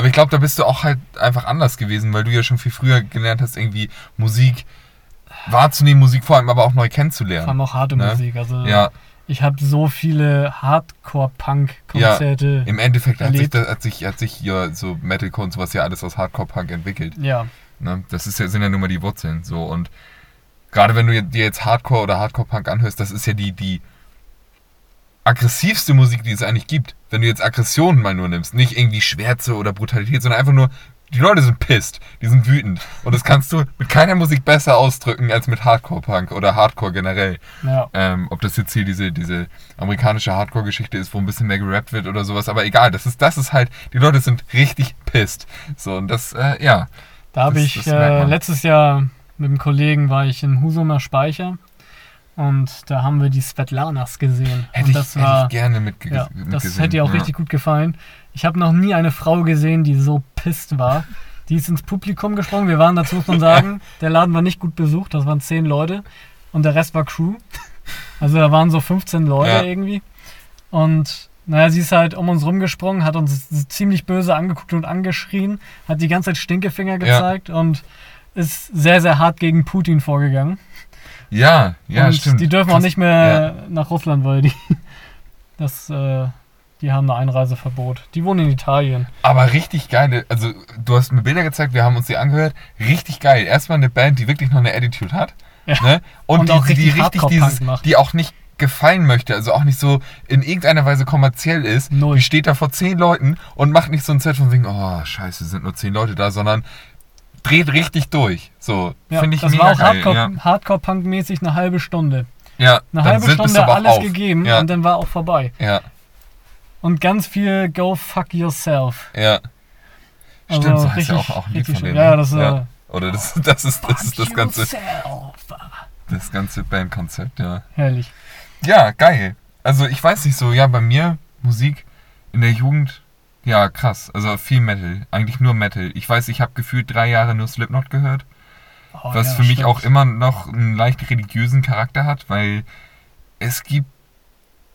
aber ich glaube, da bist du auch halt einfach anders gewesen, weil du ja schon viel früher gelernt hast, irgendwie Musik wahrzunehmen, Musik vor allem aber auch neu Vor kennenzulernen. allem auch harte Ne? Musik. Also Ja, ich habe so viele Hardcore-Punk-Konzerte. im Endeffekt hat sich, das, hat sich, hat sich ja so Metalcore und sowas ja alles aus Hardcore-Punk entwickelt. Ja, Ne? Das ist ja, sind ja nun mal die Wurzeln. So und gerade wenn du dir jetzt Hardcore oder Hardcore-Punk anhörst, das ist ja die, die aggressivste Musik, die es eigentlich gibt. Wenn du jetzt Aggressionen mal nur nimmst, nicht irgendwie Schwärze oder Brutalität, sondern einfach nur, die Leute sind pisst, die sind wütend. Und das kannst du mit keiner Musik besser ausdrücken als mit Hardcore-Punk oder Hardcore generell. ja. Ähm, ob das jetzt hier diese, diese amerikanische Hardcore-Geschichte ist, wo ein bisschen mehr gerappt wird oder sowas, aber egal, das ist, das ist halt, die Leute sind richtig pisst. So, und das, äh, ja. Da habe ich äh, letztes Jahr mit einem Kollegen war ich in Husumer Speicher und da haben wir die Svetlanas gesehen. Hätte, und ich, das hätte war ich gerne mitge ja, das mitgesehen. hätte dir auch ja. richtig gut gefallen. Ich habe noch nie eine Frau gesehen, die so pisst war. Die ist ins Publikum gesprungen. Wir waren, dazu muss man sagen, der Laden war nicht gut besucht. Das waren zehn Leute und der Rest war Crew. Also da waren so 15 Leute Ja. irgendwie. Und naja, sie ist halt um uns rumgesprungen, hat uns ziemlich böse angeguckt und angeschrien, hat die ganze Zeit Stinkefinger gezeigt und ist sehr, sehr hart gegen Putin vorgegangen. Ja, ja, und stimmt. die dürfen auch Krass. nicht mehr nach Russland, weil die das, äh, die haben ein Einreiseverbot. Die wohnen in Italien. Aber richtig geil. Also, du hast mir Bilder gezeigt, wir haben uns die angehört. Richtig geil. Erstmal eine Band, die wirklich noch eine Attitude hat. Ja. Ne? Und, Und die, auch die richtig richtig Hardcore-Punk dieses, macht. die auch nicht gefallen möchte, also auch nicht so in irgendeiner Weise kommerziell ist. Null. Die steht da vor zehn Leuten und macht nicht so ein Set von wegen, oh, scheiße, sind nur zehn Leute da, sondern dreht richtig durch. So, Ja, finde ich das mega war auch. Hardcore, ja. Hardcore-Punk-mäßig eine halbe Stunde. ja, Eine dann halbe Stunde alles auf. gegeben Ja, und dann war auch vorbei. ja, Und ganz viel Go fuck yourself. ja. Also Stimmt, so heißt richtig, ja auch, auch ein Lied von denen. Ja, ne? das, äh, Oder das, das ist das, ist das ganze, yourself. das ganze Bandkonzept, ja. Herrlich. Ja, geil. Also ich weiß nicht so, ja, bei mir Musik in der Jugend, ja, krass. Also viel Metal, eigentlich nur Metal. Ich weiß, ich habe gefühlt drei Jahre nur Slipknot gehört, Oh, was ja, für mich stimmt. auch immer noch einen leicht religiösen Charakter hat, weil es gibt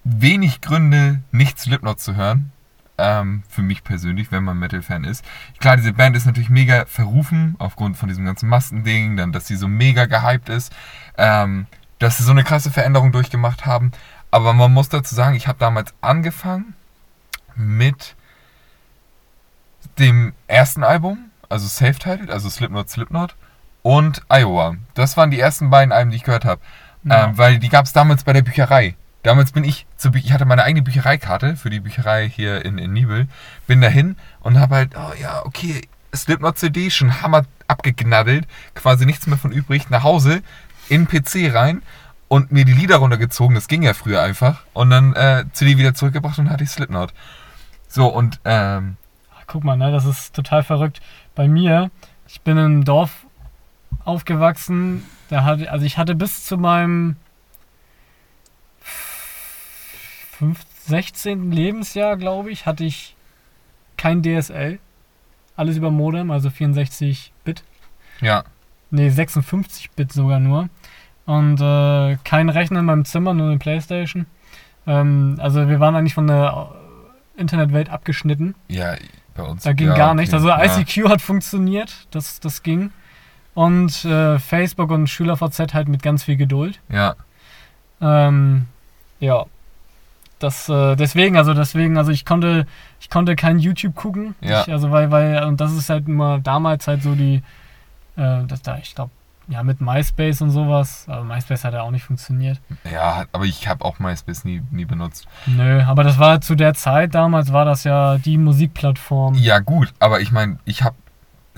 wenig Gründe, nicht Slipknot zu hören. Ähm, für mich persönlich, wenn man Metal-Fan ist. Klar, diese Band ist natürlich mega verrufen, aufgrund von diesem ganzen Mastending, dann, dass sie so mega gehypt ist, ähm, dass sie so eine krasse Veränderung durchgemacht haben. Aber man muss dazu sagen, ich habe damals angefangen mit dem ersten Album, also Self-Titled, also Slipknot, Slipknot und Iowa. Das waren die ersten beiden Alben, die ich gehört habe. Ja. Ähm, weil die gab es damals bei der Bücherei. Damals bin ich Bü ich hatte meine eigene Büchereikarte für die Bücherei hier in, in Nibel. Bin dahin und habe halt, oh ja, okay, Slipknot-CD, schon hammer abgeknaddelt, quasi nichts mehr von übrig, nach Hause, in den PC rein und mir die Lieder runtergezogen, das ging ja früher einfach, und dann äh, CD wieder zurückgebracht und hatte ich Slipknot. So, und ähm, Guck mal, ne, das ist total verrückt. Bei mir, ich bin im Dorf aufgewachsen, da hatte, also ich hatte bis zu meinem 5, 16. Lebensjahr, glaube ich, hatte ich kein DSL. Alles über Modem, also 64-Bit. ja, Nee, 56-Bit sogar nur. Und äh, kein Rechner in meinem Zimmer, nur eine Playstation. Ähm, also wir waren eigentlich von der Internetwelt abgeschnitten. ja, bei uns. Da ging ja, gar nichts. okay, Also ja. ICQ hat funktioniert, das, das ging. Und äh, Facebook und SchülerVZ halt mit ganz viel Geduld. Ja, Ähm, ja. Das, äh, deswegen, also deswegen, also ich konnte, ich konnte kein YouTube gucken. Ja. Ich, also weil, weil, und das ist halt immer damals halt so die, äh, das da, ich glaube, ja, mit MySpace und sowas. Aber MySpace hat ja auch nicht funktioniert. ja, aber ich habe auch MySpace nie, nie benutzt. Nö, aber das war zu der Zeit damals, war das ja die Musikplattform. Ja, gut, aber ich meine, ich habe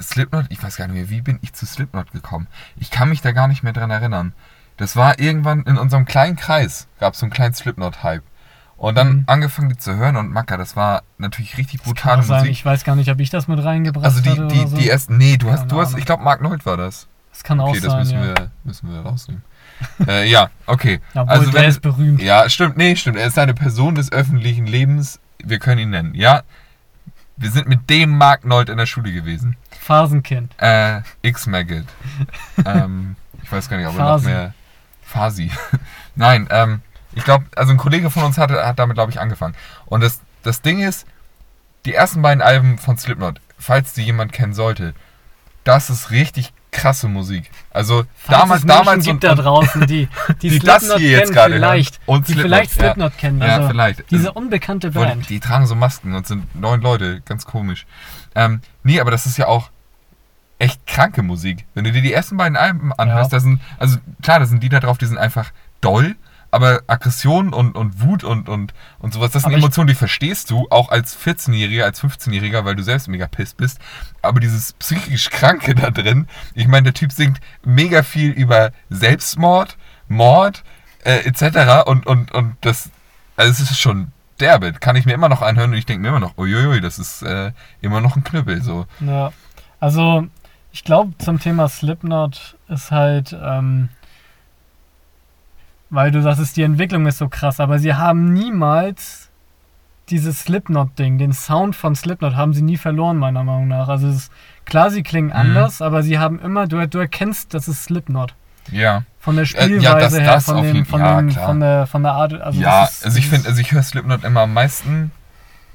Slipknot, ich weiß gar nicht mehr, wie bin ich zu Slipknot gekommen? Ich kann mich da gar nicht mehr dran erinnern. Das war irgendwann in unserem kleinen Kreis, gab es so einen kleinen Slipknot-Hype. Und dann Mhm. angefangen, die zu hören und Macker, das war natürlich richtig brutale sein, Musik. ich weiß gar nicht, ob ich das mit reingebracht Also die, die, so. die ersten, nee, du hast, du hast, ich glaube Mark Nold war das. Das kann auch Okay, das sein, müssen ja. wir, müssen wir rausnehmen. äh, ja, okay. Obwohl, also der wenn- ist berühmt. Ja, stimmt, nee, stimmt. Er ist eine Person des öffentlichen Lebens. Wir können ihn nennen, ja. Wir sind mit dem Mark Nold in der Schule gewesen. Phasenkind. Äh, X-Maggot. ähm, ich weiß gar nicht, ob er noch mehr. Phasi. Nein, ähm, ich glaube, also ein Kollege von uns hat, hat damit, glaube ich, angefangen. Und das, das Ding ist, die ersten beiden Alben von Slipknot, falls die jemand kennen sollte, das ist richtig krasse Musik. Also damals, damals gibt da draußen, die, die, Die das hier jetzt kennen gerade vielleicht. Und die Slipknot, vielleicht ja. Slipknot kennen. Ja, Also vielleicht. Diese Also, unbekannte Band. Die, die tragen so Masken und sind neun Leute, ganz komisch. Ähm, nee, aber das ist ja auch echt kranke Musik. Wenn du dir die ersten beiden Alben anhörst, Ja. da sind, also klar, da sind Lieder drauf, die sind einfach doll, aber Aggression und, und Wut und, und, und sowas, das sind Aber Emotionen, die verstehst du, auch als 14-Jähriger, als 15-Jähriger, weil du selbst mega piss bist. Aber dieses psychisch Kranke da drin, ich meine, der Typ singt mega viel über Selbstmord, Mord, äh, etc. Und, und, und das, also es ist schon derbe. Kann ich mir immer noch anhören und ich denke mir immer noch, uiuiui, das ist äh, immer noch ein Knüppel. So. Ja, also ich glaube zum Thema Slipknot ist halt, ähm, weil du sagst, die Entwicklung ist so krass, aber sie haben niemals dieses Slipknot-Ding, den Sound von Slipknot haben sie nie verloren, meiner Meinung nach. Also ist, klar, sie klingen Mhm. anders, aber sie haben immer, du, du erkennst, das ist Slipknot. Ja. Von der Äh, Spielweise ja, das- her, von, dem, von, ja, dem, klar. von, der, von der Art. Also ja, ist, also ich finde, also ich höre Slipknot immer am meisten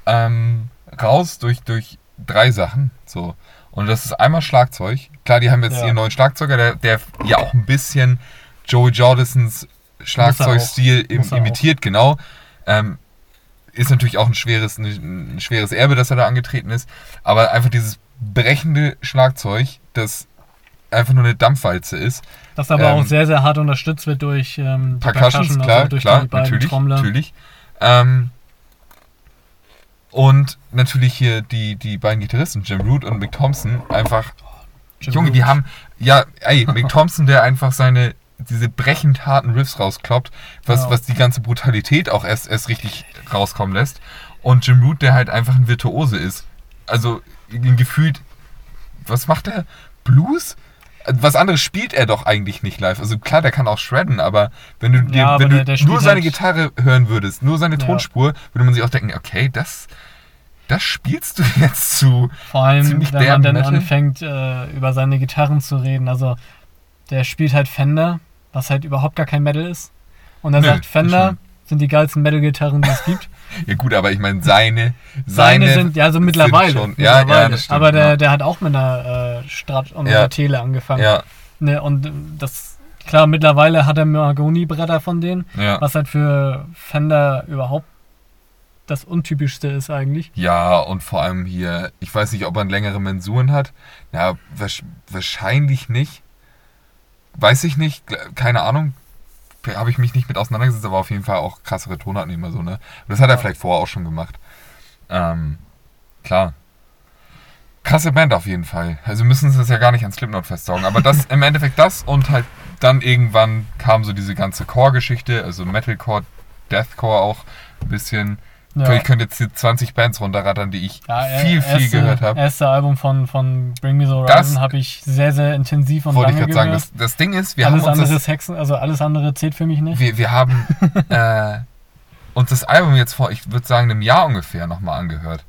ähm, raus durch, durch drei Sachen. So. Und das ist einmal Schlagzeug. Klar, die haben jetzt Ja. ihren neuen Schlagzeuger, der, der ja auch ein bisschen Joey Jordisons Schlagzeugstil im, er auch. imitiert, genau. Ähm, ist natürlich auch ein schweres, ein, schweres Erbe, das er da angetreten ist. Aber einfach dieses brechende Schlagzeug, das einfach nur eine Dampfwalze ist. das aber auch ähm, sehr, sehr hart unterstützt wird durch ähm, die Percussions, Percussion, klar, also durch klar, die beiden natürlich, Trommler. natürlich. Ähm, und natürlich hier die, die beiden Gitarristen, Jim Root und Mick Thompson, einfach, Jim Junge, die Root. haben, ja, ey, Mick Thompson, der einfach seine, diese brechend harten Riffs rauskloppt, was, Ja. was die ganze Brutalität auch erst, erst richtig rauskommen lässt. Und Jim Root, der halt einfach ein Virtuose ist. Also, gefühlt, was macht er? Blues? Was anderes spielt er doch eigentlich nicht live. Also klar, der kann auch shredden, aber wenn du, dir, Ja, wenn der- du der nur spielt seine halt- Gitarre hören würdest, nur seine Ja. Tonspur, würde man sich auch denken, okay, das, das spielst du jetzt zu. Vor allem, wenn man dann Metal. anfängt, äh, über seine Gitarren zu reden. Also, der spielt halt Fender, was halt überhaupt gar kein Metal ist. Und er Nö, sagt, Fender sind die geilsten Metal-Gitarren, die es gibt. Ja gut, aber ich meine, seine, Seine, seine sind, ja, so mittlerweile. schon- ja, ja, mittlerweile. das stimmt, Aber der, ja. der hat auch mit einer äh, Strat und Ja. einer Tele angefangen. Ja, Ne, und das, klar, mittlerweile hat er Mahagoni-Bretter von denen, ja. was halt für Fender überhaupt das Untypischste ist eigentlich. Ja, und vor allem hier, ich weiß nicht, ob er längere Mensuren hat. Ja, wahrscheinlich nicht. Weiß ich nicht, keine Ahnung. Habe ich mich nicht mit auseinandergesetzt, aber auf jeden Fall auch krassere Tonarten immer so, ne? Aber das hat er vielleicht vorher auch schon gemacht. Ähm, klar. Krasse Band auf jeden Fall. Also müssen sie das ja gar nicht an Slipknot festsaugen. Aber das im Endeffekt das und halt dann irgendwann kam so diese ganze Core-Geschichte, also Metalcore, Deathcore auch ein bisschen. Ja. Ich könnte jetzt hier 20 Bands runterrattern, die ich Ja, viel, viel erste, gehört habe. erste Album von, von Bring Me the Das- Horizon habe ich sehr, sehr intensiv und ich lange gerade gehört. sagen. Das, das Ding ist, wir alles haben uns andere das, Hexen, also alles andere zählt für mich nicht. wir, wir haben äh, uns das Album jetzt vor, ich würde sagen, einem Jahr ungefähr nochmal angehört.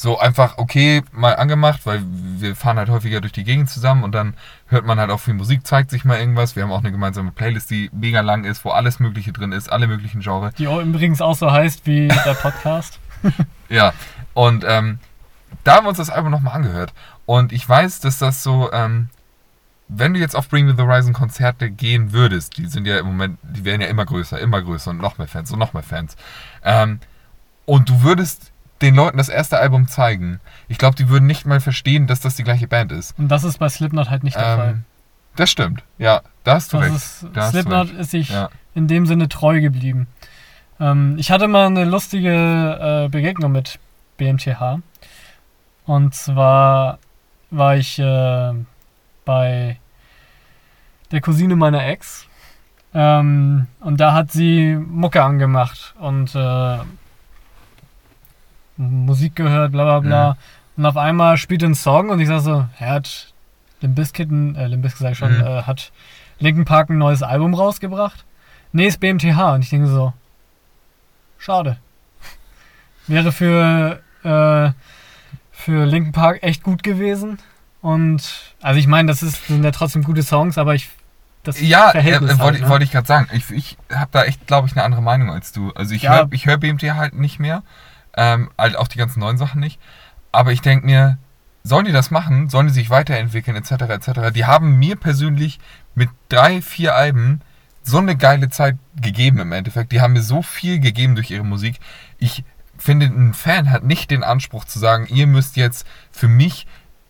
So einfach, okay, mal angemacht, weil wir fahren halt häufiger durch die Gegend zusammen und dann hört man halt auch viel Musik, zeigt sich mal irgendwas. Wir haben auch eine gemeinsame Playlist, die mega lang ist, wo alles Mögliche drin ist, alle möglichen Genres. Die übrigens auch so heißt wie der Podcast. Ja, und ähm, da haben wir uns das Album nochmal angehört. Und ich weiß, dass das so, ähm, wenn du jetzt auf Bring Me the Horizon Konzerte gehen würdest, die sind ja im Moment, die werden ja immer größer, immer größer und noch mehr Fans und noch mehr Fans. Ähm, und du würdest den Leuten das erste Album zeigen. Ich glaube, die würden nicht mal verstehen, dass das die gleiche Band ist. Und das ist bei Slipknot halt nicht der Fall. Ähm, das stimmt, ja, da hast du Das recht. ist, da Slipknot ist sich Ja. in dem Sinne treu geblieben. Ähm, ich hatte mal eine lustige äh, Begegnung mit BMTH. Und zwar war ich äh, bei der Cousine meiner Ex. Ähm, und da hat sie Mucke angemacht und äh, Musik gehört, bla bla bla. Mhm. Und auf einmal spielt ein Song und ich sag so, er hat Limp Bizkit, äh, Limp Bizkit sag ich schon, Mhm. äh, hat Linkin Park ein neues Album rausgebracht. Nee, ist BMTH. Und ich denke so, schade. Wäre für, äh, für Linkin Park echt gut gewesen. Und, also ich meine, das ist, sind ja trotzdem gute Songs, aber ich, das Ja, äh, Verhältnis äh, wollte, halt, ne? wollte ich gerade sagen. Ich, ich habe da echt, glaube ich, eine andere Meinung als du. Also ich Ja. höre hör BMT halt nicht mehr. Ähm, halt auch die ganzen neuen Sachen nicht. Aber ich denke mir, sollen die das machen? Sollen die sich weiterentwickeln, etc., etc.? Die haben mir persönlich mit drei, vier Alben so eine geile Zeit gegeben im Endeffekt. Die haben mir so viel gegeben durch ihre Musik. Ich finde, ein Fan hat nicht den Anspruch zu sagen, ihr müsst jetzt für mich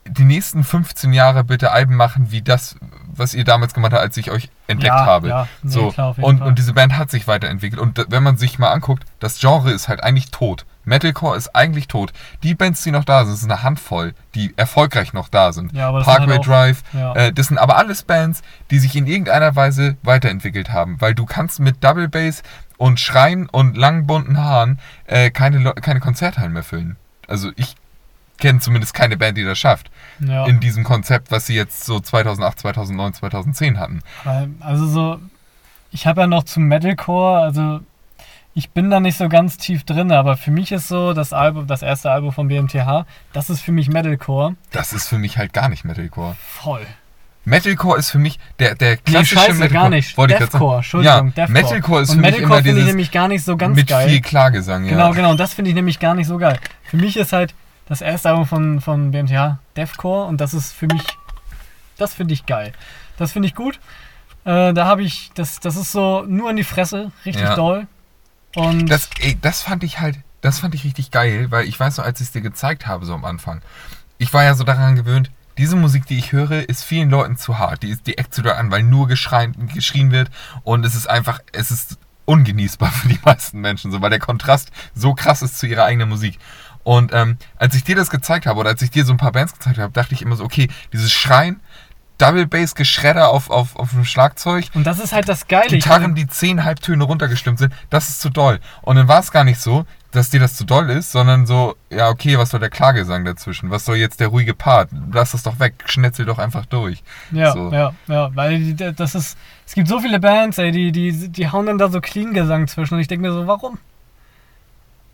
die nächsten 15 Jahre bitte Alben machen, wie das, was ihr damals gemacht habt, als ich euch entdeckt Ja, habe. ja, nee, so. klar, auf jeden und, Fall. und diese Band hat sich weiterentwickelt. Und wenn man sich mal anguckt, das Genre ist halt eigentlich tot. Metalcore ist eigentlich tot. Die Bands, die noch da sind, sind eine Handvoll, die erfolgreich noch da sind. Ja, Parkway halt auch- Drive, ja. äh, das sind aber alles Bands, die sich in irgendeiner Weise weiterentwickelt haben. Weil du kannst mit Double Bass und Schreien und langen bunten Haaren äh, keine, keine Konzerthallen mehr füllen. Also ich kenne zumindest keine Band, die das schafft. ja. In diesem Konzept, was sie jetzt so 2008, 2009, 2010 hatten. Also so, ich habe ja noch zum Metalcore, also ich bin da nicht so ganz tief drin, aber für mich ist so das Album, das erste Album von BMTH, das ist für mich Metalcore Das ist für mich halt gar nicht Metalcore. voll. Metalcore ist für mich der, der klassische scheiße, Metalcore. gar nicht. Wollte Deathcore. Entschuldigung, ja, Deathcore. Metalcore ist Und für mich Metalcore immer finde ich dieses nämlich gar nicht so ganz mit geil. viel Klagesang. Ja. Genau, genau, und das finde ich nämlich gar nicht so geil. Für mich ist halt das erste Album von, von BMTH Deathcore und das ist für mich, das finde ich geil. Das finde ich gut. Äh, da habe ich, das, das ist so nur in die Fresse, richtig Ja. doll. Und Das, ey, das fand ich halt, das fand ich richtig geil, weil ich weiß noch, als ich es dir gezeigt habe, so am Anfang, ich war ja so daran gewöhnt, diese Musik, die ich höre, ist vielen Leuten zu hart. Die, ist, die eckt zu doll an, weil nur geschrien wird und es ist einfach, es ist ungenießbar für die meisten Menschen, so, weil der Kontrast so krass ist zu ihrer eigenen Musik. Und ähm, als ich dir das gezeigt habe oder als ich dir so ein paar Bands gezeigt habe, dachte ich immer so, okay, dieses Schreien, Double Bass Geschredder auf, auf, auf dem Schlagzeug, Und das ist halt das Geile. Gitarren, die zehn Halbtöne runtergestimmt sind, das ist zu doll. Und dann war es gar nicht so, dass dir das zu doll ist, sondern so, ja, okay, was soll der Klagesang dazwischen? Was soll jetzt der ruhige Part? Lass das doch weg, schnetzel doch einfach durch. Ja, So. ja, ja, weil das ist, es gibt so viele Bands, ey, die, die, die hauen dann da so Clean-Gesang zwischen und ich denke mir so, warum?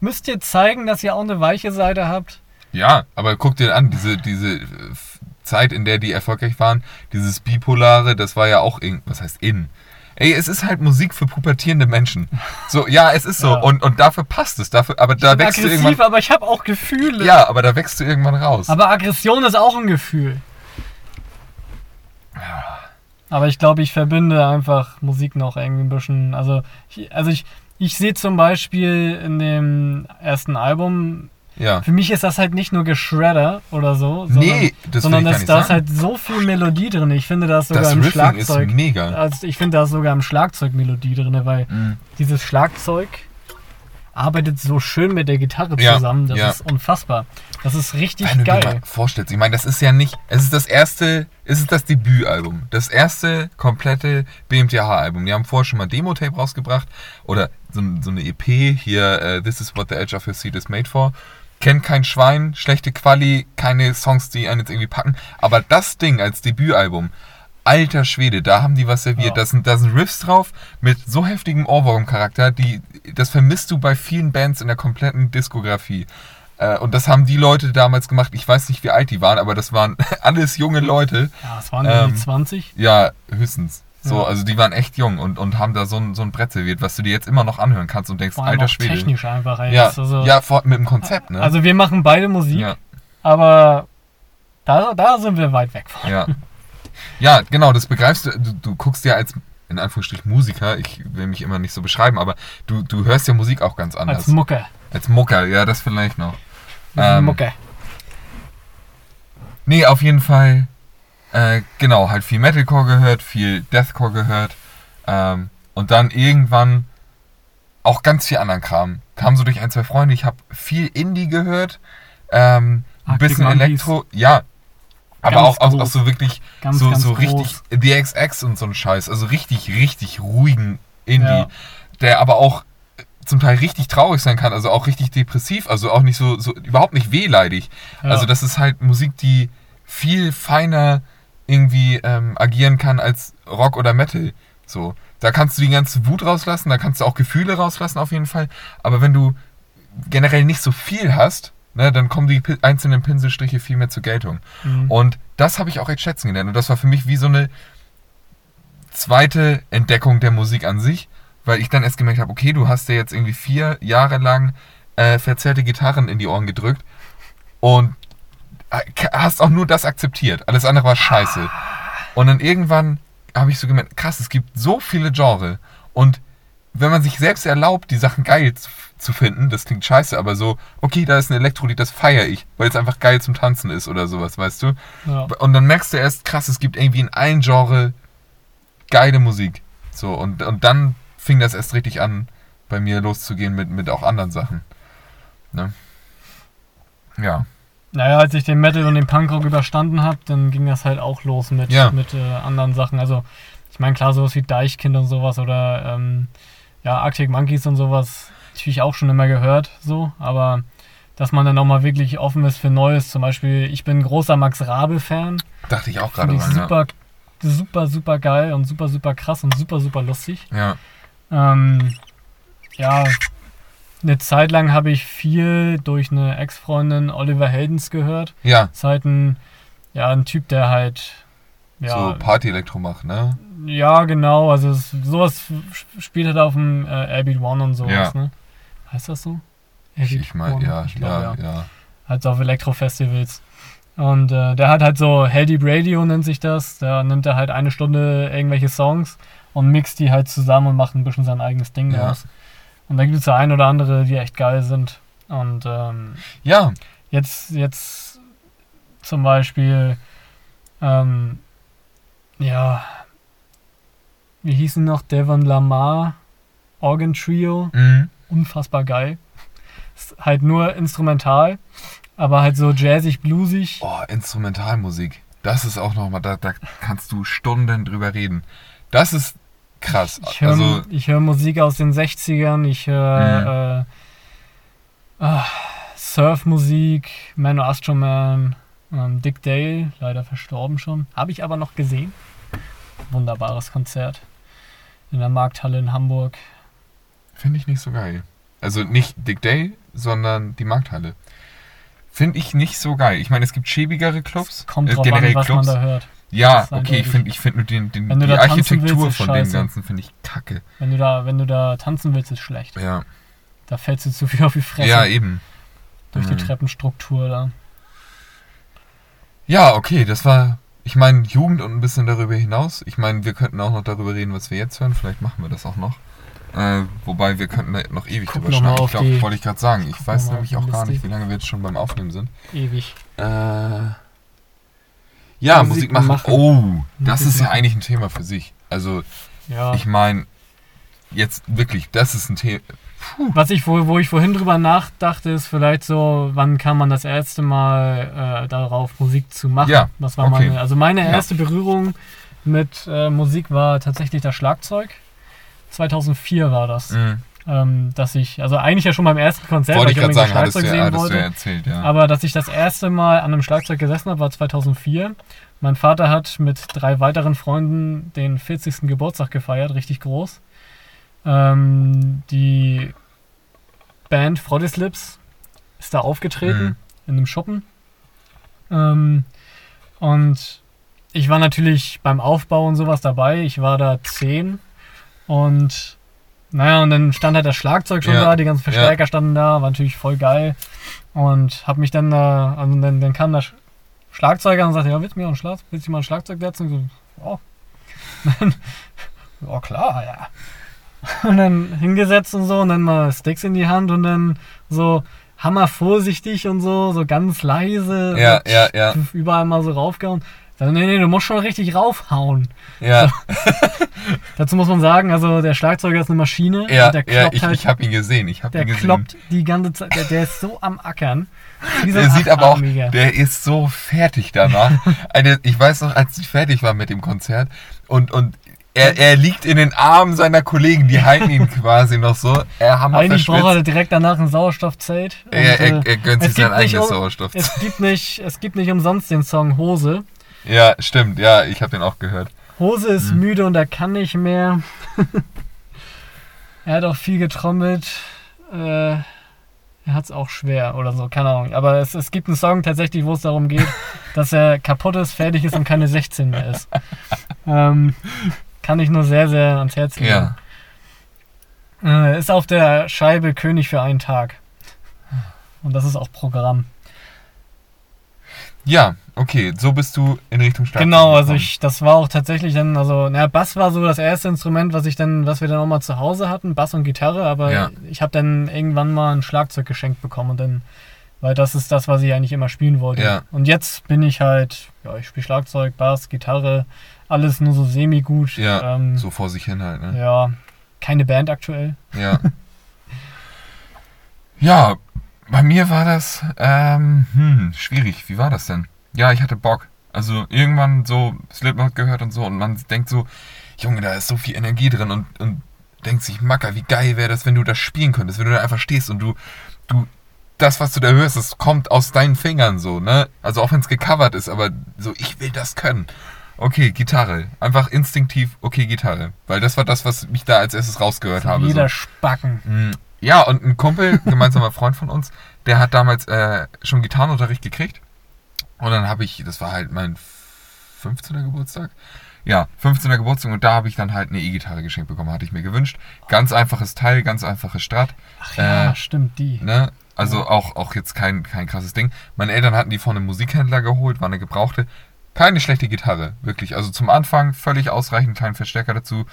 Müsst ihr zeigen, dass ihr auch eine weiche Seite habt? Ja, aber guck dir an, diese, diese äh, Zeit, in der die erfolgreich waren, dieses Bipolare, das war ja auch irgend, was heißt in? Ey, es ist halt Musik für pubertierende Menschen. So, ja, es ist so. Ja. Und, und dafür passt es. Dafür, aber da Ich bin wächst du aggressiv, irgendwann. aber ich habe auch Gefühle. Ja, aber da wächst du irgendwann raus. Aber Aggression ist auch ein Gefühl. Aber ich glaube, ich verbinde einfach Musik noch irgendwie ein bisschen. Also, ich, also ich, ich sehe zum Beispiel in dem ersten Album, ja. für mich ist das halt nicht nur Geschredder oder so, sondern, Nee, das sondern das, da ist halt so viel Melodie drin. Ich finde, da ist sogar Das im Riffing Schlagzeug. ist mega. Also ich finde, da ist sogar im Schlagzeug Melodie drin, weil Mhm. dieses Schlagzeug, arbeitet so schön mit der Gitarre Ja, zusammen. Das ja. ist unfassbar. Das ist richtig Wenn du dir geil. mal vorstellst, ich meine, das ist ja nicht, es ist das erste, es ist das Debütalbum, das erste komplette BMTH-Album. Die haben vorher schon mal Demo-Tape rausgebracht oder so, so eine EP, hier, äh, This is what the edge of your seat is made for. Kennt kein Schwein, schlechte Quali, keine Songs, die einen jetzt irgendwie packen. Aber das Ding als Debütalbum, alter Schwede, da haben die was serviert. Ja. Da, sind, da sind Riffs drauf mit so heftigem Ohrwurm-Charakter, die, das vermisst du bei vielen Bands in der kompletten Diskografie. Äh, und das haben die Leute damals gemacht. Ich weiß nicht, wie alt die waren, aber das waren alles junge Leute. Ja, es waren Ähm, die 20. Ja, höchstens. So, also die waren echt jung und, und haben da so ein, so ein Brett serviert, was du dir jetzt immer noch anhören kannst und denkst, Vor allem alter auch Schwede. technisch einfach. Ey. Ja, Das ist also, ja vor, mit dem Konzept, ne? also wir machen beide Musik, ja, aber da, da sind wir weit weg von. ja. ja, genau, das begreifst du. Du, du guckst ja als, in Anführungsstrichen, Musiker, ich will mich immer nicht so beschreiben, aber du, du hörst ja Musik auch ganz anders. Als Mucke. Als Mucker, ja, das vielleicht noch. Wir sind Ähm, Mucke. Nee, auf jeden Fall, äh, genau, halt viel Metalcore gehört, viel Deathcore gehört. Ähm, und dann irgendwann auch ganz viel anderen Kram. Kam so durch ein, zwei Freunde. Ich habe viel Indie gehört, ähm, ein Arctic bisschen. Elektro, ja. Aber Ganz auch, auch, auch so wirklich Ganz, so, ganz so richtig The XX und so ein Scheiß. Also richtig, richtig ruhigen Indie, Ja. der aber auch zum Teil richtig traurig sein kann, also auch richtig depressiv, also auch nicht so, so überhaupt nicht wehleidig. Ja. Also das ist halt Musik, die viel feiner irgendwie ähm, agieren kann als Rock oder Metal. So, da kannst du die ganze Wut rauslassen, da kannst du auch Gefühle rauslassen auf jeden Fall. Aber wenn du generell nicht so viel hast, ne, dann kommen die einzelnen Pinselstriche viel mehr zur Geltung. Mhm. Und das habe ich auch echt schätzen gelernt. Und das war für mich wie so eine zweite Entdeckung der Musik an sich, weil ich dann erst gemerkt habe, okay, du hast dir jetzt irgendwie vier Jahre lang äh, verzerrte Gitarren in die Ohren gedrückt und hast auch nur das akzeptiert. Alles andere war scheiße. Und dann irgendwann habe ich so gemerkt, krass, es gibt so viele Genre und wenn man sich selbst erlaubt, die Sachen geil zu, finden, das klingt scheiße, aber so, okay, da ist ein Elektrolied, das feiere ich, weil es einfach geil zum Tanzen ist oder sowas, weißt du? ja. Und dann merkst du erst, krass, es gibt irgendwie in allen Genre geile Musik. So, und, und dann fing das erst richtig an, bei mir loszugehen mit, mit auch anderen Sachen. Ne? Ja. Naja, als ich den Metal und den Punkrock überstanden habe, dann ging das halt auch los mit, Ja. mit äh, anderen Sachen. Also, ich meine, klar, sowas wie Deichkind und sowas oder ähm, ja, Arctic Monkeys und sowas, natürlich auch schon immer gehört, so, aber dass man dann auch mal wirklich offen ist für Neues. Zum Beispiel, ich bin ein großer Max Rabe-Fan. Dachte ich auch gerade Finde ich dran, super, super, super geil und super, super krass und super, super lustig. ja. Ja. Ähm, ja, eine Zeit lang habe ich viel durch eine Ex-Freundin Oliver Heldens gehört. Ja, Ist halt ein, ja, ein Typ, der halt, ja, so Party-Elektro macht, ne? ja, genau, also es, sowas spielt halt auf dem äh, Airbeat One und sowas, Ja. ne? Heißt das so? Ich, Airbeat ich meine, ja, Ich ja, glaub, ja, halt so auf Elektro-Festivals. Und äh, der hat halt so Deep Radio nennt sich das. Da nimmt er halt eine Stunde irgendwelche Songs und mixt die halt zusammen und macht ein bisschen sein eigenes Ding Ja. draus. Und da gibt es ja ein oder andere, die echt geil sind. Und ähm, Ja, jetzt, jetzt zum Beispiel, ähm, ja, wie hießen noch Devon Lamar, Organ Trio, mhm. unfassbar geil. Ist halt nur instrumental, aber halt so jazzig, bluesig. Oh, Instrumentalmusik. Das ist auch nochmal, da, da kannst du Stunden drüber reden. Das ist krass. Ich höre Also, ich hör Musik aus den 60ern, ich höre äh, ah, Surfmusik, Mano Astro Man, ähm, Dick Dale, leider verstorben schon. Habe ich aber noch gesehen. Wunderbares Konzert in der Markthalle in Hamburg. Finde ich nicht so geil. Also nicht Dick Day, sondern die Markthalle. Finde ich nicht so geil. Ich meine, es gibt schäbigere Clubs. Kommt äh, drauf an, was Clubs. man da hört. Ja, okay, ich finde ich find nur den, den, die Architektur willst, von dem. Ganzen finde ich kacke. Wenn du da, wenn du da tanzen willst, ist schlecht. Ja, Da fällst du zu viel auf die Fresse ja eben. durch die Mhm. Treppenstruktur da. Ja, okay, das war, ich meine, Jugend und ein bisschen darüber hinaus. Ich meine, wir könnten auch noch darüber reden, was wir jetzt hören. Vielleicht machen wir das auch noch. Äh, wobei, wir könnten da noch ewig Guck drüber schnacken. Ich glaube, die- wollte ich gerade sagen. Ich weiß nämlich auch die gar nicht, wie lange wir jetzt schon beim Aufnehmen sind. Ewig. Äh, ja, Musik Musik machen. machen. Oh, das Musik ist ja machen. eigentlich ein Thema für sich. Also, Ja. ich meine, jetzt wirklich, das ist ein Thema. Was ich, wo, wo ich vorhin drüber nachdachte, ist vielleicht so, wann kam man das erste Mal äh, darauf, Musik zu machen? Ja, Was war okay. meine, also meine Ja. erste Berührung mit äh, Musik war tatsächlich das Schlagzeug. 2004 war das. Mhm. Ähm, dass ich, also eigentlich ja schon beim ersten Konzert, Wollte weil ich gerade sagen, du, Schlagzeug sehen du ja wollte. erzählt, ja. Aber dass ich das erste Mal an einem Schlagzeug gesessen habe, war 2004. Mein Vater hat mit drei weiteren Freunden den 40. Geburtstag gefeiert, richtig groß. Ähm, die Band Froddislips ist da aufgetreten Mhm. in einem Schuppen. Ähm, und ich war natürlich beim Aufbau und sowas dabei. Ich war da zehn und naja, und dann stand halt das Schlagzeug schon Ja, da, die ganzen Verstärker standen da, war natürlich voll geil. Und hab mich dann da, also dann, dann kam der Sch- Schlagzeuger und sagte, ja, willst du mir ein Schlag, willst du mal ein Schlagzeug setzen? Und so, ja. Dann, ja, klar, ja. Und dann hingesetzt und so und dann mal Sticks in die Hand und dann so hammer vorsichtig und so, so ganz leise. Ja, ja, ja. Überall mal so raufgehauen. Dann, nee, nee, du musst schon richtig raufhauen. Ja, Dazu muss man sagen, also der Schlagzeuger ist eine Maschine. ja, der ja kloppt ich, halt, ich habe ihn gesehen. Ich habe der ihn gesehen. kloppt die ganze Zeit. Der, der ist so am Ackern. So Der sieht aber auch, der ist so fertig danach. Eine, ich weiß noch, als ich fertig war mit dem Konzert und, und er, er liegt in den Armen seiner Kollegen, die halten ihn quasi noch so. Er hammer Eigentlich braucht er direkt danach ein Sauerstoffzelt. Er, er, äh, er gönnt sich sein eigenes um- Sauerstoff. es gibt nicht, es gibt nicht umsonst den Song Hose. Ja, stimmt. Ja, ich habe den auch gehört. Hose ist Mhm. müde und er kann nicht mehr. er hat auch viel getrommelt. Äh, er hat es auch schwer oder so, keine Ahnung. Aber es, es gibt einen Song tatsächlich, wo es darum geht, dass er kaputt ist, fertig ist und keine 16 mehr ist. Ähm, kann ich nur sehr, sehr ans Herz legen. Ja. Äh, ist auf der Scheibe König für einen Tag. Und das ist auch Programm. Ja, okay, so bist du in Richtung Schlagzeug Genau, also gekommen. ich, das war auch tatsächlich dann, also, na, Bass war so das erste Instrument, was ich dann, was wir dann auch mal zu Hause hatten, Bass und Gitarre, aber Ja. ich habe dann irgendwann mal ein Schlagzeug geschenkt bekommen und dann, weil das ist das, was ich eigentlich immer spielen wollte. Ja. Und jetzt bin ich halt, ja, ich spiele Schlagzeug, Bass, Gitarre, alles nur so semi-gut. Ja, ähm, so vor sich hin halt, ne? ja, keine Band aktuell. Ja. ja, bei mir war das ähm, hm, schwierig. Wie war das denn? Ja, ich hatte Bock. Also irgendwann so Slipknot gehört und so und man denkt so, Junge, da ist so viel Energie drin und, und denkt sich, Macker, wie geil wäre das, wenn du das spielen könntest, wenn du da einfach stehst und du, du, das, was du da hörst, das kommt aus deinen Fingern so, ne? Also auch wenn es gecovert ist, aber so, ich will das können. Okay, Gitarre. Einfach instinktiv, okay, Gitarre. Weil das war das, was mich da als erstes rausgehört habe. so. Jeder Spacken. Ja, und ein Kumpel, gemeinsamer Freund von uns, der hat damals äh, schon Gitarrenunterricht gekriegt. Und dann habe ich, das war halt mein 15. Geburtstag. Ja, 15. Geburtstag und da habe ich dann halt eine E-Gitarre geschenkt bekommen, hatte ich mir gewünscht. Ganz einfaches Teil, ganz einfaches Strat. Ach ja, Äh, stimmt, die. Ne? Also auch, auch jetzt kein, kein krasses Ding. Meine Eltern hatten die von einem Musikhändler geholt, war eine gebrauchte. Keine schlechte Gitarre, wirklich. Also zum Anfang völlig ausreichend, kleinen Verstärker dazu.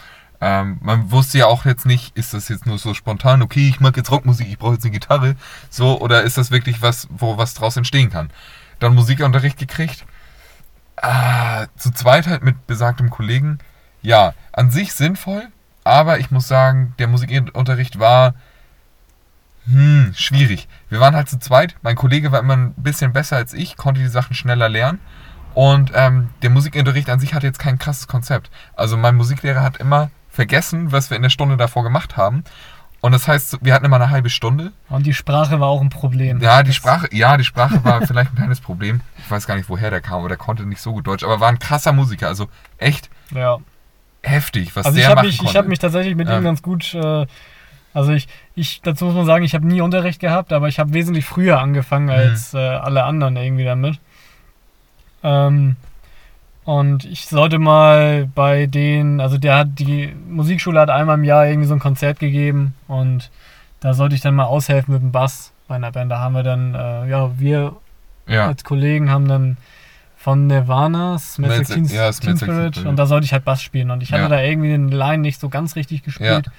Ähm, man wusste ja auch jetzt nicht, ist das jetzt nur so spontan, okay, ich mag jetzt Rockmusik, ich brauche jetzt eine Gitarre, so, oder ist das wirklich was, wo was draus entstehen kann? Dann Musikunterricht gekriegt. Ah, zu zweit halt mit besagtem Kollegen. Ja, an sich sinnvoll, aber ich muss sagen, der Musikunterricht war hm, schwierig. Wir waren halt zu zweit. Mein Kollege war immer ein bisschen besser als ich, konnte die Sachen schneller lernen. Und ähm, der Musikunterricht an sich hatte jetzt kein krasses Konzept. Also mein Musiklehrer hat immer vergessen, was wir in der Stunde davor gemacht haben. Und das heißt, wir hatten immer eine halbe Stunde. Und die Sprache war auch ein Problem. Ja, die Das- Sprache, ja, die Sprache war vielleicht ein kleines Problem. Ich weiß gar nicht, woher der kam, aber der konnte nicht so gut Deutsch, aber war ein krasser Musiker. Also echt Ja. heftig, was Also der ich habe machen mich, konnte. ich hab mich tatsächlich mit Ähm. ihm ganz gut, äh, also ich, ich, dazu muss man sagen, ich habe nie Unterricht gehabt, aber ich habe wesentlich früher angefangen Mhm. als äh, alle anderen irgendwie damit. Ähm, und ich sollte mal bei denen, also der hat, die Musikschule hat einmal im Jahr irgendwie so ein Konzert gegeben und da sollte ich dann mal aushelfen mit dem Bass bei einer Band. Da haben wir dann, äh, ja, wir ja, als Kollegen haben dann von Nirvana, Smells Smells- Teen, ja, Teen Spirit Spirit. und da sollte ich halt Bass spielen und ich hatte Ja. da irgendwie den Line nicht so ganz richtig gespielt.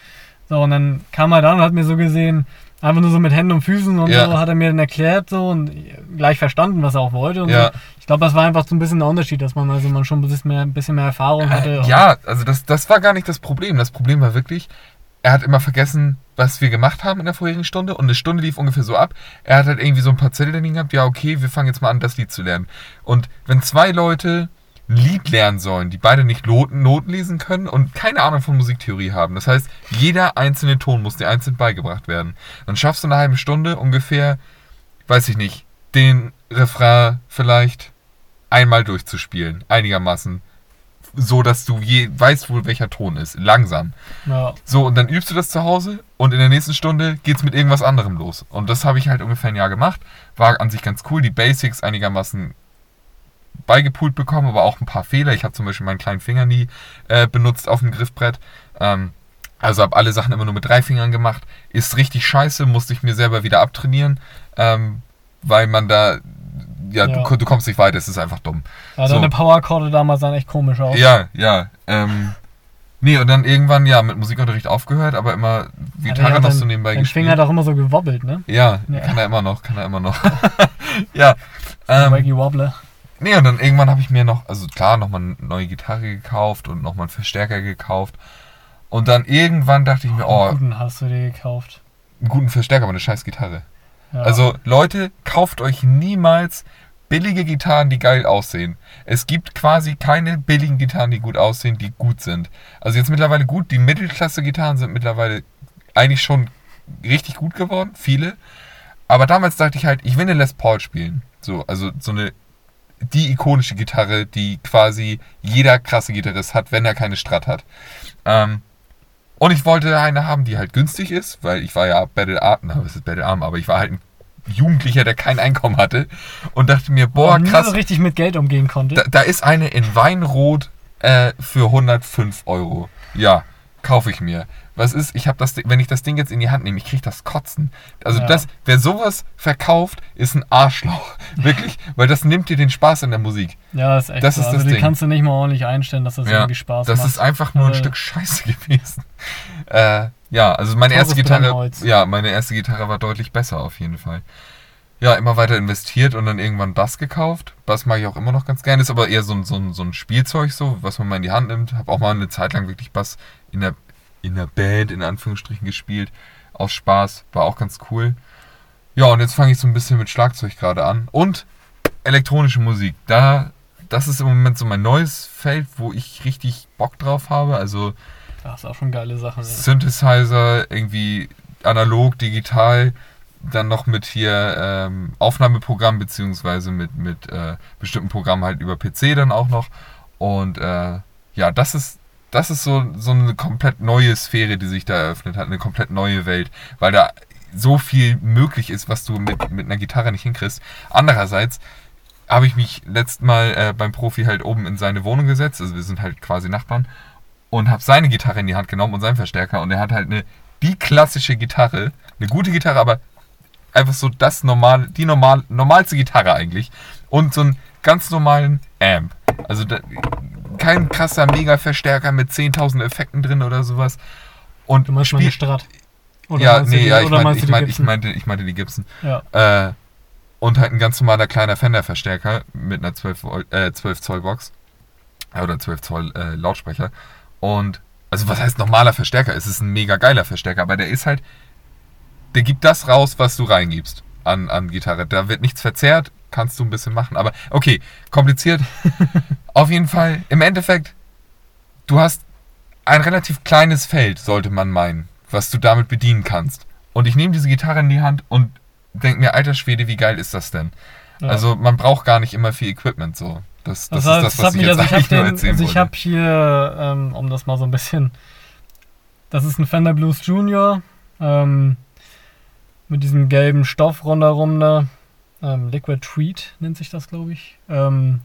So und dann kam er dann und hat mir so gesehen, einfach nur so mit Händen und Füßen und Ja. so hat er mir dann erklärt so und gleich verstanden, was er auch wollte und Ja. so. Ich glaube, das war einfach so ein bisschen der Unterschied, dass man also man schon ein bisschen mehr, ein bisschen mehr Erfahrung hatte. Äh, ja, also das, das war gar nicht das Problem. Das Problem war wirklich, er hat immer vergessen, was wir gemacht haben in der vorherigen Stunde und eine Stunde lief ungefähr so ab. Er hat halt irgendwie so ein paar Zettel liegen gehabt, ja okay, wir fangen jetzt mal an, das Lied zu lernen. Und wenn zwei Leute Lied lernen sollen, die beide nicht Noten, Noten lesen können und keine Ahnung von Musiktheorie haben, das heißt, jeder einzelne Ton muss dir einzeln beigebracht werden, dann schaffst du eine halbe Stunde ungefähr, weiß ich nicht, den Refrain vielleicht einmal durchzuspielen, einigermaßen so dass du je weißt wohl, welcher Ton ist. Langsam. Ja. So, und dann übst du das zu Hause und in der nächsten Stunde geht's mit irgendwas anderem los. Und das habe ich halt ungefähr ein Jahr gemacht. War an sich ganz cool, die Basics einigermaßen beigepult bekommen, aber auch ein paar Fehler. Ich habe zum Beispiel meinen kleinen Finger nie äh, benutzt auf dem Griffbrett. Ähm, also habe alle Sachen immer nur mit drei Fingern gemacht. Ist richtig scheiße, musste ich mir selber wieder abtrainieren, ähm, weil man da ja, Ja. Du, du kommst nicht weiter, es ist einfach dumm. Ja, So. deine Powerchorde damals sahen echt komisch aus. Ja, ja. Ähm, nee, und dann irgendwann, ja, mit Musikunterricht aufgehört, aber immer Gitarre ja, noch so nebenbei gespielt. Finger hat auch immer so gewobbelt, ne? ja, Ja. kann er immer noch, kann er immer noch. ja. Ähm, Waggy Wobbler. Nee, und dann irgendwann habe ich mir noch, also klar, nochmal eine neue Gitarre gekauft und nochmal einen Verstärker gekauft. Und dann irgendwann dachte ich mir, oh, Guten hast du dir gekauft. einen guten Verstärker, aber eine scheiß Gitarre. Ja. Also Leute, kauft euch niemals billige Gitarren, die geil aussehen. Es gibt quasi keine billigen Gitarren, die gut aussehen, die gut sind. Also jetzt mittlerweile gut, die Mittelklasse-Gitarren sind mittlerweile eigentlich schon richtig gut geworden, viele. Aber damals dachte ich halt, ich will eine Les Paul spielen. So, also so eine die ikonische Gitarre, die quasi jeder krasse Gitarrist hat, wenn er keine Strat hat. Ähm, und ich wollte eine haben, die halt günstig ist, weil ich war ja Battle Art, na, was ist Battle Arm, aber ich war halt ein Jugendlicher, der kein Einkommen hatte und dachte mir, boah, Und krass, so richtig mit Geld umgehen konnte. da, da ist eine in Weinrot äh, für 105 Euro. Ja, kaufe ich mir. Was ist, ich habe das, wenn ich das Ding jetzt in die Hand nehme, ich kriege das Kotzen. Also Ja. das, wer sowas verkauft, ist ein Arschloch. Wirklich, weil das nimmt dir den Spaß in der Musik. ja, das ist echt das so. ist also das die Ding. kannst du nicht mal ordentlich einstellen, dass das Ja, irgendwie Spaß das macht. ist einfach nur ein Äh, Stück Scheiße gewesen. Äh, ja, also meine erste Gitarre, Brennholz. ja, meine erste Gitarre war deutlich besser auf jeden Fall. Ja, immer weiter investiert und dann irgendwann Bass gekauft. Bass mag ich auch immer noch ganz gerne, ist aber eher so ein, so ein, so ein Spielzeug so, was man mal in die Hand nimmt. Hab auch mal eine Zeit lang wirklich Bass in der, in der Band in Anführungsstrichen gespielt. Aus Spaß, war auch ganz cool. Ja, und jetzt fange ich so ein bisschen mit Schlagzeug gerade an. Und elektronische Musik. Da, das ist im Moment so mein neues Feld, wo ich richtig Bock drauf habe. Also Das ist auch schon geile Sachen. Synthesizer, irgendwie analog, digital, dann noch mit hier ähm, Aufnahmeprogramm, beziehungsweise mit, mit äh, bestimmten Programmen halt über PC dann auch noch. Und äh, ja, das ist, das ist so, so eine komplett neue Sphäre, die sich da eröffnet hat, eine komplett neue Welt, weil da so viel möglich ist, was du mit, mit einer Gitarre nicht hinkriegst. Andererseits habe ich mich letztes Mal äh, beim Profi halt oben in seine Wohnung gesetzt, also wir sind halt quasi Nachbarn, und habe seine Gitarre in die Hand genommen und seinen Verstärker und er hat halt eine, die klassische Gitarre, eine gute Gitarre, aber einfach so das normale, die normal, normalste Gitarre eigentlich und so einen ganz normalen Amp. Also da, kein krasser Mega-Verstärker mit 10.000 Effekten drin oder sowas. Und Du meinst meine Strat. ja, meinst du nee, die- ja, ich, oder mein, ich, mein, ich, meinte, ich meinte die Gibson. Ja. Äh, und halt ein ganz normaler kleiner Fender-Verstärker mit einer 12, Volt- äh, 12 Zoll Box. Äh, Oder 12 Zoll äh, Lautsprecher. Und, also was heißt normaler Verstärker? Es ist ein mega geiler Verstärker, aber der ist halt, der gibt das raus, was du reingibst an, an Gitarre. Da wird nichts verzerrt, kannst du ein bisschen machen, aber okay, kompliziert. Auf jeden Fall, im Endeffekt, du hast ein relativ kleines Feld, sollte man meinen, was du damit bedienen kannst. Und ich nehme diese Gitarre in die Hand und denke mir, alter Schwede, wie geil ist das denn? Ja. Also man braucht gar nicht immer viel Equipment so. Das, das, Das, heißt, ist das, das was hat ich mich, jetzt also ich eigentlich nur habe erzählen also ich habe hier, ähm, um das mal so ein bisschen, das ist ein Fender Blues Junior ähm, mit diesem gelben Stoff rundherum da, ähm, Liquid Treat nennt sich das, glaube ich. Ähm,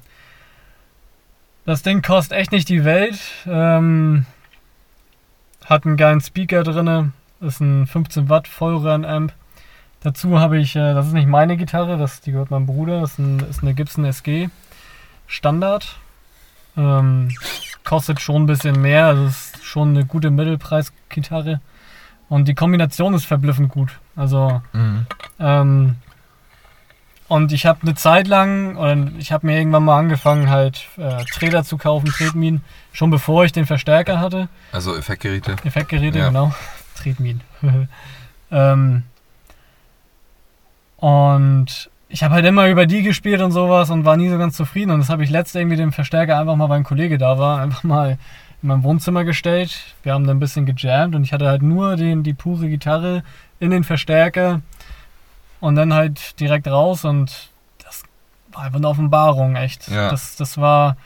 das Ding kostet echt nicht die Welt, ähm, hat einen geilen Speaker drinne, ist ein 15 Watt Vollröhren-Amp. Dazu habe ich, äh, das ist nicht meine Gitarre, das, die gehört meinem Bruder, das ist, ein, ist eine Gibson SG Standard. Ähm, kostet schon ein bisschen mehr, also ist schon eine gute Mittelpreis-Gitarre. Und die Kombination ist verblüffend gut. Also, Mhm. ähm, und ich habe eine Zeit lang, oder ich habe mir irgendwann mal angefangen, halt äh, Träder zu kaufen, Tretminen, schon bevor ich den Verstärker hatte. Also Effektgeräte. Effektgeräte, Ja. genau. Tretminen. ähm, und ich habe halt immer über die gespielt und sowas und war nie so ganz zufrieden. Und das habe ich letzt irgendwie dem Verstärker einfach mal, weil ein Kollege da war, einfach mal in mein Wohnzimmer gestellt. Wir haben da ein bisschen gejammt und ich hatte halt nur den, die pure Gitarre in den Verstärker und dann halt direkt raus und das war einfach eine Offenbarung, echt. Ja. Das, das war.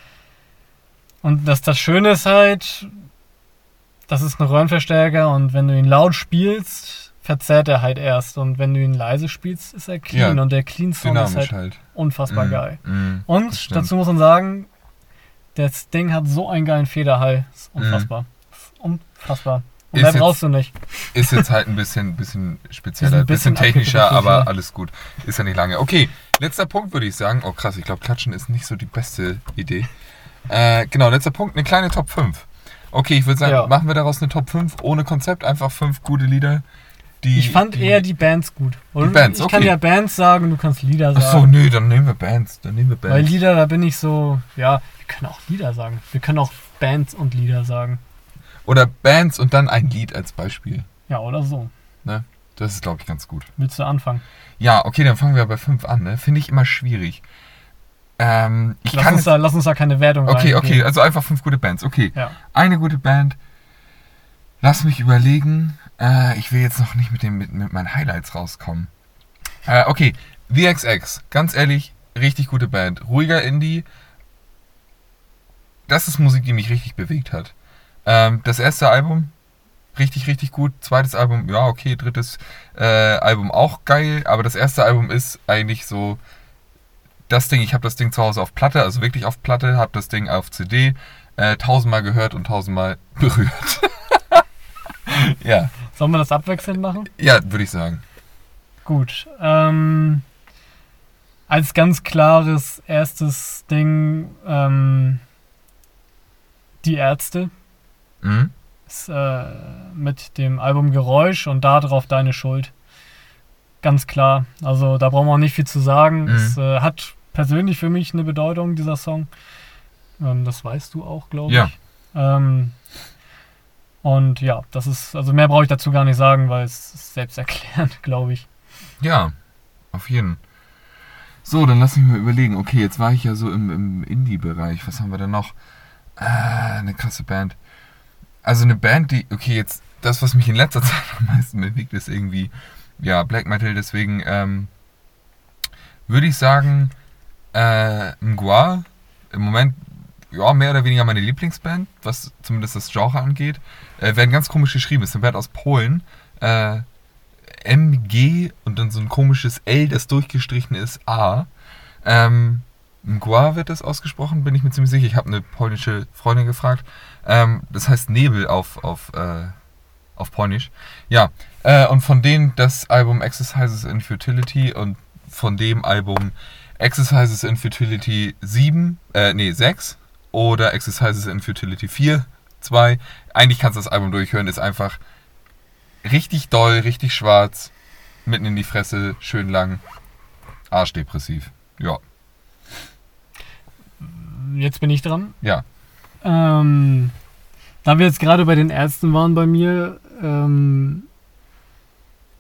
Und das, das Schöne ist halt, das ist ein Röhrenverstärker und wenn du ihn laut spielst, verzerrt er halt erst. Und wenn du ihn leise spielst, ist er clean. Ja, und der Clean Sound ist halt halt. unfassbar Mm, geil. mm, Und dazu muss man sagen, das Ding hat so einen geilen Federhall. Das ist unfassbar. Das ist unfassbar. Und mehr jetzt- brauchst du nicht. Ist jetzt halt ein bisschen, bisschen spezieller, ein bisschen, bisschen technischer, aber alles gut. Ist ja nicht lange. Okay, letzter Punkt würde ich sagen. Oh krass, ich glaube, Klatschen ist nicht so die beste Idee. Äh, genau, letzter Punkt, eine kleine Top 5. Okay, ich würde sagen, Ja. machen wir daraus eine Top 5 ohne Konzept, einfach fünf gute Lieder. Die, Ich fand die, eher die Bands gut. Oder Bands, ich kann okay. ja Bands sagen, du kannst Lieder sagen. so, nö, dann nehmen wir Bands. Dann nehmen wir Weil Bands. Lieder, da bin ich so, ja, wir können auch Lieder sagen. Wir können auch Bands und Lieder sagen. Oder Bands und dann ein Lied als Beispiel. Ja, oder so. Das ist, glaube ich, ganz gut. Willst du anfangen? Ja, okay, dann fangen wir bei 5 an. Ne? Finde ich immer schwierig. Ähm, ich Lass kann uns, da, lass uns da keine Wertung Okay, reingeben. okay, also einfach fünf gute Bands. Okay, Ja. eine gute Band. Lass mich überlegen. Äh, ich will jetzt noch nicht mit, dem, mit, mit meinen Highlights rauskommen. Äh, okay, VXX. Ganz ehrlich, richtig gute Band. Ruhiger Indie. Das ist Musik, die mich richtig bewegt hat. Ähm, das erste Album, richtig, richtig gut. Zweites Album, ja, okay. Drittes äh, Album auch geil. Aber das erste Album ist eigentlich so das Ding. Ich habe das Ding zu Hause auf Platte, also wirklich auf Platte. Habe das Ding auf CD äh, tausendmal gehört und tausendmal berührt. ja, Sollen wir das abwechselnd machen? ja, würde ich sagen. Gut. Ähm, als ganz klares erstes Ding ähm, die Ärzte Mhm. ist, äh, mit dem Album Geräusch und darauf deine Schuld. Ganz klar. Also da brauchen wir auch nicht viel zu sagen. Mhm. Es äh, hat persönlich für mich eine Bedeutung, dieser Song. Ähm, das weißt du auch, glaube ich. Ja. Ähm, und ja, das ist, also mehr brauche ich dazu gar nicht sagen, weil es ist selbsterklärend, glaube ich. Ja, auf jeden. So, dann lass mich mal überlegen. Okay, jetzt war ich ja so im, im Indie-Bereich. Was haben wir denn noch? Äh, eine krasse Band. Also eine Band, die, okay, jetzt, das, was mich in letzter Zeit am meisten bewegt, ist irgendwie, ja, Black Metal. Deswegen ähm, würde ich sagen, äh, Mgwa, im Moment, ja, mehr oder weniger meine Lieblingsband, was zumindest das Genre angeht. Äh, werden ganz komisch geschrieben. Ist eine Band aus Polen. Äh, MG und dann so ein komisches L, das durchgestrichen ist, A. Ähm, Mgła wird das ausgesprochen, bin ich mir ziemlich sicher. Ich habe eine polnische Freundin gefragt. Ähm, das heißt Nebel auf, auf, äh, auf Polnisch. Ja, äh, und von denen das Album Exercises in Futility und von dem Album Exercises in Futility 7, äh, nee, 6 oder Exercises in Futility 4, 2. Eigentlich kannst du das Album durchhören, ist einfach richtig doll, richtig schwarz, mitten in die Fresse, schön lang, arschdepressiv. Ja, Jetzt bin ich dran. ja. Ähm, da wir jetzt gerade bei den Ärzten waren bei mir, ähm,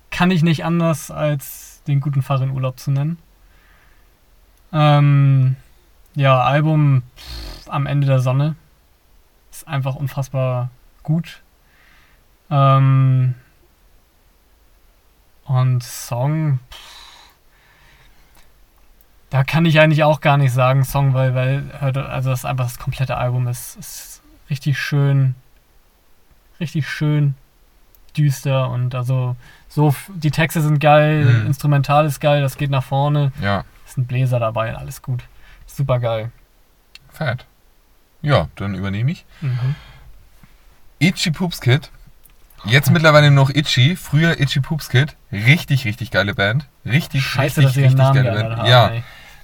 kann ich nicht anders als den guten Fahrer in Urlaub zu nennen. Ähm, ja, Album pff, am Ende der Sonne ist einfach unfassbar gut. Ähm, und Song, pff, da kann ich eigentlich auch gar nicht sagen Song, weil, weil also das einfach das komplette Album ist, ist richtig schön, richtig schön düster und also so die Texte sind geil, Mhm. Instrumental ist geil, das geht nach vorne, Ja, ist ein Bläser dabei, alles gut, super geil. fett. Ja, dann übernehme ich. Mhm. Itchy Poops Kid. Jetzt mittlerweile nur noch Itchy. Früher Itchy Poops Kid. Richtig, richtig geile Band. Richtig, Scheiße, richtig, richtig Namen geile Band. haben. ja, ey.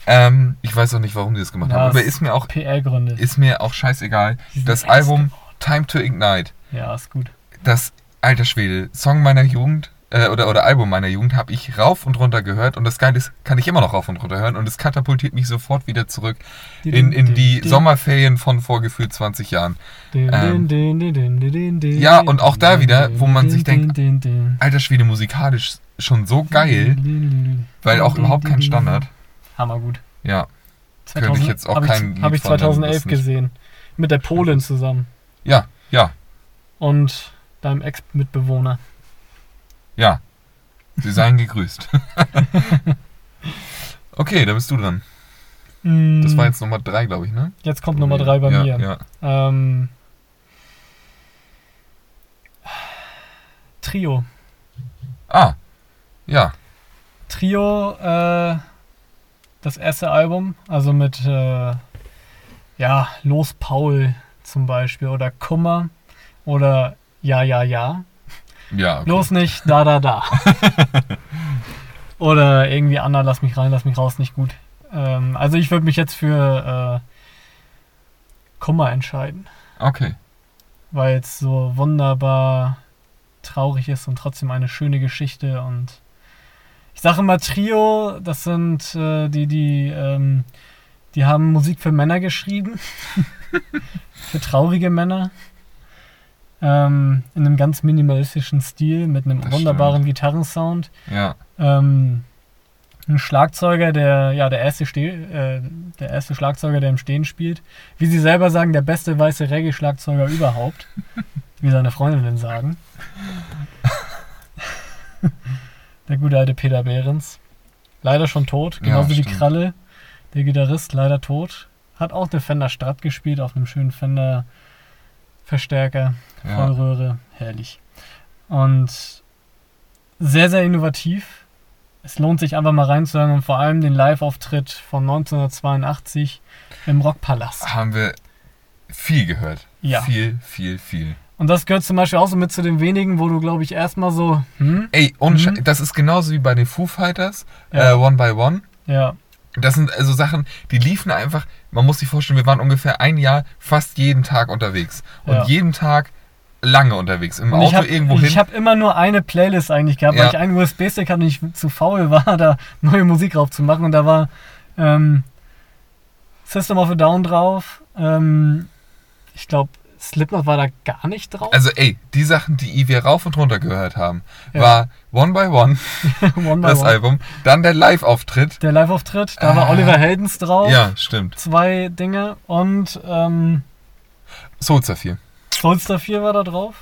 Ähm, ich weiß auch nicht, warum die das gemacht haben. Aber ist mir auch, PR-Gründe. ist mir auch scheißegal. Das Album. Time to Ignite. Ja, ist gut. Das, alter Schwede, Song meiner Jugend. äh, oder, oder Album meiner Jugend habe ich rauf und runter gehört und das Geile ist, kann ich immer noch rauf und runter hören und es katapultiert mich sofort wieder zurück in, in die Sommerferien von vor gefühlt 20 Jahren. Ähm, ja, und auch da wieder, wo man sich denkt, alter Schwede, musikalisch schon so geil, weil auch überhaupt kein Standard. Hammergut. Ja. Könnte ich jetzt auch Habe kein ich, hab ich Lied von nennen, 2011 das nicht- gesehen. Mit der Polin zusammen. Ja, ja, Und deinem Ex-Mitbewohner. ja. Sie seien gegrüßt. okay, da bist du dran. Das war jetzt Nummer drei, glaube ich, ne? Jetzt kommt Nummer 3 bei ja, mir. Ja. Ähm, Trio. Ah, ja. Trio, äh, das erste Album, also mit, äh, ja, Los Paul zum Beispiel oder Kummer oder Ja, Ja, Ja. Ja, okay. Los nicht, da, da, da. oder irgendwie Anna, lass mich rein, lass mich raus, nicht gut. Ähm, also ich würde mich jetzt für äh, Kummer entscheiden. Okay. weil es so wunderbar traurig ist und trotzdem eine schöne Geschichte und ich sage immer Trio, das sind äh, die, die, ähm, die haben Musik für Männer geschrieben, für traurige Männer, ähm, in einem ganz minimalistischen Stil mit einem Das wunderbaren Gitarrensound. Ja. Ähm, ein Schlagzeuger, der ja der erste Ste äh, der erste Schlagzeuger, der im Stehen spielt. Wie sie selber sagen, der beste weiße Reggae-Schlagzeuger überhaupt. Wie seine Freundinnen sagen. der gute alte Peter Behrens. Leider schon tot, Ja, genauso wie stimmt. Kralle, der Gitarrist, leider tot. Hat auch eine Fender Strat gespielt auf einem schönen Fender Verstärker. Ja. Vollröhre, herrlich. Und sehr, sehr innovativ. Es lohnt sich einfach mal reinzuhören und vor allem den Live-Auftritt von 1982 im Rockpalast. Haben wir viel gehört. Ja. Viel, viel, viel. Und das gehört zum Beispiel auch so mit zu den wenigen, wo du, glaube ich, erstmal so, hm, Ey, ohne. Schei- das ist genauso wie bei den Foo Fighters, Ja. äh, One by One. ja, Das sind also Sachen, die liefen einfach, man muss sich vorstellen, wir waren ungefähr ein Jahr fast jeden Tag unterwegs. Und Ja. jeden Tag lange unterwegs. Im Und Auto ich habe irgendwo hin. hab immer nur eine Playlist eigentlich gehabt, Ja. weil ich einen USB-Stick hatte und ich zu faul war, da neue Musik drauf zu machen. Und da war ähm, System of a Down drauf. Ähm, ich glaube, Slipknot war da gar nicht drauf. also ey, die Sachen, die wir rauf und runter gehört haben, Ja. war One by One, One by das One. Album, dann der Live-Auftritt. Der Live-Auftritt, da war Ah. Oliver Heldens drauf. Ja, stimmt. Zwei Dinge und ähm, Soul Zephyr. Soulstar 4 war da drauf.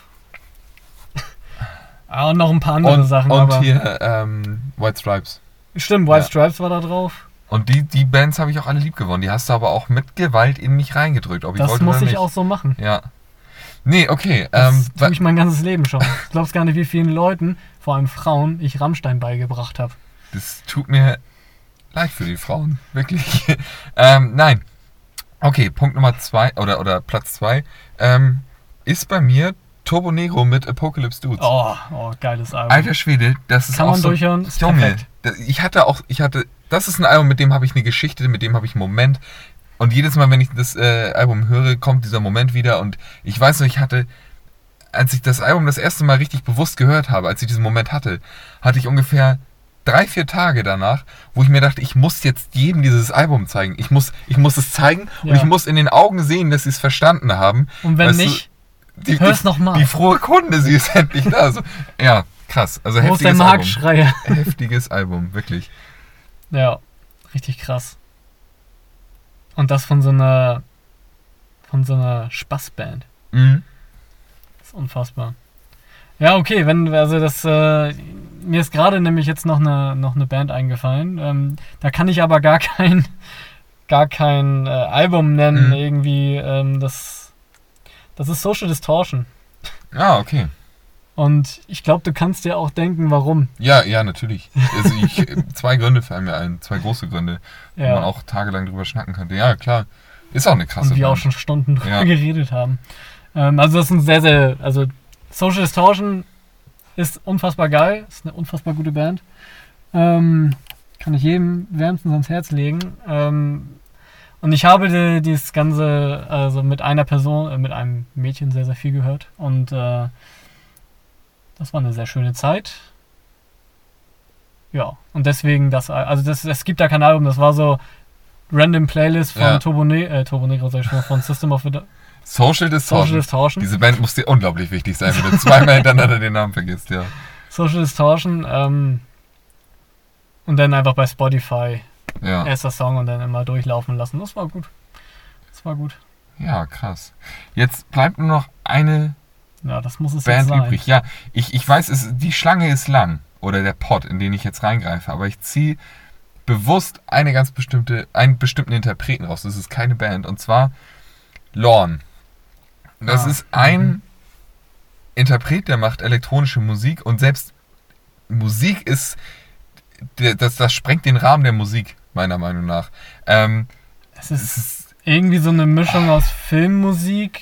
ah, und noch ein paar andere Und, Sachen. und aber hier ähm, White Stripes. Stimmt, White Ja. Stripes war da drauf. Und die, die Bands habe ich auch alle lieb gewonnen. Die hast du aber auch mit Gewalt in mich reingedrückt, ob ich Das wollte muss oder ich nicht. auch so machen. Ja. Nee, okay. Das Ähm, tue ich mein ganzes Leben schon. Du glaubst gar nicht, wie vielen Leuten, vor allem Frauen, ich Rammstein beigebracht habe. Das tut mir leid für die Frauen, wirklich. ähm, nein. Okay, Punkt Nummer zwei oder, oder Platz zwei ähm, ist bei mir Turbo Negro mit Apocalypse Dudes. Oh, oh geiles Album. Alter Schwede, das ist Kann auch man so. durchhören, ist Junge, perfekt. ich hatte auch, ich hatte, das ist ein Album, mit dem habe ich eine Geschichte, mit dem habe ich einen Moment. Und jedes Mal, wenn ich das äh, Album höre, kommt dieser Moment wieder. Und ich weiß noch, ich hatte, als ich das Album das erste Mal richtig bewusst gehört habe, als ich diesen Moment hatte, hatte ich ungefähr drei, vier Tage danach, wo ich mir dachte, ich muss jetzt jedem dieses Album zeigen. Ich muss, ich muss es zeigen und Ja. ich muss in den Augen sehen, dass sie es verstanden haben. Und wenn Weißt nicht, die, hör's die, noch mal. Die frohe Kunde, sie ist endlich da. So, ja, krass. Also wo ist der heftiges Album. Marktschreier? Heftiges Album, wirklich. Ja, richtig krass. Und das von so einer, von so einer Spaßband. Mhm. Das ist unfassbar. Ja, okay, wenn, also das, äh, mir ist gerade nämlich jetzt noch eine, noch eine Band eingefallen. Ähm, da kann ich aber gar kein, gar kein äh, Album nennen, Mhm. irgendwie. Ähm, das, das ist Social Distortion. Ah, okay. Und ich glaube, du kannst dir auch denken, warum. Ja, ja, natürlich. Also ich, zwei Gründe fallen mir ein, zwei große Gründe, wo man Ja. auch tagelang drüber schnacken könnte. Ja, klar. Ist auch eine krasse Und wir auch schon Stunden drüber Ja. geredet haben. Ähm, also das ist ein sehr, sehr, also Social Distortion ist unfassbar geil, ist eine unfassbar gute Band. Ähm, kann ich jedem wärmstens ans Herz legen. Ähm, und ich habe die, dieses Ganze also mit einer Person, äh, mit einem Mädchen sehr, sehr viel gehört. Und äh, das war eine sehr schöne Zeit. ja, und deswegen das, also das, es gibt da kein Album, das war so random Playlist von Ja. Turbo, ne äh, Turbo Negro, sag ich schon, von System of a. Social Distortion. Social Distortion. Diese Band muss dir unglaublich wichtig sein, wenn du zweimal hintereinander den Namen vergisst, ja. Social Distortion, ähm, und dann einfach bei Spotify Ja, erster Song und dann immer durchlaufen lassen. Das war gut. Das war gut. ja krass. Jetzt bleibt nur noch eine Ja, das muss es Band übrig. Ja, ich, ich weiß, es, die Schlange ist lang. Oder der Pot, in den ich jetzt reingreife. Aber ich ziehe bewusst eine ganz bestimmte, einen bestimmten Interpreten raus. Das ist keine Band. Und zwar Lorne. Das Ah, ist ein mhm. Interpret, der macht elektronische Musik. Und selbst Musik ist, das, das sprengt den Rahmen der Musik, meiner Meinung nach. Ähm, Es es ist ist, irgendwie so eine Mischung aus Filmmusik.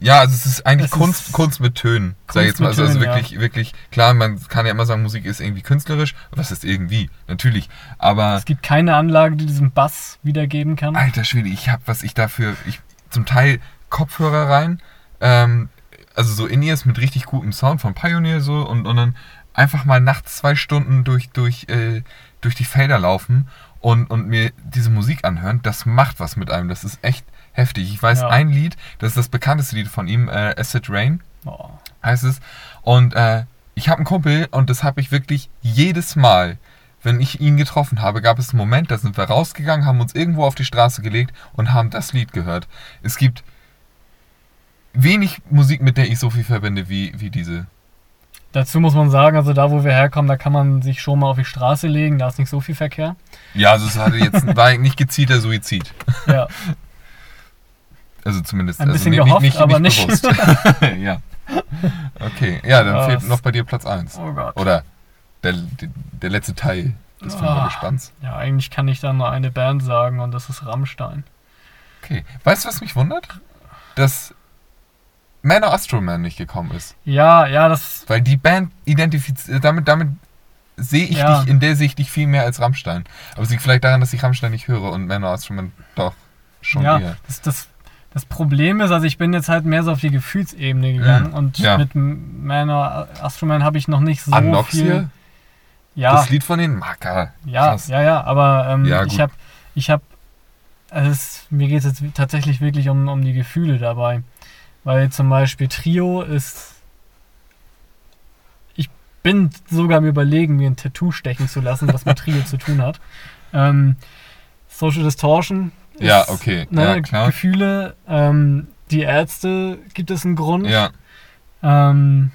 ja, also es ist eigentlich Es Kunst, ist Kunst mit Tönen, sag Kunst ich jetzt mal. Also, also Tönen, ja. wirklich, wirklich, klar, man kann ja immer sagen, Musik ist irgendwie künstlerisch. Was ist irgendwie? Natürlich. Aber Es gibt keine Anlage, die diesen Bass wiedergeben kann. alter Schwede, ich habe, was ich dafür, ich zum Teil Kopfhörer rein, ähm, also so In-Ears mit richtig gutem Sound von Pioneer so und, und dann einfach mal nachts zwei Stunden durch, durch, äh, durch die Felder laufen und, und mir diese Musik anhören, das macht was mit einem. Das ist echt heftig. Ich weiß Ja. ein Lied, das ist das bekannteste Lied von ihm, äh, Acid Rain Oh. heißt es. Und äh, ich habe einen Kumpel und das habe ich wirklich jedes Mal, wenn ich ihn getroffen habe, gab es einen Moment, da sind wir rausgegangen, haben uns irgendwo auf die Straße gelegt und haben das Lied gehört. Es gibt wenig Musik, mit der ich so viel verbinde wie, wie diese. Dazu muss man sagen, also da, wo wir herkommen, da kann man sich schon mal auf die Straße legen, da ist nicht so viel Verkehr. Ja, also es hatte jetzt war nicht gezielter Suizid. Ja, Also zumindest Ein also bisschen nicht, gehofft, nicht, aber nicht nicht. bewusst. ja. Okay, ja, dann Ah, fehlt noch bei dir Platz 1. oh Gott. Oder der, der letzte Teil des Ah. Fünfergespanns. Ja, eigentlich kann ich da nur eine Band sagen und das ist Rammstein. Okay. Weißt du, was mich wundert? Dass Man of Astro Man nicht gekommen ist. Ja, ja, das. Weil die Band identifiziert, damit, damit sehe ich Ja. dich, in der sehe ich dich viel mehr als Rammstein. Aber es liegt vielleicht daran, dass ich Rammstein nicht höre und Man of Astro Man doch schon ja, eher. das, das, das Problem ist, also ich bin jetzt halt mehr so auf die Gefühlsebene gegangen Mm, und ja. mit meiner Astroman habe ich noch nicht so Anoxia? viel. Ja, Das Lied von den Macker. ja, Krass. ja, ja, aber ähm, Ja, ich habe, ich habe, also es, mir geht es jetzt tatsächlich wirklich um, um die Gefühle dabei. Weil zum Beispiel Trio ist. Ich bin sogar am überlegen, mir ein Tattoo stechen zu lassen, was mit Trio zu tun hat. Ähm, Social Distortion. Ist, Ja, okay, Ne, ja, klar. Gefühle. Ähm, die Ärzte gibt es einen Grund. Ja, Ähm,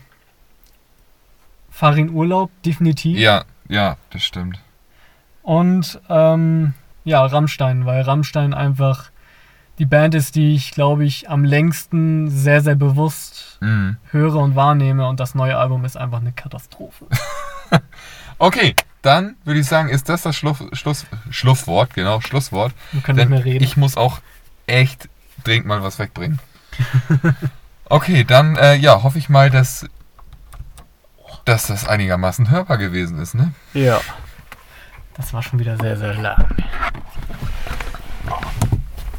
Farin Urlaub, definitiv. ja, ja, das stimmt. Und ähm, ja, Rammstein, weil Rammstein einfach die Band ist, die ich, glaube ich, am längsten sehr, sehr bewusst Mhm. höre und wahrnehme. Und das neue Album ist einfach eine Katastrophe. Okay, dann würde ich sagen, ist das das Schluff, Schluss, Schlusswort, genau, Schlusswort. Wir können Denn nicht mehr reden. ich muss auch echt dringend mal was wegbringen. okay, dann äh, ja, hoffe ich mal, dass, dass das einigermaßen hörbar gewesen ist, ne? ja. Das war schon wieder sehr, sehr lang.